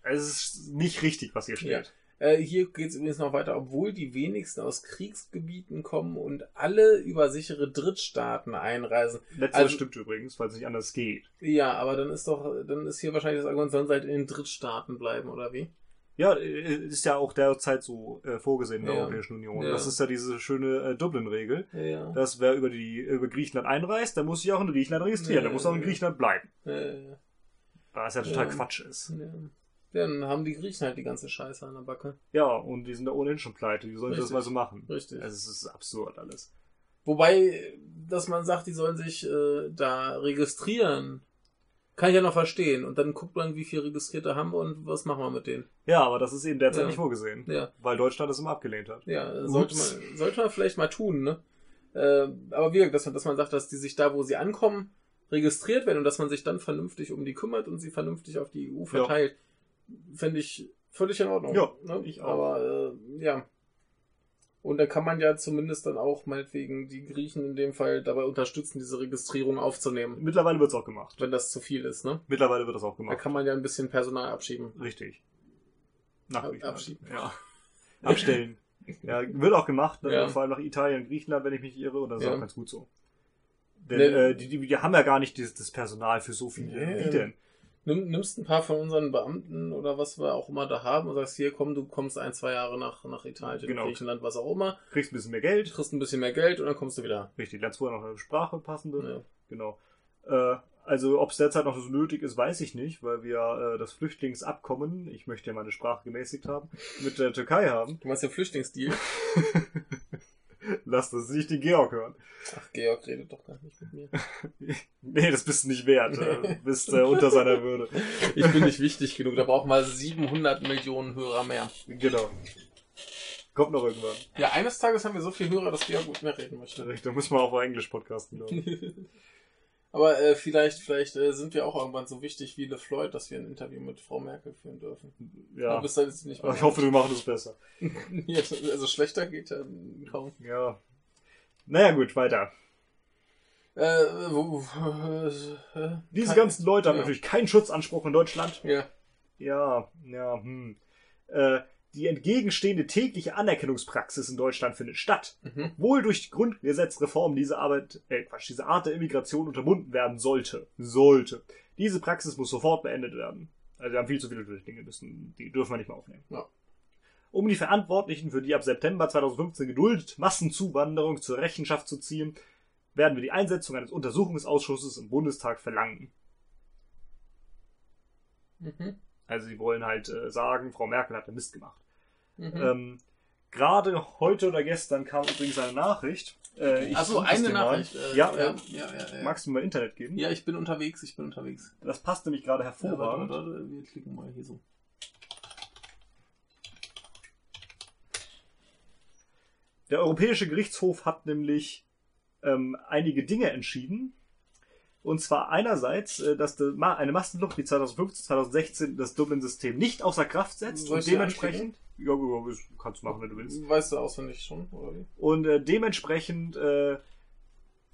Es ist nicht richtig, was hier Ja. steht. Äh, hier geht es übrigens noch weiter, obwohl die wenigsten aus Kriegsgebieten kommen und alle über sichere Drittstaaten einreisen. Letzteres Also- stimmt übrigens, weil es nicht anders geht. Ja, aber dann ist doch, dann ist hier wahrscheinlich das Argument, sollen sie halt in den Drittstaaten bleiben, oder wie? Ja, äh, ist ja auch derzeit so äh, vorgesehen in der Ja. Europäischen Union. Ja. Das ist ja diese schöne äh, Dublin-Regel. Ja. dass wer über die über Griechenland einreist, der muss sich auch in Griechenland registrieren, der Ja, muss auch in ja. Griechenland bleiben. Äh, Was ja total Ja. Quatsch ist. ja. Dann haben die Griechen halt die ganze Scheiße an der Backe. Ja, und die sind da ohnehin schon pleite. Wie sollen sie das Richtig. mal so machen? Richtig. Also es ist absurd alles. Wobei, dass man sagt, die sollen sich äh, da registrieren, kann ich ja noch verstehen. Und dann guckt man, wie viele Registrierte haben wir und was machen wir mit denen. Ja, aber das ist eben derzeit Ja. nicht vorgesehen, Ja, weil Deutschland das immer abgelehnt hat. ja, sollte man, sollte man vielleicht mal tun, ne? Äh, aber wie gesagt, dass man, dass man sagt, dass die sich da, wo sie ankommen, registriert werden und dass man sich dann vernünftig um die kümmert und sie vernünftig auf die EU verteilt, fände ich völlig in Ordnung. Ja, ne? ich auch. Aber äh, ja. Und dann kann man ja zumindest dann auch meinetwegen die Griechen in dem Fall dabei unterstützen, diese Registrierung aufzunehmen, Mittlerweile wird es auch gemacht. wenn das zu viel ist, ne? Mittlerweile wird das auch Da gemacht. kann man ja ein bisschen Personal abschieben. Richtig. Nach Ab- Griechenland. abschieben. Ja. Abstellen. ja, wird auch gemacht, ne? Ja. vor allem nach Italien und Griechenland, wenn ich mich irre, und das ist Ja. auch ganz gut so. Denn Nee. äh, die, die, die haben ja gar nicht dieses, das Personal für so viele. Nee. Wie denn? Nimm, nimmst ein paar von unseren Beamten oder was wir auch immer da haben und sagst, hier komm, du kommst ein, zwei Jahre nach, nach Italien, Genau. Griechenland, was auch immer, Kriegst ein bisschen mehr Geld. kriegst ein bisschen mehr Geld und dann kommst du wieder. Richtig, lernst vorher noch eine Sprache passende. Ja. Genau. Äh, also, ob es derzeit noch so nötig ist, weiß ich nicht, weil wir äh, das Flüchtlingsabkommen, ich möchte ja meine Sprache gemäßigt haben, mit der Türkei haben. Du meinst den Flüchtlingsdeal? [LAUGHS] [LAUGHS] Lass das nicht den Georg hören. Ach, Georg redet doch gar nicht mit mir. [LAUGHS] Nee, das bist du nicht wert. Äh, bist äh, unter seiner Würde. [LAUGHS] Ich bin nicht wichtig genug, da brauchen wir 700 Millionen Hörer mehr. Genau. Kommt noch irgendwann. Ja, eines Tages haben wir so viele Hörer, dass Georg mit mir reden möchte. Da müssen wir auch auf Englisch podcasten, glaube ich. Aber äh, vielleicht, vielleicht äh, sind wir auch irgendwann so wichtig wie LeFloid, dass wir ein Interview mit Frau Merkel führen dürfen. Ja. Bis dann ist nicht ich hoffe, wir machen das besser. [LAUGHS] Ja, also schlechter geht ja kaum. Ja. Naja, gut, weiter. Äh, wo, äh, Diese kann- ganzen Leute haben ja. natürlich keinen Schutzanspruch in Deutschland. Ja, Ja, ja, hm. Äh, Die entgegenstehende tägliche Anerkennungspraxis in Deutschland findet statt. Mhm. Wohl durch die Grundgesetzreform diese Arbeit, äh, Quatsch, diese Art der Immigration unterbunden werden sollte. Sollte. Diese Praxis muss sofort beendet werden. Also wir haben viel zu viele Flüchtlinge, müssen, die dürfen wir nicht mehr aufnehmen. Ja. Um die Verantwortlichen für die ab September 2015 geduldet Massenzuwanderung zur Rechenschaft zu ziehen, werden wir die Einsetzung eines Untersuchungsausschusses im Bundestag verlangen. Mhm. Also sie wollen halt äh, sagen, Frau Merkel hat da Mist gemacht. Mhm. Ähm, Gerade heute oder gestern kam übrigens eine Nachricht. Äh, Achso, eine. Nachricht. Äh, ja, ja, ja. ja. Magst du mir Internet geben? Ja, ich bin unterwegs, ich bin unterwegs. Das passt nämlich gerade hervorragend. warte, warte, wir klicken mal hier so. Der Europäische Gerichtshof hat nämlich ähm, einige Dinge entschieden. Und zwar einerseits, äh, dass eine Massenflucht wie 2015, 2016 das Dublin-System nicht außer Kraft setzt Soll und ich dementsprechend. Ja, ja, das kannst du machen, wenn du willst. Weißt du auswendig schon, oder wie? Und äh, dementsprechend äh,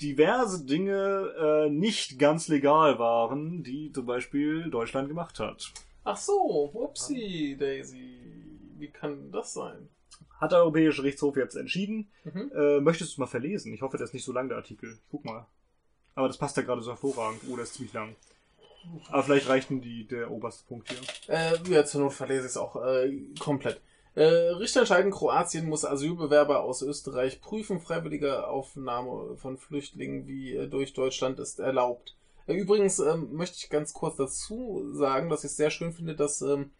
diverse Dinge äh, nicht ganz legal waren, die zum Beispiel Deutschland gemacht hat. Ach so, upsie, Daisy. Wie kann das sein? Hat der Europäische Gerichtshof jetzt entschieden. Mhm. Äh, möchtest du es mal verlesen? Ich hoffe, der ist nicht so lang, der Artikel. Guck mal. Aber das passt ja gerade so hervorragend. Oh, der ist ziemlich lang. Aber vielleicht reicht denn die, der oberste Punkt hier. Äh, ja, zur Not verlese ich es auch äh, komplett. Äh, Richter entscheiden, Kroatien muss Asylbewerber aus Österreich prüfen. Freiwillige Aufnahme von Flüchtlingen wie äh, durch Deutschland ist erlaubt. Äh, übrigens ähm, möchte ich ganz kurz dazu sagen, dass ich es sehr schön finde, dass ähm,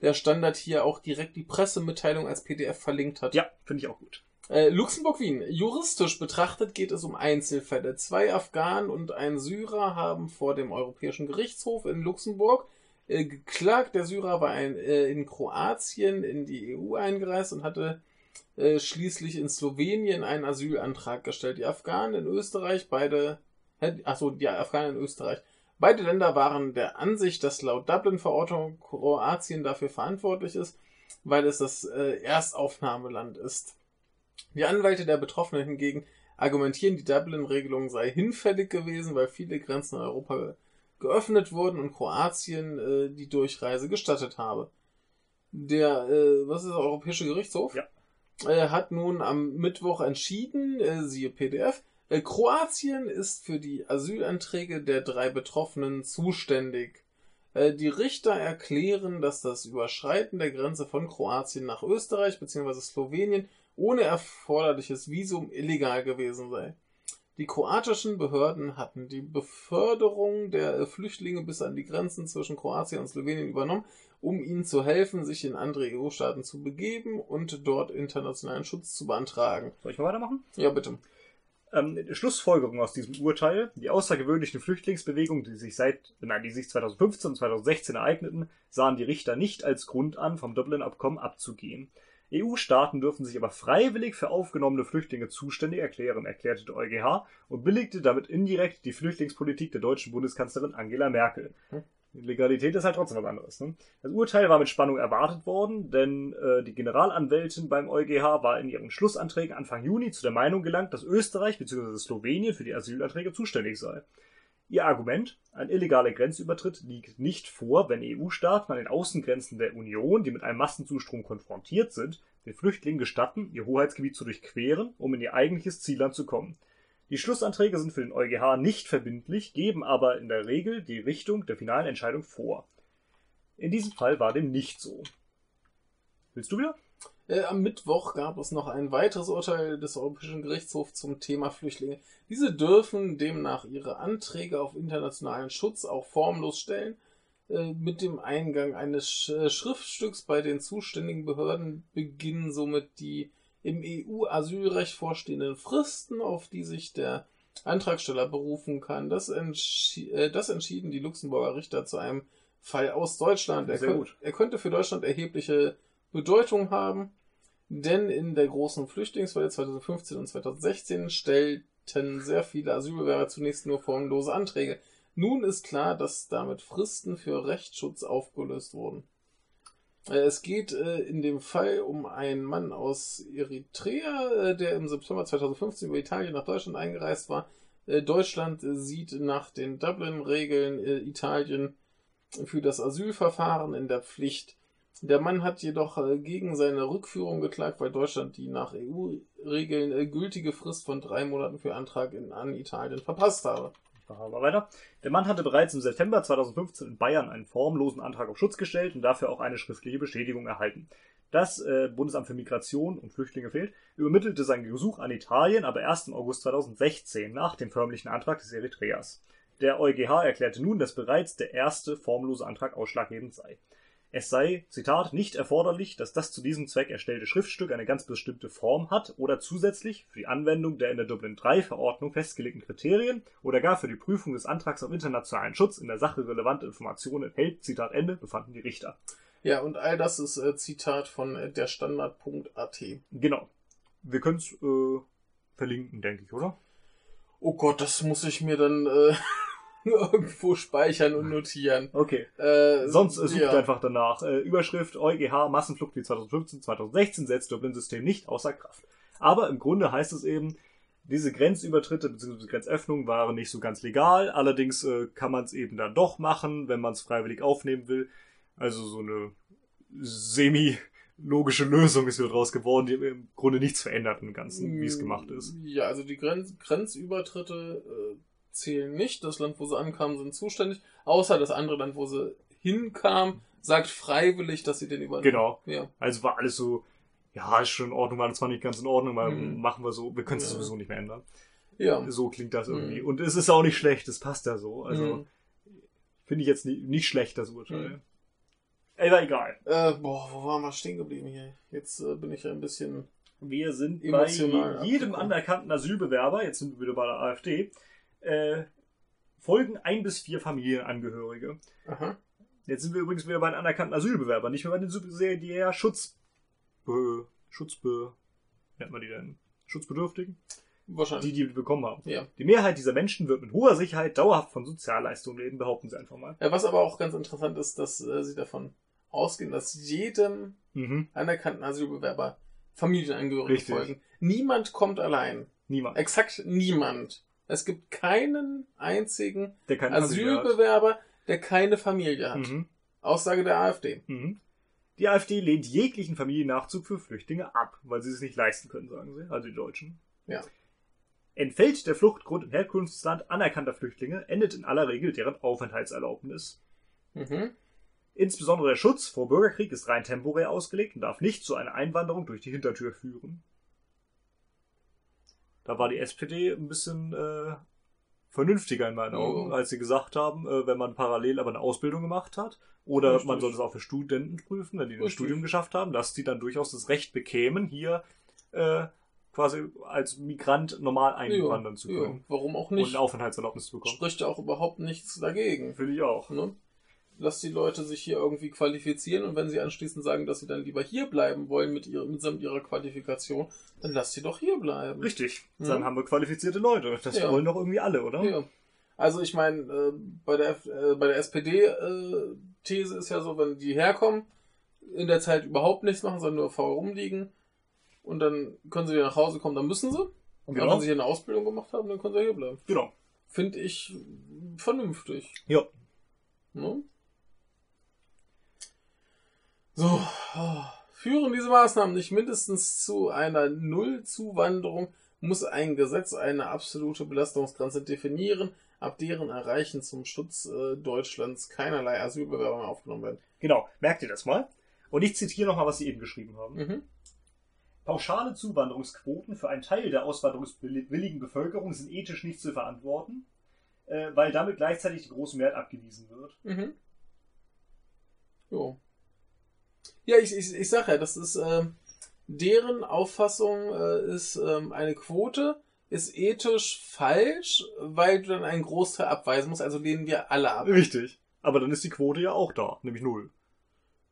der Standard hier auch direkt die Pressemitteilung als PDF verlinkt hat. Ja, finde ich auch gut. Äh, Luxemburg-Wien. Juristisch betrachtet geht es um Einzelfälle. Zwei Afghanen und ein Syrer haben vor dem Europäischen Gerichtshof in Luxemburg äh, geklagt. Der Syrer war ein, äh, in Kroatien in die EU eingereist und hatte äh, schließlich in Slowenien einen Asylantrag gestellt. Die Afghanen in Österreich, beide, achso, die Afghanen in Österreich. Beide Länder waren der Ansicht, dass laut Dublin-Verordnung Kroatien dafür verantwortlich ist, weil es das äh, Erstaufnahmeland ist. Die Anwälte der Betroffenen hingegen argumentieren, die Dublin-Regelung sei hinfällig gewesen, weil viele Grenzen in Europa geöffnet wurden und Kroatien äh, die Durchreise gestattet habe. Der, äh, was ist der Europäische Gerichtshof? Ja. Äh, hat nun am Mittwoch entschieden, äh, siehe PDF, äh, Kroatien ist für die Asylanträge der drei Betroffenen zuständig. Äh, Die Richter erklären, dass das Überschreiten der Grenze von Kroatien nach Österreich bzw. Slowenien ohne erforderliches Visum illegal gewesen sei. Die kroatischen Behörden hatten die Beförderung der Flüchtlinge bis an die Grenzen zwischen Kroatien und Slowenien übernommen, um ihnen zu helfen, sich in andere EU-Staaten zu begeben und dort internationalen Schutz zu beantragen. Soll ich mal weitermachen? Ja, bitte. Ähm, Schlussfolgerung aus diesem Urteil. Die außergewöhnlichen Flüchtlingsbewegungen, die sich seit, nein, die sich 2015 und 2016 ereigneten, sahen die Richter nicht als Grund an, vom Dublin-Abkommen abzugehen. EU-Staaten dürfen sich aber freiwillig für aufgenommene Flüchtlinge zuständig erklären, erklärte der EuGH und billigte damit indirekt die Flüchtlingspolitik der deutschen Bundeskanzlerin Angela Merkel. Hm. Legalität ist halt trotzdem was anderes. Ne? Das Urteil war mit Spannung erwartet worden, denn äh, die Generalanwältin beim EuGH war in ihren Schlussanträgen Anfang Juni zu der Meinung gelangt, dass Österreich bzw. Slowenien für die Asylanträge zuständig sei. Ihr Argument, ein illegaler Grenzübertritt liegt nicht vor, wenn EU-Staaten an den Außengrenzen der Union, die mit einem Massenzustrom konfrontiert sind, den Flüchtlingen gestatten, ihr Hoheitsgebiet zu durchqueren, um in ihr eigentliches Zielland zu kommen. Die Schlussanträge sind für den EuGH nicht verbindlich, geben aber in der Regel die Richtung der finalen Entscheidung vor. In diesem Fall war dem nicht so. Willst du wieder? Äh, am Mittwoch gab es noch ein weiteres Urteil des Europäischen Gerichtshofs zum Thema Flüchtlinge. Diese dürfen demnach ihre Anträge auf internationalen Schutz auch formlos stellen. Äh, mit dem Eingang eines Sch äh, Schriftstücks bei den zuständigen Behörden beginnen somit die im EU-Asylrecht vorstehenden Fristen, auf die sich der Antragsteller berufen kann. Das, entschi äh, das entschieden die Luxemburger Richter zu einem Fall aus Deutschland. Er, er könnte für Deutschland erhebliche Bedeutung haben, denn in der großen Flüchtlingswelle 2015 und 2016 stellten sehr viele Asylbewerber zunächst nur formlose Anträge. Nun ist klar, dass damit Fristen für Rechtsschutz aufgelöst wurden. Äh, Es geht äh, in dem Fall um einen Mann aus Eritrea, äh, der im September 2015 über Italien nach Deutschland eingereist war. Deutschland sieht nach den Dublin-Regeln Italien für das Asylverfahren in der Pflicht. Der Mann hat jedoch äh, gegen seine Rückführung geklagt, weil Deutschland die nach EU-Regeln äh, gültige Frist von drei Monaten für Antrag in, an Italien verpasst habe. Wir weiter. Der Mann hatte bereits im September 2015 in Bayern einen formlosen Antrag auf Schutz gestellt und dafür auch eine schriftliche Bestätigung erhalten. Das äh, Bundesamt für Migration und Flüchtlinge fehlt, übermittelte sein Gesuch an Italien aber erst im August 2016 nach dem förmlichen Antrag des Eritreas. Der EuGH erklärte nun, dass bereits der erste formlose Antrag ausschlaggebend sei. Es sei, Zitat, nicht erforderlich, dass das zu diesem Zweck erstellte Schriftstück eine ganz bestimmte Form hat oder zusätzlich für die Anwendung der in der Dublin III-Verordnung festgelegten Kriterien oder gar für die Prüfung des Antrags auf internationalen Schutz in der Sache relevante Informationen enthält, Zitat Ende, befanden die Richter. Ja, und all das ist äh, Zitat von äh, der Standard.at. Genau. Wir können es äh, verlinken, denke ich, oder? Oh Gott, das muss ich mir dann äh, [LAUGHS] irgendwo speichern und notieren. Okay. Äh, Sonst äh, sucht ja. einfach danach. Äh, Überschrift EuGH Massenflucht wie 2015, 2016 setzt Dublin-System nicht außer Kraft. Aber im Grunde heißt es eben, diese Grenzübertritte bzw. Grenzöffnungen waren nicht so ganz legal. Allerdings äh, kann man es eben dann doch machen, wenn man es freiwillig aufnehmen will. Also so eine semi-logische Lösung ist wieder draus geworden, die im Grunde nichts verändert im Ganzen, wie es gemacht ist. Ja, also die Grenz Grenzübertritte äh, zählen nicht. Das Land, wo sie ankamen, sind zuständig. Außer das andere Land, wo sie hinkamen, sagt freiwillig, dass sie den übernehmen. Genau. Ja. Also war alles so, ja, ist schon in Ordnung, war zwar nicht ganz in Ordnung, weil Mhm. machen wir so, wir können es Ja. sowieso nicht mehr ändern. Ja. So klingt das irgendwie. Mhm. Und es ist auch nicht schlecht, es passt ja so. Also Mhm. finde ich jetzt nicht, nicht schlecht, das Urteil. Mhm. Aber egal. Äh, boah, wo waren wir stehen geblieben hier? Jetzt äh, bin ich ein bisschen. Wir sind bei jedem abgekommen. anerkannten Asylbewerber, jetzt sind wir wieder bei der AfD, äh, folgen ein bis vier Familienangehörige. Aha. Jetzt sind wir übrigens wieder bei den anerkannten Asylbewerbern, nicht mehr bei den subsidiär Schutz, Be, Schutzbe, nennt man die denn? Schutzbedürftigen? Die, Wahrscheinlich. die wir bekommen haben. ja. Die Mehrheit dieser Menschen wird mit hoher Sicherheit dauerhaft von Sozialleistungen leben, behaupten sie einfach mal. ja. Was aber auch ganz interessant ist, dass äh, sie davon ausgehen, dass jedem Mhm. anerkannten Asylbewerber Familienangehörige folgen. Niemand kommt allein. Niemand. Exakt niemand. Es gibt keinen einzigen Der keine. Asylbewerber, der keine Familie hat. Mhm. Aussage der AfD. Mhm. Die AfD lehnt jeglichen Familiennachzug für Flüchtlinge ab, weil sie es nicht leisten können, sagen sie, also die Deutschen. Ja. Entfällt der Fluchtgrund im Herkunftsland anerkannter Flüchtlinge, endet in aller Regel deren Aufenthaltserlaubnis. Mhm. Insbesondere der Schutz vor Bürgerkrieg ist rein temporär ausgelegt und darf nicht zu einer Einwanderung durch die Hintertür führen. Da war die SPD ein bisschen äh, vernünftiger in meinen Augen, Ja. als sie gesagt haben, äh, wenn man parallel aber eine Ausbildung gemacht hat oder Richtig. man soll es auch für Studenten prüfen, wenn die ein. Studium geschafft haben, dass die dann durchaus das Recht bekämen, hier äh, quasi als Migrant normal einwandern zu ja. können Warum auch und nicht? eine Aufenthaltserlaubnis zu bekommen. Spricht ja auch überhaupt nichts dagegen. Finde ich auch. Ne? Lass die Leute sich hier irgendwie qualifizieren und wenn sie anschließend sagen, dass sie dann lieber hier bleiben wollen mit ihrer, mitsamt ihrer Qualifikation, dann lass sie doch hier bleiben. Richtig. Mhm. Dann haben wir qualifizierte Leute. Das Ja. wollen doch irgendwie alle, oder? Ja. Also ich meine, äh, bei der, F- äh, bei der SPD-These ist ja so, wenn die herkommen, in der Zeit überhaupt nichts machen, sondern nur faul rumliegen und dann können sie wieder nach Hause kommen, dann müssen sie. Und Genau. wenn sie hier eine Ausbildung gemacht haben, dann können sie hier bleiben. Genau. Finde ich vernünftig. Ja. Ne? So, führen diese Maßnahmen nicht mindestens zu einer Nullzuwanderung, muss ein Gesetz eine absolute Belastungsgrenze definieren, ab deren Erreichen zum Schutz äh, Deutschlands keinerlei Asylbewerber mehr aufgenommen werden. Genau. Merkt ihr das mal? Und ich zitiere nochmal, was Sie eben geschrieben haben. Mhm. Pauschale Zuwanderungsquoten für einen Teil der auswanderungswilligen Bevölkerung sind ethisch nicht zu verantworten, äh, weil damit gleichzeitig die große Mehrheit abgewiesen wird. Mhm. Jo. Ja, ich, ich, ich sag ja, das ist ähm, deren Auffassung äh, ist ähm, eine Quote ist ethisch falsch, weil du dann einen Großteil abweisen musst, also lehnen wir alle ab. Richtig. Aber dann ist die Quote ja auch da, nämlich null.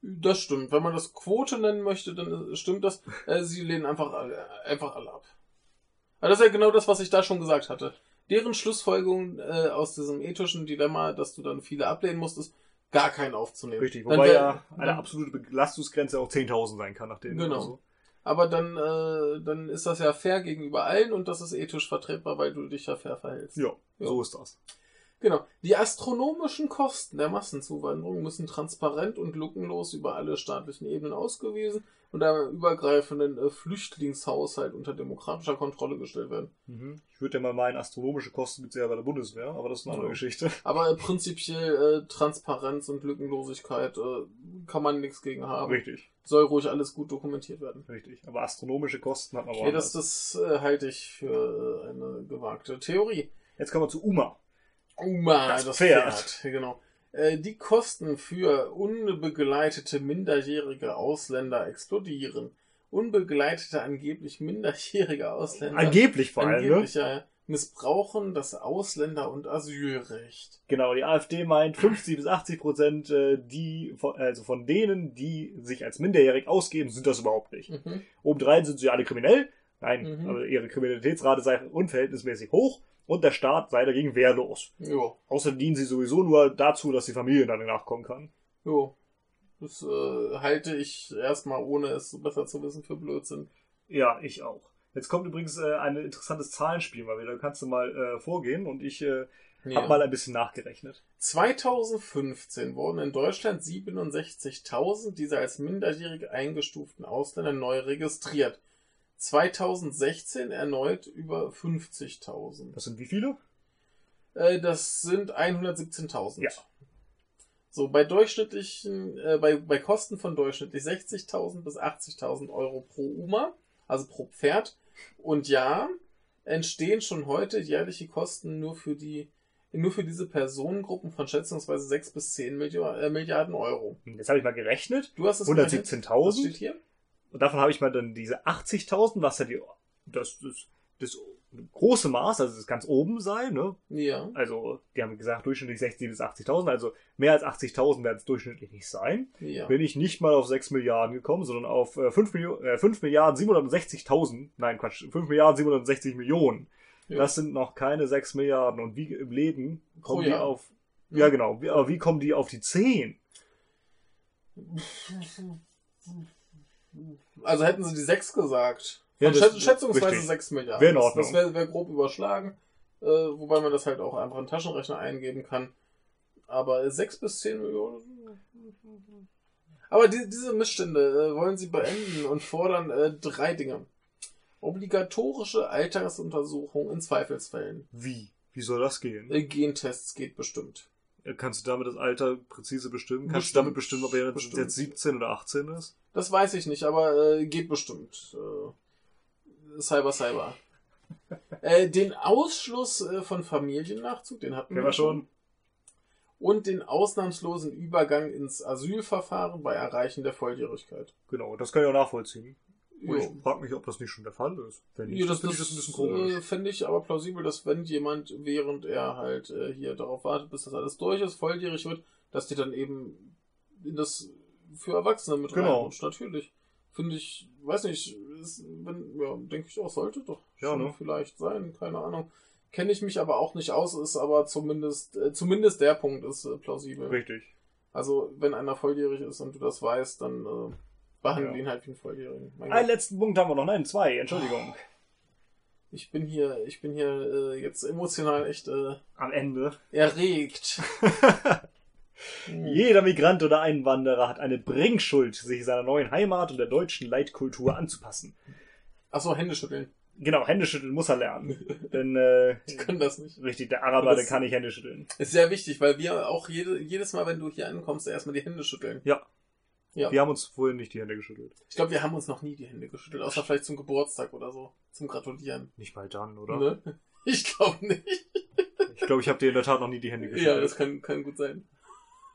Das stimmt. Wenn man das Quote nennen möchte, dann äh, stimmt das. Äh, sie lehnen einfach alle, einfach alle ab. Aber das ist ja genau das, was ich da schon gesagt hatte. Deren Schlussfolgerung äh, aus diesem ethischen Dilemma, dass du dann viele ablehnen musst, ist gar keinen aufzunehmen. Richtig. Wobei wär- ja eine absolute Belastungsgrenze auch 10.000 sein kann, nach denen. Genau. so. Aber dann, äh, dann ist das ja fair gegenüber allen und das ist ethisch vertretbar, weil du dich ja fair verhältst. Ja, Ja. so ist das. Genau. Die astronomischen Kosten der Massenzuwanderung müssen transparent und lückenlos über alle staatlichen Ebenen ausgewiesen und einem übergreifenden äh, Flüchtlingshaushalt unter demokratischer Kontrolle gestellt werden. Mhm. Ich würde ja mal meinen, astronomische Kosten gibt es ja bei der Bundeswehr, aber das ist eine andere Ja. Geschichte. [LAUGHS] Aber äh, prinzipiell äh, Transparenz und Lückenlosigkeit äh, kann man nichts gegen haben. Richtig, Soll ruhig alles gut dokumentiert werden. richtig. Aber astronomische Kosten hat man Nee, woanders. das das äh, halte ich für äh, eine gewagte Theorie. Jetzt kommen wir zu UMA. Uma, Das das, Pferd. Pferd. Genau. Äh, Die Kosten für unbegleitete minderjährige Ausländer explodieren. Unbegleitete, angeblich minderjährige Ausländer. Angeblich vor allem, ne? angeblich, ja, ja, missbrauchen das Ausländer- und Asylrecht. Genau, die AfD meint 50 bis 80 Prozent, äh, die, von- also von denen, die sich als minderjährig ausgeben, sind das überhaupt nicht. Mhm. Obendrein sind sie alle kriminell. Nein, Mhm. also ihre Kriminalitätsrate sei unverhältnismäßig hoch und der Staat sei dagegen wehrlos. Jo, Außerdem dienen sie sowieso nur dazu, dass die Familie dann nachkommen kann. jo. Das äh, halte ich erstmal, ohne es besser zu wissen, für Blödsinn. Ja, ich auch. Jetzt kommt übrigens äh, ein interessantes Zahlenspiel mal wieder. Da kannst du mal äh, vorgehen und ich äh, Ja. habe mal ein bisschen nachgerechnet. 2015 wurden in Deutschland 67.000 dieser als minderjährig eingestuften Ausländer neu registriert. 2016 erneut über 50.000. Das sind wie viele? Äh, das sind 117.000. Ja. So, bei durchschnittlichen, äh, bei, bei Kosten von durchschnittlich 60.000 bis 80.000 Euro pro UMA, also pro Pferd. Und ja, entstehen schon heute jährliche Kosten nur für die, nur für diese Personengruppen von schätzungsweise 6 bis 10 Milliarden, äh, Milliarden Euro. Hm, Jetzt habe ich mal gerechnet. Du hast es gerechnet? Was 117.000. steht hier? Und davon habe ich mal dann diese 80.000, was ja die, das, das, das große Maß, also das ganz oben sei, ne? Ja. Also, die haben gesagt, durchschnittlich 60.000 bis 80.000, also mehr als 80.000 werden es durchschnittlich nicht sein. Ja. Bin ich nicht mal auf 6 Milliarden gekommen, sondern auf äh, 5, Millionen, äh, 5 Milliarden 760.000, nein Quatsch, 5 Milliarden 760 Millionen. Ja. Das sind noch keine 6 Milliarden. Und wie im Leben kommen Pro die auf, ja genau, wie, aber wie kommen die auf die 10? Also hätten sie die 6 gesagt. Ja, das- schätz schätzungsweise richtig. 6 Milliarden. Wäre in Das- Ordnung. Das wäre wär grob überschlagen, äh, wobei man das halt auch einfach in den Taschenrechner eingeben kann. Aber 6 bis 10 Millionen. Aber die, diese Missstände äh, wollen sie beenden und fordern äh, drei Dinge. Obligatorische Altersuntersuchung in Zweifelsfällen. Wie? Wie soll das gehen? Äh, Gentests geht bestimmt. Kannst du damit das Alter präzise bestimmen? Kannst Bestimmt. du damit bestimmen, ob er jetzt, jetzt 17 oder 18 ist? Das weiß ich nicht, aber äh, geht bestimmt. Äh, Cyber, Cyber. [LAUGHS] äh, den Ausschluss äh, von Familiennachzug, den hatten Kennen wir schon. Und den ausnahmslosen Übergang ins Asylverfahren bei Erreichen der Volljährigkeit. Genau, das kann ich auch nachvollziehen. Und ich frage mich, ob das nicht schon der Fall ist. Wenn nicht, Ja, das, finde ich das, das ein bisschen komisch. Äh, Fände ich aber plausibel, dass wenn jemand, während er halt äh, hier darauf wartet, bis das alles durch ist, volljährig wird, dass die dann eben in das für Erwachsene mit Genau. reinrutscht. Natürlich. Finde ich, weiß nicht, ist, wenn, ja, denke ich auch, sollte doch Ja, ne? vielleicht sein, keine Ahnung. Kenne ich mich aber auch nicht aus, ist aber zumindest, äh, zumindest der Punkt ist äh, plausibel. Richtig. Also, wenn einer volljährig ist und du das weißt, dann behandle Ja. ihn halt wie einen Volljährigen. Einen letzten Punkt haben wir noch. Nein, zwei. Entschuldigung. Ich bin hier, ich bin hier äh, jetzt emotional echt äh, Am Ende. erregt. [LAUGHS] Hm. Jeder Migrant oder Einwanderer hat eine Bringschuld, sich seiner neuen Heimat und der deutschen Leitkultur anzupassen. Achso, Hände schütteln. Genau, Hände schütteln muss er lernen. [LAUGHS] Denn, äh, Die können das nicht. richtig, der Araber, der kann nicht Hände schütteln. Ist sehr wichtig, weil wir auch jede, jedes Mal, wenn du hier ankommst, erstmal die Hände schütteln. Ja. Ja. Wir haben uns vorhin nicht die Hände geschüttelt. Ich glaube, wir haben uns noch nie die Hände geschüttelt, außer vielleicht zum Geburtstag oder so. Zum Gratulieren. Nicht mal dann, oder? Ne? [LAUGHS] Ich glaube nicht. Ich glaube, ich habe dir in der Tat noch nie die Hände geschüttelt. Ja, das kann, kann gut sein.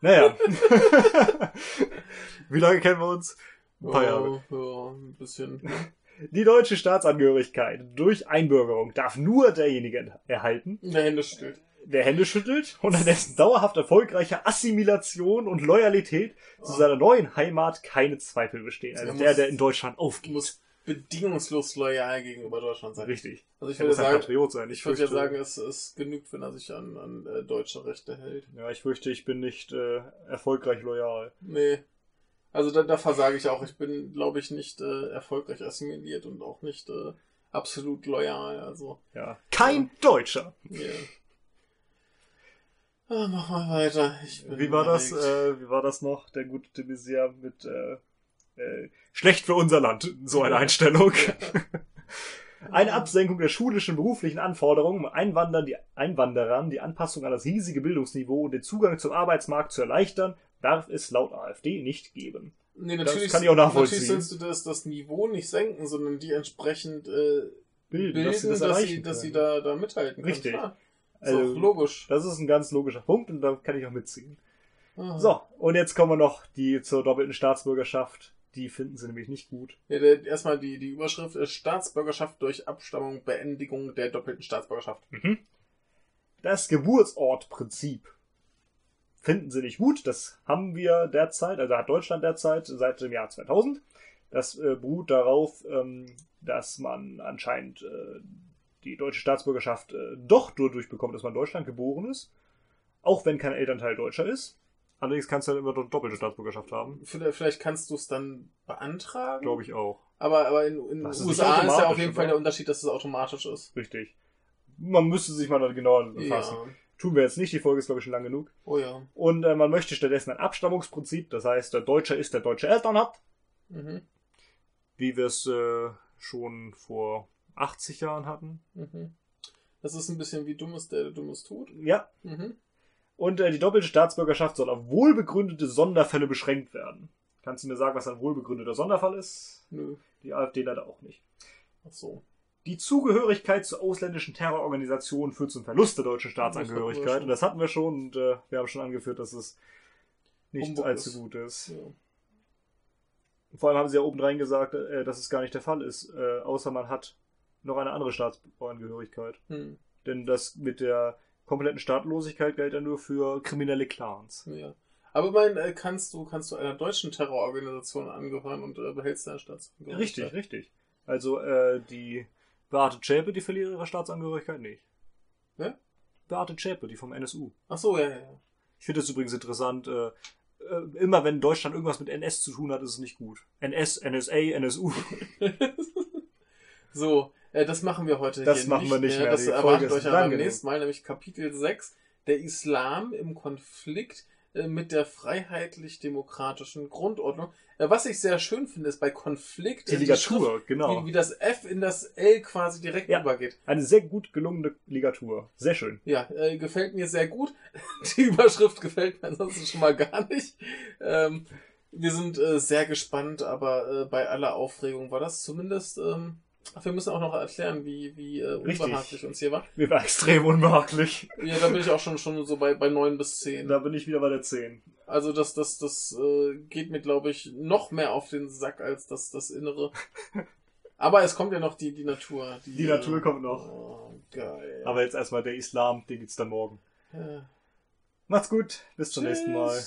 Naja. [LAUGHS] Wie lange kennen wir uns? Ein paar Jahre. Ja, ja, ein bisschen. Die deutsche Staatsangehörigkeit durch Einbürgerung darf nur derjenige erhalten, Der Hände schüttelt. Der Hände schüttelt und an dessen dauerhaft erfolgreiche Assimilation und Loyalität zu seiner neuen Heimat keine Zweifel bestehen. Also Er der, der in Deutschland aufgeht. Muss bedingungslos loyal gegenüber Deutschland sein. Richtig. Also ich Er würde sagen, Patriot sein. ich würde ja sagen, es, es genügt, wenn er sich an, an äh, deutsche Rechte hält. Ja, ich fürchte, ich bin nicht äh, erfolgreich loyal. Nee. Also da, da versage ich auch. Ich bin, glaube ich, nicht äh, erfolgreich assimiliert und auch nicht äh, absolut loyal. Also, Ja. Kein Deutscher. yeah. Ah, mach mal weiter. Ich bin Wie war das, erregt. äh, wie war das noch, der gute de Maizière mit äh, äh, schlecht für unser Land, so eine [LAUGHS] Einstellung. [LAUGHS] Eine Absenkung der schulischen beruflichen Anforderungen, um Einwandern die, Einwanderern die Anpassung an das riesige Bildungsniveau und den Zugang zum Arbeitsmarkt zu erleichtern, darf es laut AfD nicht geben. Nee, das natürlich, kann ich auch nachvollziehen. Natürlich sollst du das, das Niveau nicht senken, sondern die entsprechend äh, Bilden, bilden, dass sie, erreichen dass sie können. da, da mithalten Richtig. können. Klar. Ist Also, auch logisch. Das ist ein ganz logischer Punkt und da kann ich auch mitziehen. Ah. So, und jetzt kommen wir noch die zur doppelten Staatsbürgerschaft. Die finden sie nämlich nicht gut. Ja, der, erstmal die, die Überschrift ist Staatsbürgerschaft durch Abstammung, Beendigung der doppelten Staatsbürgerschaft. Das Geburtsortprinzip finden sie nicht gut. Das haben wir derzeit, also hat Deutschland derzeit seit dem Jahr 2000. Das äh, beruht darauf, ähm, dass man anscheinend äh, die deutsche Staatsbürgerschaft äh, doch nur durchbekommt, dass man in Deutschland geboren ist. Auch wenn kein Elternteil Deutscher ist. Allerdings kannst du dann immer doppelte Staatsbürgerschaft haben. Vielleicht, kannst du es dann beantragen. Glaube ich auch. Aber, aber in, den USA ist ja auf jeden Fall der Unterschied, dass es automatisch ist. Richtig. Man müsste sich mal da genauer befassen. Ja. Tun wir jetzt nicht, die Folge ist glaube ich schon lang genug. Oh ja. Und äh, man möchte stattdessen ein Abstammungsprinzip, das heißt, der Deutsche ist, der deutsche Eltern hat, Mhm. wie wir es äh, schon vor 80 Jahren hatten. Mhm. Das ist ein bisschen wie Dummes, der Dummes tut. Ja. Mhm. Und äh, die doppelte Staatsbürgerschaft soll auf wohlbegründete Sonderfälle beschränkt werden. Kannst du mir sagen, was ein wohlbegründeter Sonderfall ist? Nö. Die AfD leider auch nicht. Ach so. Die Zugehörigkeit zur ausländischen Terrororganisation führt zum Verlust der deutschen Das Staatsangehörigkeit. schon. Und das hatten wir schon und äh, wir haben schon angeführt, dass es nicht Humbug allzu ist. gut ist. Ja. Vor allem haben sie ja obendrein gesagt, äh, dass es gar nicht der Fall ist, äh, außer man hat noch eine andere Staatsangehörigkeit. Hm. Denn das mit der kompletten Staatlosigkeit gilt ja nur für kriminelle Clans. ja. Aber immerhin äh, kannst du, kannst du einer deutschen Terrororganisation angehören und äh, behältst deine Staatsangehörigkeit. Richtig, richtig. Also äh, die Beate Zschäpe, die verliert ihre Staatsangehörigkeit nicht. Wer? Beate Zschäpe, die vom NSU. Ach so, ja, ja, ja. Ich finde es übrigens interessant, äh, äh, immer wenn Deutschland irgendwas mit NS zu tun hat, ist es nicht gut. NS, NSA, NSU. [LAUGHS] So, äh, das machen wir heute Das hier machen wir nicht mehr. Das Die Folge erwartet euch aber beim nächsten Mal, nämlich Kapitel 6, der Islam im Konflikt äh, mit der freiheitlich-demokratischen Grundordnung. Äh, was ich sehr schön finde, ist bei Konflikt Die äh, Ligatur, Schrift, genau. wie, wie das F in das L quasi direkt Ja. übergeht. Eine sehr gut gelungene Ligatur. Sehr schön. Ja, äh, gefällt mir sehr gut. [LAUGHS] Die Überschrift gefällt mir ansonsten schon mal gar nicht. Ähm, wir sind äh, sehr gespannt, aber äh, bei aller Aufregung war das zumindest. Ähm, ach, wir müssen auch noch erklären, wie, wie äh, unbehaglich uns hier war. Mir war extrem unbehaglich. Ja, da bin ich auch schon, schon so bei, bei 9 bis 10. Da bin ich wieder bei der 10. Also das, das, das äh, geht mir, glaube ich, noch mehr auf den Sack als das, das Innere. [LAUGHS] Aber es kommt ja noch die, die Natur. Die Natur kommt noch. Oh, geil. Aber jetzt erstmal der Islam, den gibt's dann morgen. Ja. Macht's gut, bis zum nächsten Mal.